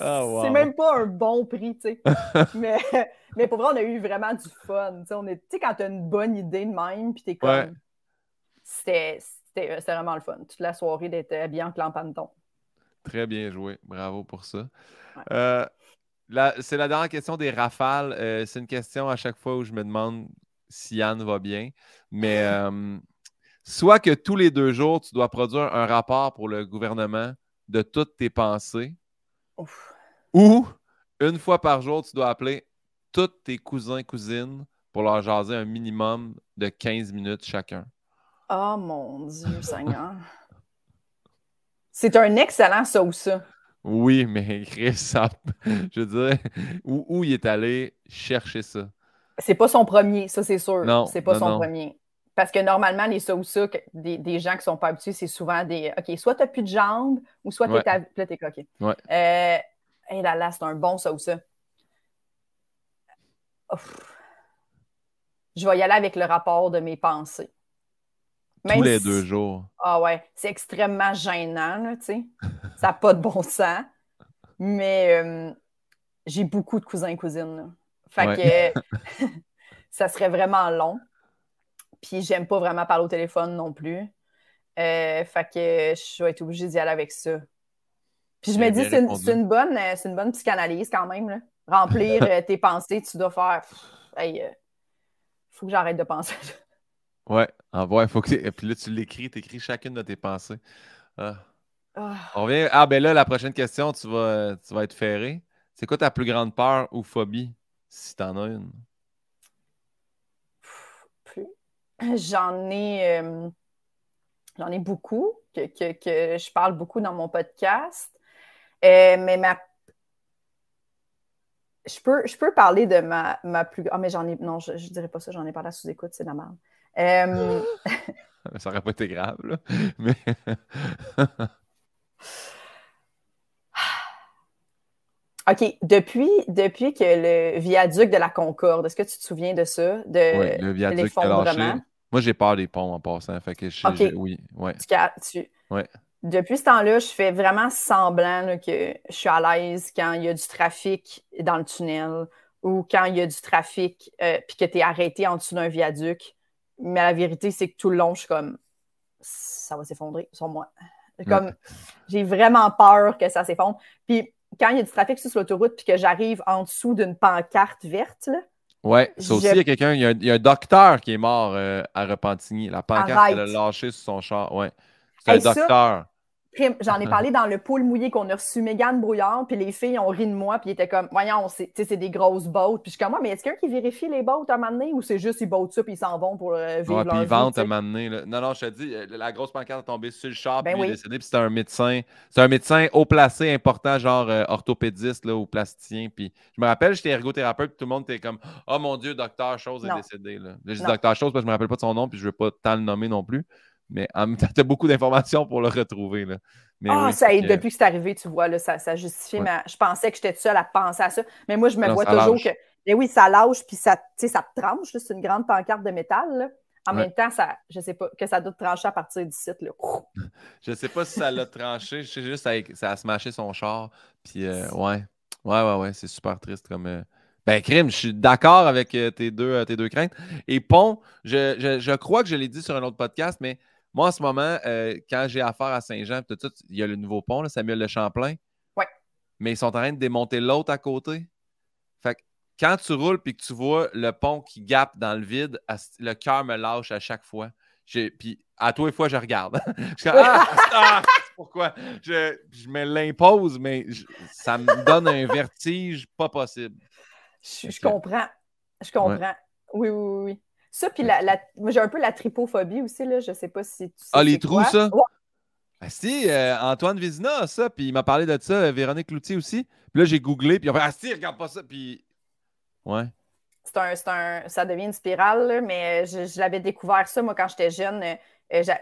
A: Oh,
B: c'est même pas un bon prix, tu sais. mais, mais pour vrai, on a eu vraiment du fun. Tu sais, quand tu as une bonne idée de même, puis t'es comme. C'était vraiment le fun. Toute la soirée d'être habillé en clan panton.
A: Très bien joué. Bravo pour ça. Euh, c'est la dernière question des rafales. Euh, c'est une question à chaque fois où je me demande si Yann va bien. Mais euh, soit que tous les deux jours, tu dois produire un rapport pour le gouvernement de toutes tes pensées. Ou une fois par jour, tu dois appeler tous tes cousins, cousines pour leur jaser un minimum de 15 minutes chacun.
B: Oh mon Dieu, Seigneur. C'est un excellent ça ou ça.
A: Oui, mais Chris, ça, je veux dire, où, il est allé chercher ça?
B: C'est pas son premier, ça c'est sûr. Non. C'est pas son premier. Parce que normalement, les ça ou ça, des, gens qui sont pas habitués, c'est souvent des OK, soit tu n'as plus de jambes ou soit tu es, là, t'es OK.
A: Ouais.
B: Euh, là, là, c'est un bon ça ou ça. Je vais y aller avec le rapport de mes pensées.
A: Tous les deux jours.
B: Ah ouais, c'est extrêmement gênant, tu sais. Ça n'a pas de bon sens. Mais euh, j'ai beaucoup de cousins et cousines. Fait que ça serait vraiment long. Puis j'aime pas vraiment parler au téléphone non plus. Euh, fait que je vais être obligée d'y aller avec ça. Puis je me dis, c'est une, bonne, euh, une bonne psychanalyse quand même. Remplir tes pensées, tu dois faire. Il faut que j'arrête de penser.
A: Ouais, en vrai, faut que. Et puis là, tu l'écris, tu écris chacune de tes pensées. Ah. ah. On revient. Ah, ben là, la prochaine question, tu vas, tu vas être ferré. C'est quoi ta plus grande peur ou phobie, si t'en as une?
B: J'en ai. Euh, j'en ai beaucoup, que, que, je parle beaucoup dans mon podcast. Euh, mais ma. je peux, je peux parler de ma, ma plus. Ah, mais j'en ai. Non, je, ne dirais pas ça, j'en ai parlé à sous-écoute, c'est la merde. Euh,
A: ça aurait pas été grave, là. Mais.
B: OK. Depuis, depuis que le viaduc de la Concorde, est-ce que tu te souviens de ça? De
A: oui, le viaduc lâché. Moi, j'ai peur des ponts en passant. Fait que je, oui, ouais.
B: Tu, Depuis ce temps-là, je fais vraiment semblant que je suis à l'aise quand il y a du trafic dans le tunnel ou quand il y a du trafic euh, puis que tu es arrêté en dessous d'un viaduc. Mais la vérité, c'est que tout le long, je suis comme ça va s'effondrer sur moi. Comme j'ai vraiment peur que ça s'effondre. Puis quand il y a du trafic sur l'autoroute puis que j'arrive en dessous d'une pancarte verte, là,
A: Ouais, ça aussi, il y a quelqu'un, il, y a un docteur qui est mort euh, à Repentigny. La pancarte, elle a lâché sur son char. Ouais. C'est un docteur.
B: J'en ai parlé dans le pool mouillé qu'on a reçu Mégane Brouillard, puis les filles ont ri de moi, puis ils étaient comme, voyons, c'est des grosses bottes. Puis je suis comme, moi, mais est-ce quelqu'un qui vérifie les bottes à un moment donné, ou c'est juste ils botent ça, puis ils s'en vont pour euh, vivre ouais, puis
A: ils vendent à un moment donné. Non, non, je te dis, euh, la grosse pancarte est tombée sur le char, ben puis il est décédé, puis c'était un médecin. C'est un médecin haut placé, important, genre euh, orthopédiste là, ou plasticien. Puis je me rappelle, j'étais ergothérapeute, tout le monde était comme, oh mon Dieu, docteur Chose est décédé. Là, là je dis docteur Chose parce que je me rappelle pas de son nom, puis je veux pas tant le nommer non plus. Mais en même temps, tu as beaucoup d'informations pour le retrouver. Là.
B: ah, ça, depuis que c'est arrivé, tu vois, là, ça, ça justifie. Mais je pensais que j'étais seule à penser à ça. Mais moi, je me vois toujours que. Mais oui, ça lâche, puis ça, ça te tranche. C'est une grande pancarte de métal. En même temps, ça, je sais pas, que ça doit te trancher à partir du site. Là.
A: je sais pas si ça l'a tranché. Je sais juste que ça a smashé son char. Puis, euh, ouais. Ouais, ouais, ouais. C'est super triste comme. Euh, ben, crime, je suis d'accord avec euh, tes, deux, tes deux craintes. Et Pont, je, je, je crois que je l'ai dit sur un autre podcast, mais moi, en ce moment, euh, quand j'ai affaire à Saint-Jean, il y a le nouveau pont, Samuel de Champlain.
B: Oui.
A: Mais ils sont en train de démonter l'autre à côté. Fait que quand tu roules et que tu vois le pont qui gappe dans le vide, le cœur me lâche à chaque fois. Puis à toi et fois, je regarde. je ah, ah, pourquoi? Je, me l'impose, mais ça me donne un vertige pas possible.
B: Je, comprends. Je comprends. Oui, oui, oui. Ça, puis la, j'ai un peu la tripophobie aussi, là. Je sais pas si tu sais
A: Ah, les trous, ça? Ah, si, euh, Antoine Vézina, ça, puis il m'a parlé de ça, euh, Véronique Loutier aussi. Puis là, j'ai googlé, puis on fait Ah, si, regarde pas ça, puis. Ouais.
B: C'est un, un, ça devient une spirale, mais euh, je, l'avais découvert ça, moi, quand j'étais jeune.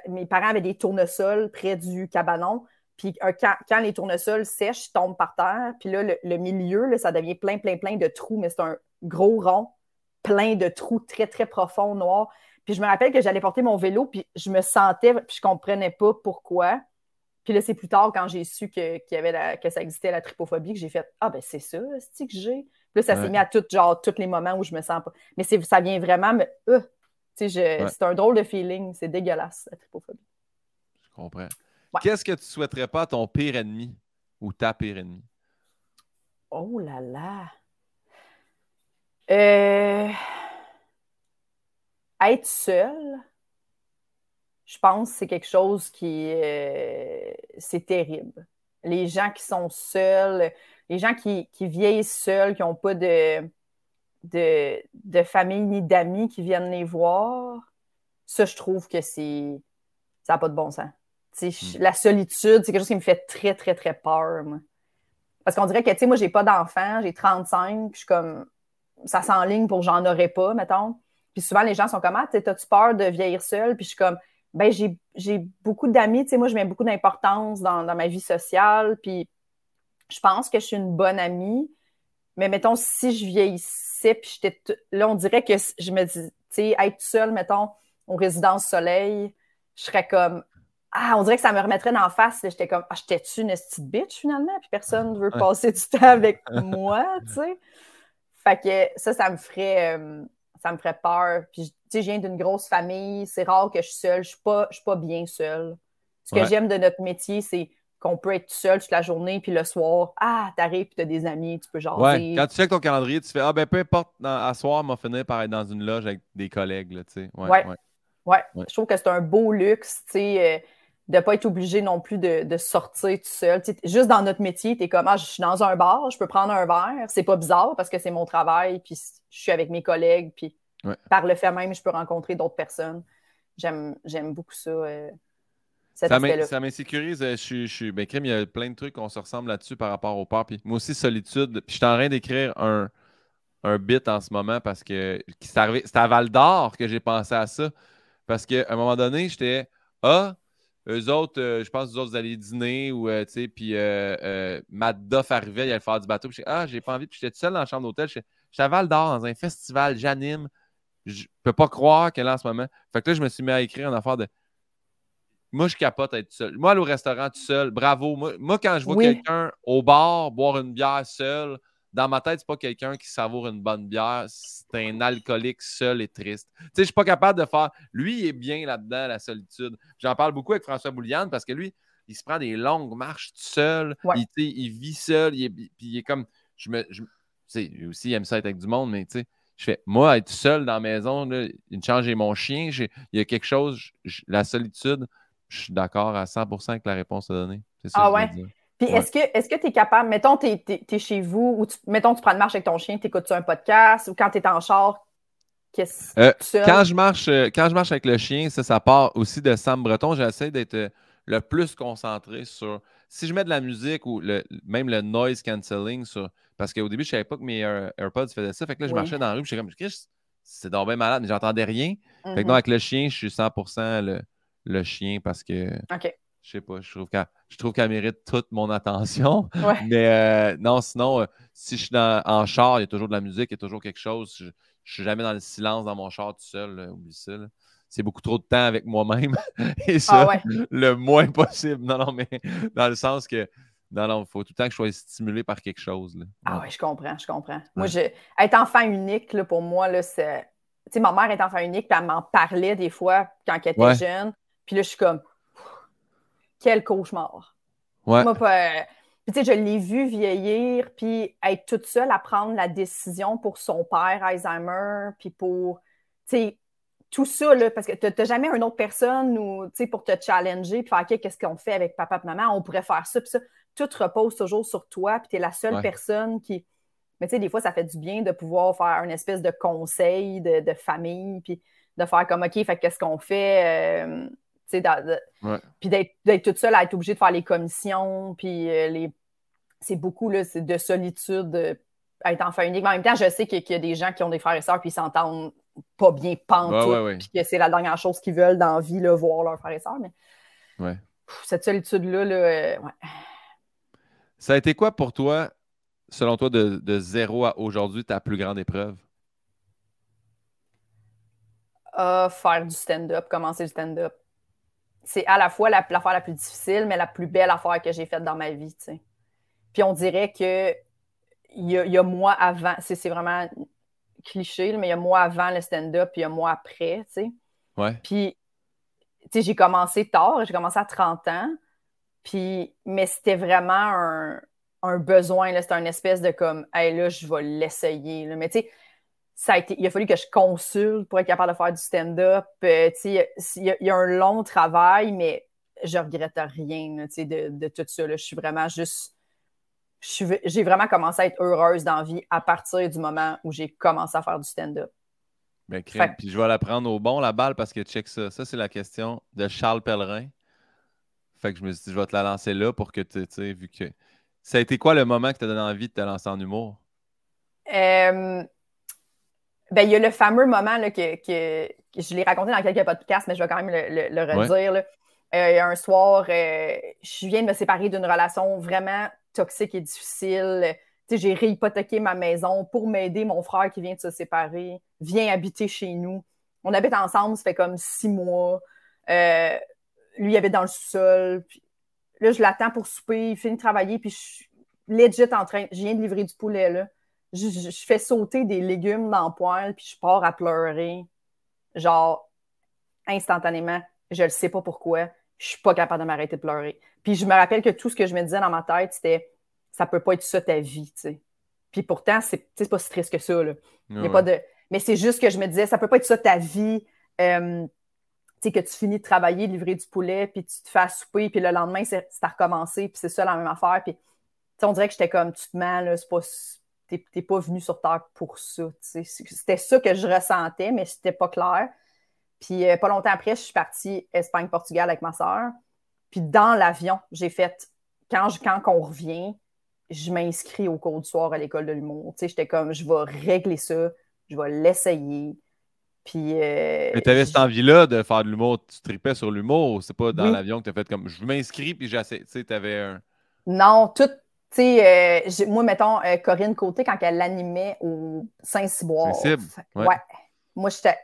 B: mes parents avaient des tournesols près du cabanon. Puis quand, les tournesols sèchent, ils tombent par terre. Puis là, le, le milieu, là, ça devient plein, plein, plein de trous, mais c'est un gros rond plein de trous très, très profonds, noirs. Puis je me rappelle que j'allais porter mon vélo, puis je me sentais, puis je comprenais pas pourquoi. Puis là, c'est plus tard, quand j'ai su que, y avait que ça existait la tripophobie, que j'ai fait Ah, ben c'est ça, c'est que j'ai. Puis là, ça s'est mis à tout, genre, tous les moments où je me sens pas. Mais ça vient vraiment me. Euh, c'est un drôle de feeling. C'est dégueulasse, la tripophobie.
A: Je comprends. Qu'est-ce que tu souhaiterais pas à ton pire ennemi ou ta pire ennemie?
B: Oh là là! Euh, être seul, je pense que c'est quelque chose qui. Euh, c'est terrible. Les gens qui sont seuls, les gens qui, qui vieillissent seuls, qui n'ont pas de, de, de, famille ni d'amis qui viennent les voir, ça, je trouve que c'est. Ça n'a pas de bon sens. Hmm. La solitude, c'est quelque chose qui me fait très, très, très peur. Parce qu'on dirait que, tu sais, moi, j'ai pas d'enfant, j'ai 35, je suis comme ça s'enligne pour j'en aurais pas, mettons. Puis souvent, les gens sont comme, ah, t'as-tu peur de vieillir seul? Puis je suis comme, ben, j'ai beaucoup d'amis, tu sais, moi, je mets beaucoup d'importance dans, ma vie sociale. Puis je pense que je suis une bonne amie. Mais mettons, si je vieillissais, puis j'étais. Là, on dirait que je me dis, tu sais, être seule, mettons, aux résidences soleil, je serais comme, ah, on dirait que ça me remettrait d'en face. J'étais comme, ah, j'étais-tu une petite bitch finalement? Puis personne ne veut passer du temps avec moi, tu sais. Fait que ça, ça me ferait, euh, ça me ferait peur. Puis, tu sais, je viens d'une grosse famille. C'est rare que je suis seule. Je suis pas, je suis pas bien seule. Ce que j'aime de notre métier, c'est qu'on peut être seul toute la journée, puis le soir, ah, t'arrives, puis t'as des amis, tu peux jaser.
A: Ouais, quand tu checkes ton calendrier, tu fais, ah, ben peu importe, à soir, m'a fini par être dans une loge avec des collègues, là, tu sais.
B: Ouais, ouais. ouais. Je trouve que c'est un beau luxe, tu sais. Euh, de ne pas être obligé non plus de, sortir tout seul. juste dans notre métier, tu es comme, ah, je suis dans un bar, je peux prendre un verre. C'est pas bizarre parce que c'est mon travail, puis je suis avec mes collègues, puis par le fait même, je peux rencontrer d'autres personnes. J'aime beaucoup ça. Euh.
A: ça m'insécurise. Euh, je, je, ben, il y a plein de trucs qu'on se ressemble là-dessus par rapport au peur. Puis moi aussi, solitude. Puis je suis en train d'écrire un, un bit en ce moment parce que c'est à Val d'Or que j'ai pensé à ça. Parce qu'à un moment donné, j'étais Ah, eux autres, euh, je pense que vous autres, vous allez dîner ou euh, tu sais, puis Matt Duff arrivait, il allait faire du bateau. Puis Ah, j'ai pas envie. Puis j'étais tout seul dans la chambre d'hôtel. J'étais à Val d'Or dans un festival, j'anime. Je peux pas croire qu'elle est en ce moment. Fait que là, je me suis mis à écrire une affaire de moi, je capote à être seul. Moi, aller au restaurant tout seul, bravo. Moi, quand je vois quelqu'un au bar boire une bière seul, dans ma tête, c'est pas quelqu'un qui savoure une bonne bière, c'est un alcoolique seul et triste. Tu sais, je suis pas capable de faire. Lui, il est bien là-dedans, la solitude. J'en parle beaucoup avec François Bouliane parce que lui, il se prend des longues marches tout seul. Il, il, vit seul. Il puis il est comme. Je me, je, lui aussi, il aime ça être avec du monde, mais tu sais, je fais, moi, être seul dans la maison, là, une chance, j'ai mon chien, il y a quelque chose, la solitude, je suis d'accord à 100% avec la réponse à donner.
B: ah ouais? Puis est-ce que tu es capable, mettons, tu es, chez vous, ou tu, mettons, tu prends une marche avec ton chien, tu écoutes un podcast, ou quand tu es en char, qu'est-ce
A: euh, quand je marche euh, Quand je marche avec le chien, ça, ça part aussi de Sam Breton. J'essaie d'être euh, le plus concentré sur. Si je mets de la musique ou le, même le noise cancelling sur. Parce qu'au début, je ne savais pas que mes AirPods faisaient ça. Fait que là, je marchais dans la rue, je suis comme, c'est bien malade, mais j'entendais rien. Fait que non, mm-hmm. avec le chien, je suis 100% le le chien parce que. Je sais pas, je trouve qu'elle mérite toute mon attention. Mais euh, non, sinon, euh, si je suis en char, il y a toujours de la musique, il y a toujours quelque chose. Je, ne suis jamais dans le silence dans mon char tout seul. oublie ça. C'est beaucoup trop de temps avec moi-même. Et ça, ah le moins possible. Non, non, mais dans le sens que non, non, il faut tout le temps que je sois stimulé par quelque chose.
B: Ah oui, je comprends, je comprends. Moi, je, être enfant unique, là, pour moi, c'est. Tu sais, ma mère est enfant unique, puis elle m'en parlait des fois quand elle était jeune. Puis là, je suis comme, quel cauchemar.
A: Ouais.
B: Moi, pas, puis, tu sais, je l'ai vu vieillir, puis être toute seule à prendre la décision pour son père, Alzheimer, puis pour, tu sais, tout ça, là, parce que tu n'as jamais une autre personne ou, pour te challenger, puis faire, OK, qu'est-ce qu'on fait avec papa et maman? On pourrait faire ça, puis ça. Tout repose toujours sur toi, puis tu es la seule personne qui. Mais tu sais, des fois, ça fait du bien de pouvoir faire une espèce de conseil de, famille, puis de faire comme, OK, fait qu'est-ce qu'on fait? Euh, puis d'être toute seule à être obligée de faire les commissions, puis euh, les... c'est beaucoup là, de solitude, euh, être enfant unique. Mais en même temps, je sais qu'il y a des gens qui ont des frères et sœurs, puis ils s'entendent pas bien pantoute, puis que c'est la dernière chose qu'ils veulent dans la vie, là, voir leurs frères et sœurs.
A: Mais
B: cette solitude-là, là, euh,
A: Ça a été quoi pour toi, selon toi, de, de zéro à aujourd'hui, ta plus grande épreuve?
B: faire du stand-up, commencer le stand-up c'est à la fois l'affaire la, plus difficile, mais la plus belle affaire que j'ai faite dans ma vie. Puis on dirait que il y, a, moi avant, c'est vraiment cliché, mais il y a moi avant le stand-up, puis il y a moi après. sais.
A: Ouais.
B: Puis j'ai commencé tard, j'ai commencé à 30 ans, puis, mais c'était vraiment un, un besoin, c'était un espèce de comme, hey, là, je vais l'essayer. Mais tu sais, a été, il a fallu que je consulte pour être capable de faire du stand-up. Euh, il, y a, un long travail, mais je regrette rien de, de, tout ça. Je suis vraiment juste. J'ai vraiment commencé à être heureuse dans la vie à partir du moment où j'ai commencé à faire du stand-up.
A: Ben, puis je vais la prendre au bon, la balle, parce que check ça. Ça, c'est la question de Charles Pellerin. Fait que je me suis dit, je vais te la lancer là pour que tu sais, vu que. Ça a été quoi le moment que tu as donné envie de te lancer en humour?
B: Euh, ben, il y a le fameux moment là, que, que, je l'ai raconté dans quelques podcasts, mais je vais quand même le, redire. Là. Euh, un soir, euh, je viens de me séparer d'une relation vraiment toxique et difficile. j'ai réhypothéqué ma maison pour m'aider mon frère qui vient de se séparer, vient habiter chez nous. On habite ensemble, ça fait comme six mois. Euh, lui, il habite dans le sous-sol. Là, je l'attends pour souper, il finit de travailler, puis je suis legit en train. Je viens de livrer du poulet, là je, fais sauter des légumes dans le poêle, puis je pars à pleurer. Genre, instantanément. Je ne sais pas pourquoi. Je suis pas capable de m'arrêter de pleurer. Puis je me rappelle que tout ce que je me disais dans ma tête, c'était ça peut pas être ça ta vie, tu sais. Puis pourtant, c'est pas si triste que ça, là. Il a pas de... Mais c'est juste que je me disais, ça peut pas être ça ta vie. Euh, tu sais, que tu finis de travailler, de livrer du poulet, puis tu te fais souper, puis le lendemain, c'est à recommencer, puis c'est ça la même affaire. Puis, on dirait que j'étais comme, tu te mens, là, c'est pas, t'es pas venu sur Terre pour ça. C'était ça que je ressentais, mais c'était pas clair. Puis euh, pas longtemps après, je suis partie Espagne-Portugal avec ma soeur. Puis dans l'avion, j'ai fait, quand, je, quand on revient, je m'inscris au cours du soir à l'école de l'humour. Tu sais, j'étais comme, je vais régler ça, je vais l'essayer. Puis. Euh,
A: Mais tu avais cette envie-là de faire de l'humour, tu tripais sur l'humour, c'est pas dans l'avion que tu as fait comme, je m'inscris, puis j'essaie, tu sais, tu avais un.
B: Non, tout. Tu sais, euh, moi, mettons, euh, Corinne Côté, quand elle l'animait au Saint-Cyboire.
A: Saint
B: ouais. ouais. Moi, j'étais.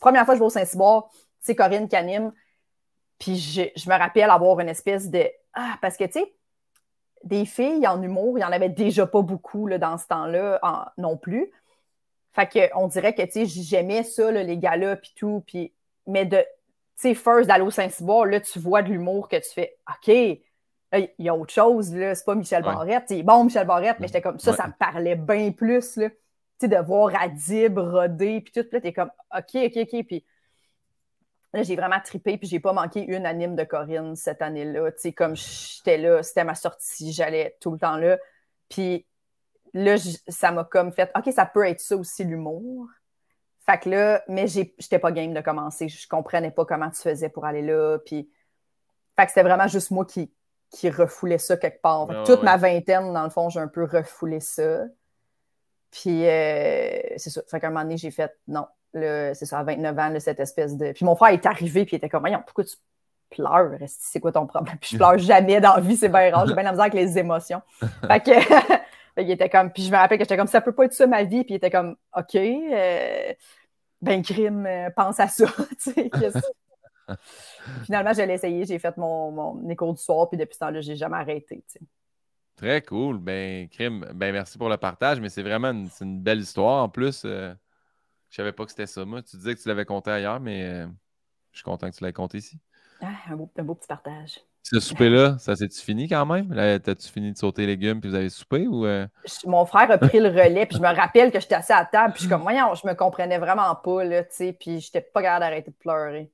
B: Première fois que je vais au Saint-Cyboire, c'est Corinne qui anime. Puis je, je, me rappelle avoir une espèce de. Ah, parce que, tu sais, des filles en humour, il n'y en avait déjà pas beaucoup là, dans ce temps-là non plus. Fait qu'on dirait que, tu sais, j'aimais ça, les galas, puis tout. Puis, mais de, tu sais, first d'aller au Saint-Cyboire, là, tu vois de l'humour que tu fais, OK, il y a autre chose, là, c'est pas Michel Barrette. C'est bon, Michel Barrette, mais j'étais comme, ça, ça me parlait bien plus, là. Tu sais, de voir Adib, Rodé, puis tout. Puis là, t'es comme, OK, OK, OK. Puis Là, j'ai vraiment tripé, puis j'ai pas manqué une anime de Corinne cette année-là. Tu sais, comme j'étais là, c'était ma sortie, j'allais tout le temps là. Puis là, ça m'a comme fait, OK, ça peut être ça aussi, l'humour. Fait que là, mais j'étais pas game de commencer. Je comprenais pas comment tu faisais pour aller là. Puis, fait que c'était vraiment juste moi qui, qui refoulait ça quelque part. toute ma vingtaine, dans le fond, j'ai un peu refoulé ça. Puis, euh, c'est ça. Fait qu'à un moment donné, j'ai fait, non, c'est ça, à 29 ans, cette espèce de. Puis mon frère est arrivé, puis il était comme, voyons, pourquoi tu pleures? C'est quoi ton problème? Puis je pleure jamais dans la vie, c'est bien rare. J'ai bien la misère avec les émotions. Fait que. il était comme. Puis je me rappelle que j'étais comme, ça peut pas être ça ma vie. Puis il était comme, OK, euh, ben crime, euh, pense à ça. Finalement, je l'ai essayé, j'ai fait mon, mon écho du soir, puis depuis ce temps-là, j'ai jamais arrêté.
A: Très cool. Ben, crime, ben merci pour le partage, mais c'est vraiment une, une, belle histoire en plus. Euh, je savais pas que c'était ça, moi. Tu disais que tu l'avais compté ailleurs, mais euh, je suis content que tu l'aies compté ici.
B: Ah, un, beau, petit partage.
A: Ce souper-là, ça s'est-tu fini quand même? T'as-tu fini de sauter les légumes puis vous avez soupé ou. Euh?
B: Mon frère a pris le relais, puis je me rappelle que j'étais assis à table, puis je suis comme, voyons, je me comprenais vraiment pas, là, tu sais, puis j'étais pas capable d'arrêter de pleurer.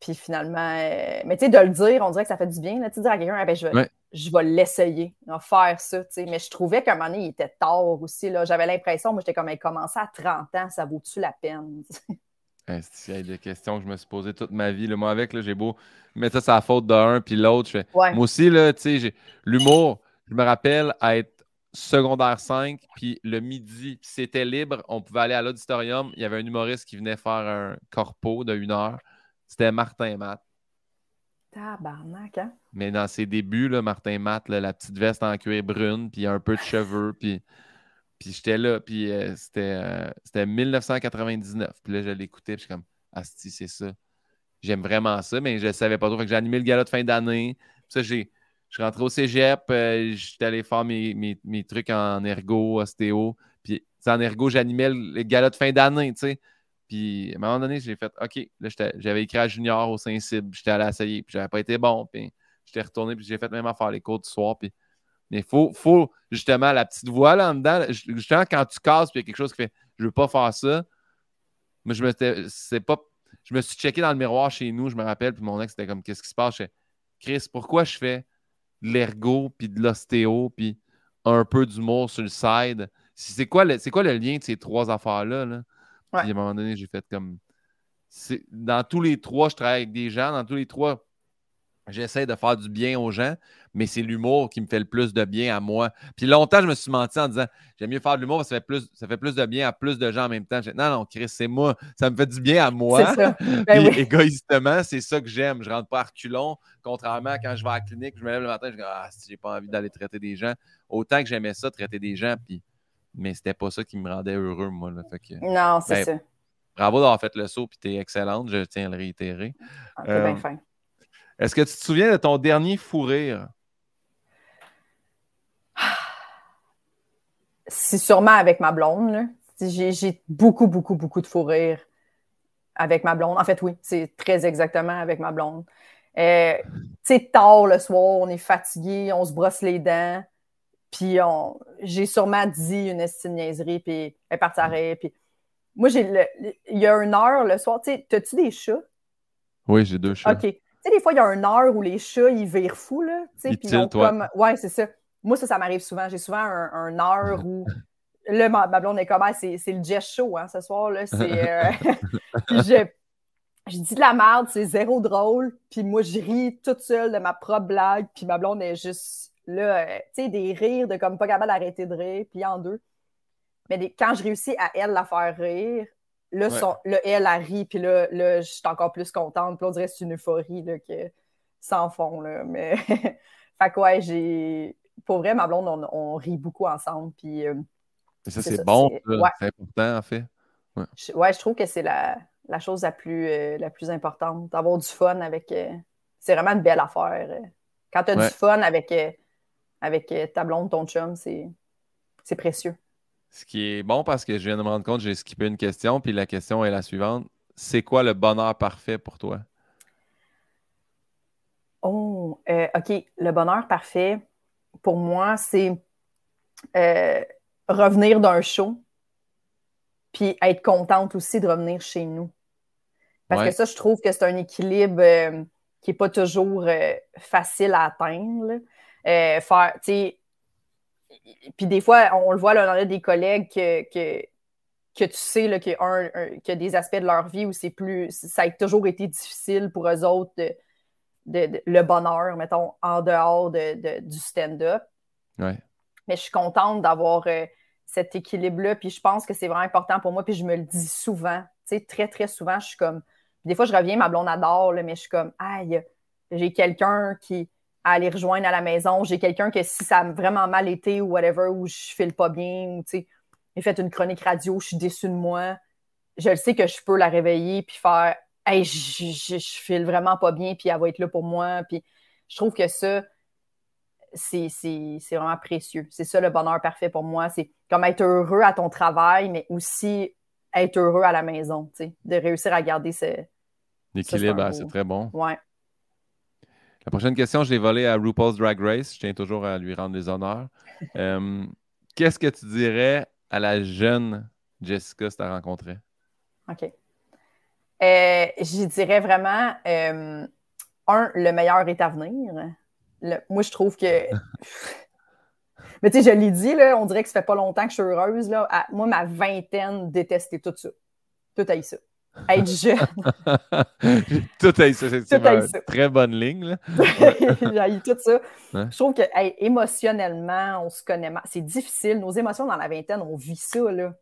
B: Puis finalement, euh, mais tu sais, de le dire, on dirait que ça fait du bien, là, tu dire à quelqu'un, ah, ben, je vais, je vais l'essayer, faire ça, tu sais. Mais je trouvais qu'à un moment donné, il était tard aussi, là. J'avais l'impression, moi, j'étais comme, il commençait à 30 ans, ça vaut-tu la peine?
A: C'est des questions que je me suis posées toute ma vie. Moi, avec, j'ai beau mettre ça, c'est la faute d'un, puis l'autre. Moi aussi, là, tu sais, l'humour, je me rappelle être secondaire 5, puis le midi, c'était libre, on pouvait aller à l'auditorium. Il y avait un humoriste qui venait faire un corpo de une heure. C'était Martin Matt.
B: Tabarnak, hein?
A: Mais dans ses débuts, là, Martin Matt, la petite veste en cuir brune, puis un peu de cheveux, puis, puis j'étais là, puis euh, c'était, 1999. Euh, puis là, je l'écoutais, puis je suis comme, Asti, c'est ça. J'aime vraiment ça, mais je ne savais pas trop. Fait que j'ai animé le gala de fin d'année. ça, j'ai, je suis rentré au cégep, euh, j'étais allé faire mes, trucs en ergo, ostéo. Puis en ergo, j'animais le, le gala de fin d'année, tu sais. Puis à un moment donné, j'ai fait OK, là, j'avais écrit à Junior au Saint-Cybe, j'étais allé essayer, puis j'avais pas été bon. Puis j'étais retourné, puis j'ai fait même affaire les cours du soir. Puis... Mais il faut, faut justement la petite voix là dedans. Justement, quand tu casses, puis il y a quelque chose qui fait Je veux pas faire ça. Mais je me c'est pas. Je me suis checké dans le miroir chez nous, je me rappelle, puis mon ex était comme Qu'est-ce qui se passe? Je Chris, pourquoi je fais de l'ergo, puis de l'ostéo, puis un peu d'humour sur le side? C'est quoi, le, quoi le lien de ces trois affaires-là? Là? Puis à un moment donné, j'ai fait comme. Dans tous les trois, je travaille avec des gens. Dans tous les trois, j'essaie de faire du bien aux gens, mais c'est l'humour qui me fait le plus de bien à moi. Puis longtemps, je me suis menti en disant j'aime mieux faire de l'humour parce que ça fait, plus, ça fait plus de bien à plus de gens en même temps. non, non, Chris, c'est moi. Ça me fait du bien à moi. Ça. Ben Puis égoïstement, c'est ça que j'aime. Je rentre pas à reculons. Contrairement à quand je vais à la clinique, je me lève le matin, je dis Ah, si j'ai pas envie d'aller traiter des gens. Autant que j'aimais ça, traiter des gens. Puis mais c'était pas ça qui me rendait heureux, moi. Là. Fait que,
B: non, c'est ben, ça.
A: Bravo d'avoir fait le saut, puis tu es excellente, je tiens à le réitérer.
B: Ah, bien euh, fin.
A: Est-ce que tu te souviens de ton dernier fou rire?
B: C'est sûrement avec ma blonde. J'ai beaucoup, beaucoup, beaucoup de fou rire avec ma blonde. En fait, oui, c'est très exactement avec ma blonde. Euh, tu sais, tard le soir, on est fatigué, on se brosse les dents. Puis j'ai sûrement dit une estime niaiserie, puis elle est partie à Puis moi, j'ai il y a une heure le soir. Tu sais, as-tu des chats?
A: Oui, j'ai deux chats.
B: OK. Tu sais, des fois, il y a une heure où les chats, ils virent fou, là. Tu sais, puis ils comme. Ouais, c'est ça. Moi, ça, ça m'arrive souvent. J'ai souvent un, une heure où. Là, ma, blonde est comme, ah, c'est le jet show, hein, ce soir, là. C'est. Euh, je dis de la merde, c'est zéro drôle, puis moi, je ris toute seule de ma propre blague, puis ma blonde est juste là, euh, tu sais, des rires de comme pas capable d'arrêter de rire, puis en deux. Mais quand je réussis à elle la faire rire, là, son, elle, a ri, puis là, là je suis encore plus contente, puis on dirait que c'est une euphorie, là, que sans fond, là, mais... fait que ouais, j'ai... Pour vrai, ma blonde, on, rit beaucoup ensemble, puis... Euh,
A: ça, c'est bon, c'est important, en fait.
B: Ouais, je, trouve que c'est la, la, chose la plus, euh, la plus importante, d'avoir du fun avec... c'est vraiment une belle affaire. Quand tu as du fun avec avec euh, ta blonde, ton chum, c'est précieux.
A: Ce qui est bon parce que je viens de me rendre compte, j'ai skippé une question, puis la question est la suivante. C'est quoi le bonheur parfait pour toi?
B: Oh, euh, OK. Le bonheur parfait, pour moi, c'est euh, revenir d'un show, puis être contente aussi de revenir chez nous. Parce que ça, je trouve que c'est un équilibre qui n'est pas toujours facile à atteindre. Euh, faire, tu sais, puis des fois, on le voit là, dans des collègues que, que, que tu sais qu'il y, a des aspects de leur vie où c'est plus. Ça a toujours été difficile pour eux autres de, le bonheur, mettons, en dehors de, du stand-up.
A: Ouais.
B: Mais je suis contente d'avoir euh, cet équilibre-là. Puis je pense que c'est vraiment important pour moi. Puis je me le dis souvent. Tu sais, très, très souvent, je suis comme. Des fois, je reviens, ma blonde adore, là, mais je suis comme, aïe, j'ai quelqu'un qui, à aller rejoindre à la maison. J'ai quelqu'un que si ça a vraiment mal été ou whatever, ou je file pas bien, ou tu sais, j'ai fait une chronique radio, je suis déçue de moi, je le sais que je peux la réveiller puis faire Hey, je, file vraiment pas bien, puis elle va être là pour moi. Puis je trouve que ça, c'est vraiment précieux. C'est ça le bonheur parfait pour moi. C'est comme être heureux à ton travail, mais aussi être heureux à la maison, tu sais, de réussir à garder ce.
A: L'équilibre, c'est très bon.
B: Ouais.
A: La prochaine question, je l'ai volée à RuPaul's Drag Race. Je tiens toujours à lui rendre les honneurs. Euh, qu'est-ce que tu dirais à la jeune Jessica si tu as rencontré?
B: OK. Euh, J'y dirais vraiment, euh, un, le meilleur est à venir. moi, je trouve que. Mais tu sais, je l'ai dit, là, on dirait que ça fait pas longtemps que je suis heureuse. Là. moi, ma vingtaine détestait tout ça. Tout à ça être jeune.
A: tout est ça, c'est une très bonne ligne.
B: J'ai tout ça. Je trouve que émotionnellement, on se connaît mal. C'est difficile. Nos émotions dans la vingtaine, on vit ça. Là.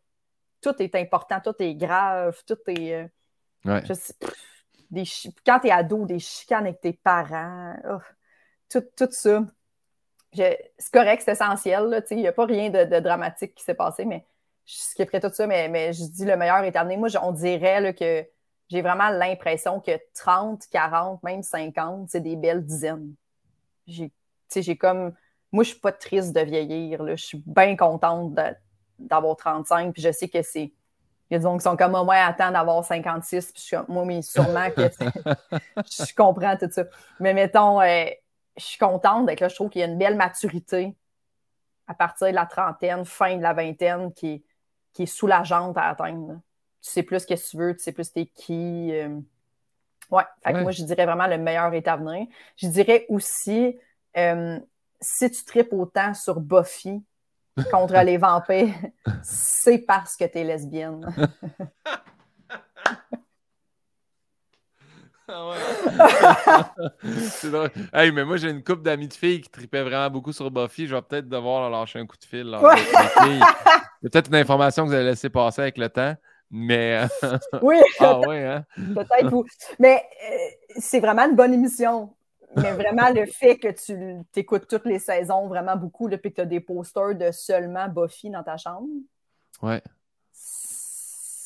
B: Tout est important, tout est grave, tout est.
A: Euh,
B: des Quand tu es ado, des chicanes avec tes parents, oh, tout, tout ça. C'est correct, c'est essentiel. Il n'y a pas rien de, de dramatique qui s'est passé, mais je tout ça, mais, mais je dis le meilleur est. Moi, on dirait que j'ai vraiment l'impression que 30, 40, même 50, c'est des belles dizaines. J'ai comme. Moi, je suis pas triste de vieillir. Là. Je suis bien contente d'avoir 35. Puis je sais que c'est. Il y a des gens qui sont comme moi, attends d'avoir 56. Puis je moi, mais sûrement que je comprends tout ça. Mais mettons, euh, je suis contente d'être là. Je trouve qu'il y a une belle maturité à partir de la trentaine, fin de la vingtaine, qui, qui est soulageante à atteindre. Tu sais plus ce que tu veux, tu sais plus t'es qui. Euh. Ouais, fait que moi, je dirais vraiment le meilleur est à venir. Je dirais aussi, euh, si tu tripes autant sur Buffy contre les vampires, c'est parce que tu es lesbienne.
A: Ah ouais. c'est drôle. Hey, mais moi, j'ai une couple d'amis de filles qui tripaient vraiment beaucoup sur Buffy. Je vais peut-être devoir leur lâcher un coup de fil. Peut-être une information que vous avez laissé passer avec le temps. Mais.
B: oui.
A: ah ouais, hein?
B: Peut-être vous. Mais euh, c'est vraiment une bonne émission. Mais vraiment, le fait que tu écoutes toutes les saisons vraiment beaucoup, depuis que tu as des posters de seulement Buffy dans ta chambre.
A: Ouais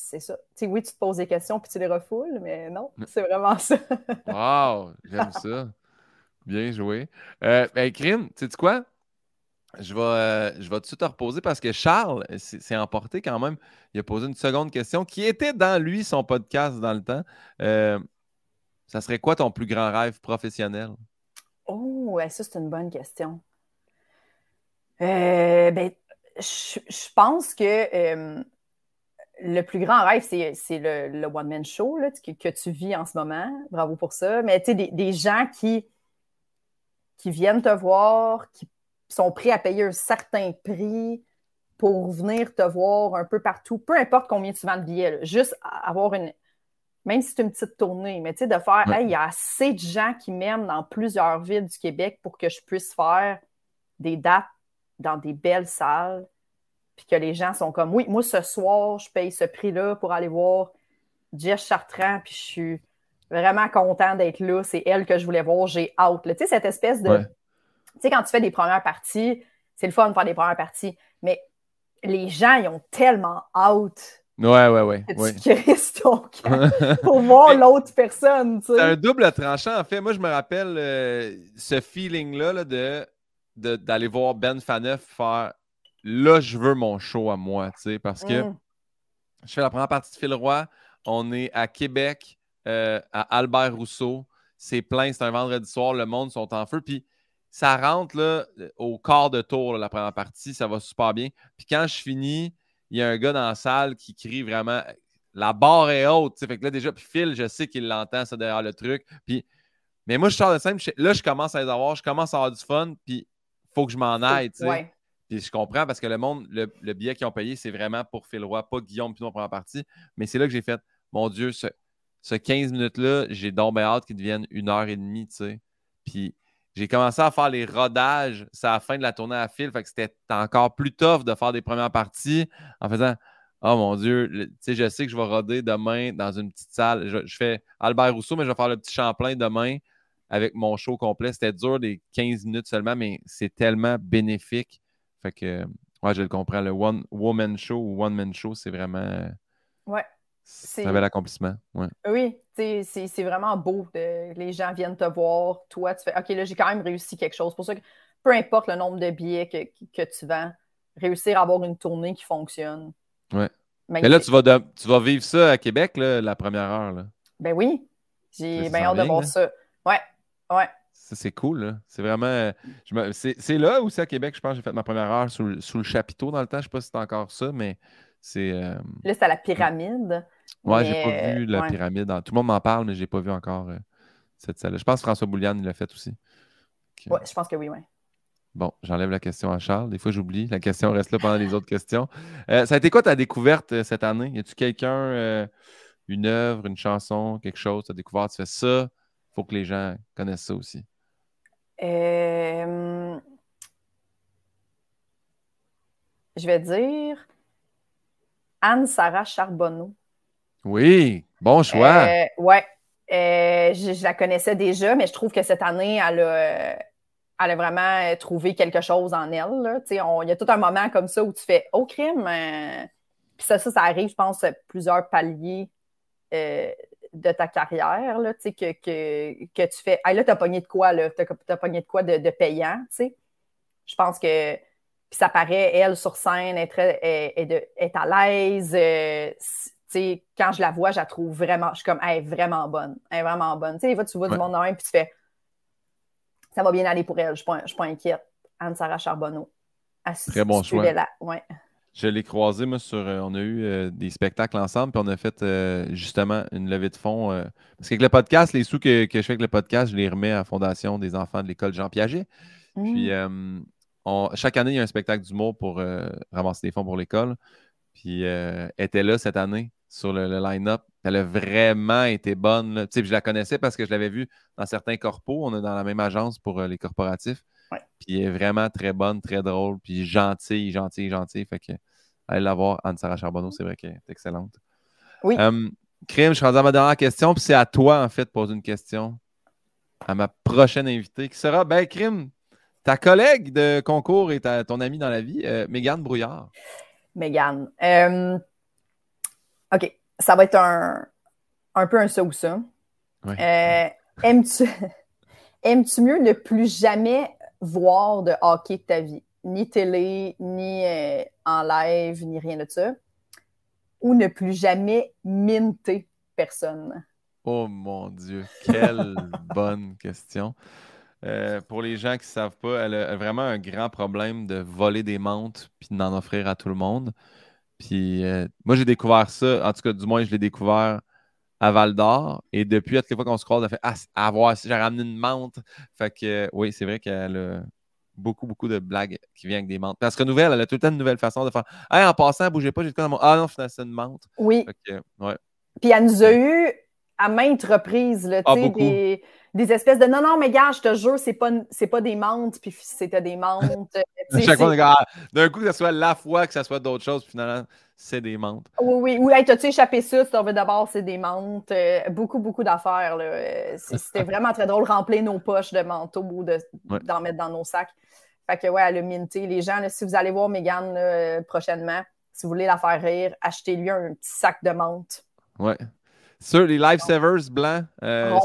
B: c'est ça. oui, tu te poses des questions puis tu les refoules, mais non, c'est vraiment ça.
A: wow, j'aime ça. Bien joué. Euh, ben, Crime, tu sais quoi? Je vais, euh, je vais tout de suite te reposer parce que Charles s'est emporté quand même. Il a posé une seconde question qui était dans lui, son podcast dans le temps. Euh, ça serait quoi ton plus grand rêve professionnel?
B: Oh, ça, c'est une bonne question. ben, je pense que le plus grand rêve, c'est le, one-man show là, que, tu vis en ce moment. Bravo pour ça. Mais tu sais, des, gens qui, qui viennent te voir, qui sont prêts à payer un certain prix pour venir te voir un peu partout, peu importe combien tu vends de billets, juste avoir une. même si c'est une petite tournée, mais tu sais, de faire, il y a assez de gens qui m'aiment dans plusieurs villes du Québec pour que je puisse faire des dates dans des belles salles, puis que les gens sont comme, oui, moi, ce soir, je paye ce prix-là pour aller voir Jess Chartrand, puis je suis vraiment content d'être là. C'est elle que je voulais voir. J'ai hâte. Tu sais, cette espèce de. Tu sais, quand tu fais des premières parties, c'est le fun de faire des premières parties, mais les gens, ils ont tellement hâte.
A: Ouais, ouais, ouais.
B: Ton pour voir l'autre personne.
A: C'est un double tranchant, en fait. Moi, je me rappelle euh, ce feeling-là de, d'aller voir Ben Faneuf faire là, je veux mon show à moi, tu sais, parce que mm. je fais la première partie de Phil Roy. On est à Québec, euh, à Albert Rousseau. C'est plein, c'est un vendredi soir, le monde sont en feu. Puis ça rentre là, au quart de tour, la première partie, ça va super bien. Puis quand je finis, il y a un gars dans la salle qui crie vraiment La barre est haute. Fait que là, déjà, puis Phil, je sais qu'il l'entend, ça derrière le truc. Puis, mais moi, je sors de scène, là, je commence à les avoir, je commence à avoir du fun, puis il faut que je m'en aille. Puis je comprends parce que le monde, le, billet qu'ils ont payé, c'est vraiment pour Phil Roy, pas Guillaume Pinot première partie. Mais c'est là que j'ai fait, mon Dieu, ce, ce 15 minutes-là, j'ai donc hâte qu'ils deviennent une heure et demie, tu sais. Puis j'ai commencé à faire les rodages, c'est à la fin de la tournée à fil, fait que c'était encore plus tough de faire des premières parties en faisant Oh mon Dieu, je sais que je vais roder demain dans une petite salle. Je, fais Albert Rousseau, mais je vais faire le petit Champlain demain avec mon show complet. C'était dur des 15 minutes seulement, mais c'est tellement bénéfique. Fait que, je le comprends. Le One Woman Show ou One Man Show, c'est vraiment.
B: Ouais.
A: C'est un bel accomplissement.
B: Oui, c'est vraiment beau. les gens viennent te voir. Toi, tu fais OK, là, j'ai quand même réussi quelque chose. Pour ça que peu importe le nombre de billets que, tu vends, réussir à avoir une tournée qui fonctionne.
A: Oui. Mais là, tu vas, tu vas vivre ça à Québec, la première heure. Là.
B: Ben oui. J'ai bien hâte de voir ça. Ouais, ouais.
A: C'est cool, C'est vraiment. C'est là où c'est à Québec, je pense, j'ai fait ma première heure sous, le chapiteau dans le temps. Je ne sais pas si c'est encore ça, mais c'est. Euh,
B: là, c'est à la pyramide.
A: Ouais, j'ai pas vu la pyramide. Tout le monde m'en parle, mais j'ai pas vu encore euh, cette salle. Je pense que François Boulian l'a fait aussi.
B: Oui, je pense que oui, oui.
A: Bon, j'enlève la question à Charles. Des fois, j'oublie. La question reste là pendant les autres questions. Euh, ça a été quoi ta découverte cette année? Y a-tu quelqu'un, une œuvre, une chanson, quelque chose, tu as découvert, tu fais ça? Il faut que les gens connaissent ça aussi?
B: Je vais dire Anne-Sarah Charbonneau.
A: Oui, bon choix.
B: Euh, ouais. Euh, je, la connaissais déjà, mais je trouve que cette année, elle a, elle a vraiment trouvé quelque chose en elle. Il y a tout un moment comme ça où tu fais au crime. Euh, puis ça, ça, arrive, je pense, à plusieurs paliers de ta carrière, là, que, que, que, tu fais. Hey, là, tu as pogné de quoi, là? Tu as, pogné de quoi de, de payant, Je pense que puis ça paraît, elle, sur scène, être, est, à l'aise. Euh, quand je la vois, je la trouve vraiment, je suis comme, elle est vraiment bonne. Elle est vraiment bonne. Tu sais, tu vois du monde un, puis tu fais, ça va bien aller pour elle, je ne suis, pas inquiète. Anne-Sara Charbonneau.
A: Très bon choix.
B: Ouais.
A: Je l'ai croisée, moi, sur. Euh, on a eu euh, des spectacles ensemble, puis on a fait justement une levée de fonds. parce qu'avec le podcast, les sous que, que, je fais avec le podcast, je les remets à la Fondation des enfants de l'école Jean Piaget. Puis chaque année, il y a un spectacle d'humour pour euh, ramasser des fonds pour l'école. Puis euh, elle était là cette année sur le, line-up. Elle a vraiment été bonne. Je la connaissais parce que je l'avais vue dans certains corpos. On est dans la même agence pour euh, les corporatifs. Puis elle est vraiment très bonne, très drôle, puis gentille, gentille, gentille. Fait que allez la voir, Anne-Sara Charbonneau, c'est vrai qu'elle est excellente.
B: Oui.
A: Crime, je suis rendu à ma dernière question, puis c'est à toi, en fait, de poser une question à ma prochaine invitée, qui sera, ben, Crime, ta collègue de concours et ton amie dans la vie, euh, Mégane Brouillard.
B: Mégane. Euh, OK, ça va être un, un peu un ça ou ça. Euh, aimes-tu, aimes-tu mieux ne plus jamais voir de hockey de ta vie? Ni télé, ni en live, ni rien de ça. Ou ne plus jamais minter personne?
A: Oh mon Dieu, quelle bonne question. Euh, pour les gens qui ne savent pas, elle a vraiment un grand problème de voler des montres puis d'en offrir à tout le monde. Puis euh, moi, j'ai découvert ça, en tout cas, du moins, je l'ai découvert à Val d'Or. Et depuis, à toutes les fois qu'on se croise, elle fait Ah, à voir si j'ai ramené une montre. Fait que oui, c'est vrai qu'elle a beaucoup, beaucoup de blagues qui viennent avec des montres. Parce que nouvelle, elle a tout le temps une nouvelle façon de faire Hey, en passant, bougez pas, j'ai dans mon. Ah non, finalement, c'est une montre.
B: Oui.
A: Fait que, ouais.
B: Puis elle nous a eu à maintes reprises, là, ah, des, des, espèces de non, non, mais gars, je te jure, c'est pas, pas des menthes, puis c'était des menthes.
A: Chaque fois, ah, d'un coup, que ce soit la foi, que ce soit d'autres choses, puis finalement, c'est des menthes.
B: Oui, oui. Ou hey, t'as-tu échappé ça? Tu veux d'abord, c'est des menthes. Euh, beaucoup, beaucoup d'affaires. Euh, c'était vraiment très drôle, remplir nos poches de manteaux ou d'en mettre dans nos sacs. Fait que, ouais, elle a minté. Les gens, si vous allez voir Megan prochainement, si vous voulez la faire rire, achetez-lui un petit sac de menthe.
A: Ouais. Sur les Lifesavers blancs, euh,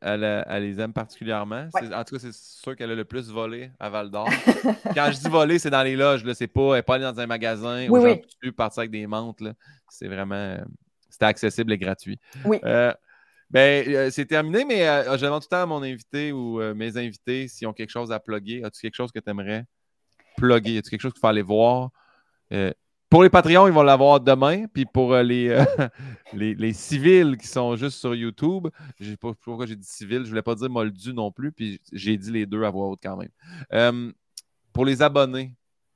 A: elle, les aime particulièrement. En tout cas, c'est sûr qu'elle a le plus volé à Val d'Or. Quand je dis volé, c'est dans les loges. C'est pas, elle n'est pas allée dans un magasin
B: oui, ou oui.
A: genre, partir avec des menthes. C'est vraiment. C'était accessible et gratuit.
B: Oui.
A: Euh, ben, euh, c'est terminé, mais je demande tout le temps à mon invité ou mes invités s'ils ont quelque chose à plugger. As-tu quelque chose que tu aimerais plugger? As-tu quelque chose qu'il faut aller voir? Pour les Patreons, ils vont l'avoir demain. Puis pour euh, euh, les, les, civils qui sont juste sur YouTube, je sais pas pourquoi j'ai dit civil, je ne voulais pas dire moldu non plus, puis j'ai dit les deux à voix haute quand même. Euh, pour les abonnés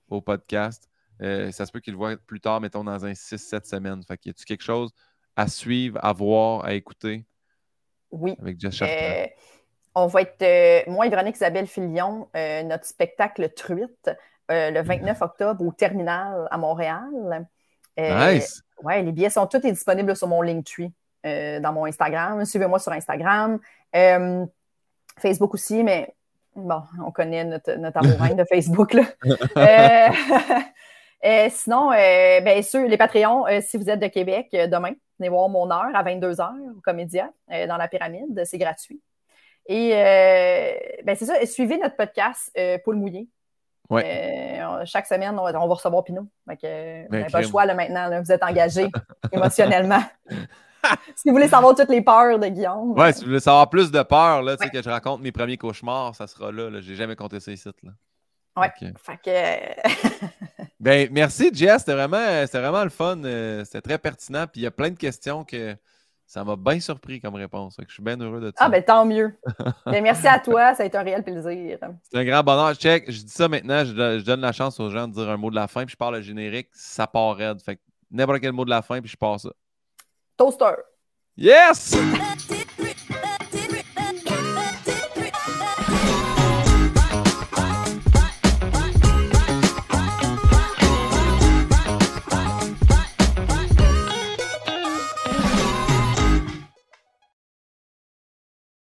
A: au podcast, ça se peut qu'ils le voient plus tard, mettons dans un 6-7 semaines. Fait y a-tu quelque chose à suivre, à voir, à écouter?
B: Oui.
A: Avec Jess
B: on va être, moi et Véronique Isabelle Filion, notre spectacle Truite euh, le 29 octobre au Terminal à Montréal.
A: Euh, nice!
B: Ouais, les billets sont tous disponibles sur mon Linktree, euh, dans mon Instagram. Suivez-moi sur Instagram. Facebook aussi, mais bon, on connaît notre, notre amour de Facebook. Là. sinon, bien sûr, les Patreons, si vous êtes de Québec, demain, venez voir mon heure à 22h au Comédia dans la pyramide. C'est gratuit. Et ben, c'est ça, suivez notre podcast Poule Mouillé
A: Ouais.
B: Euh, chaque semaine, on va, recevoir Pinot. Donc, euh, ben, pas le choix là, maintenant. vous êtes engagé émotionnellement. si vous voulez savoir toutes les peurs de Guillaume.
A: Ouais, si vous voulez savoir plus de peurs, là, que je raconte mes premiers cauchemars, ça sera là. J'ai jamais compté ça ici. Là.
B: Ouais. Fait que...
A: ben, merci, Jess. C'était vraiment, vraiment le fun. Euh, c'était très pertinent. Puis il y a plein de questions que ça m'a bien surpris comme réponse. je suis bien heureux de
B: ça. Ah, ben tant mieux. Ben, merci à toi. Ça a été un réel plaisir.
A: C'est un grand bonheur. Check, je dis ça maintenant. Je, donne la chance aux gens de dire un mot de la fin. Puis je parle le générique. Ça part raide. Fait n'importe quel mot de la fin. Puis je passe ça.
B: Toaster.
A: Yes!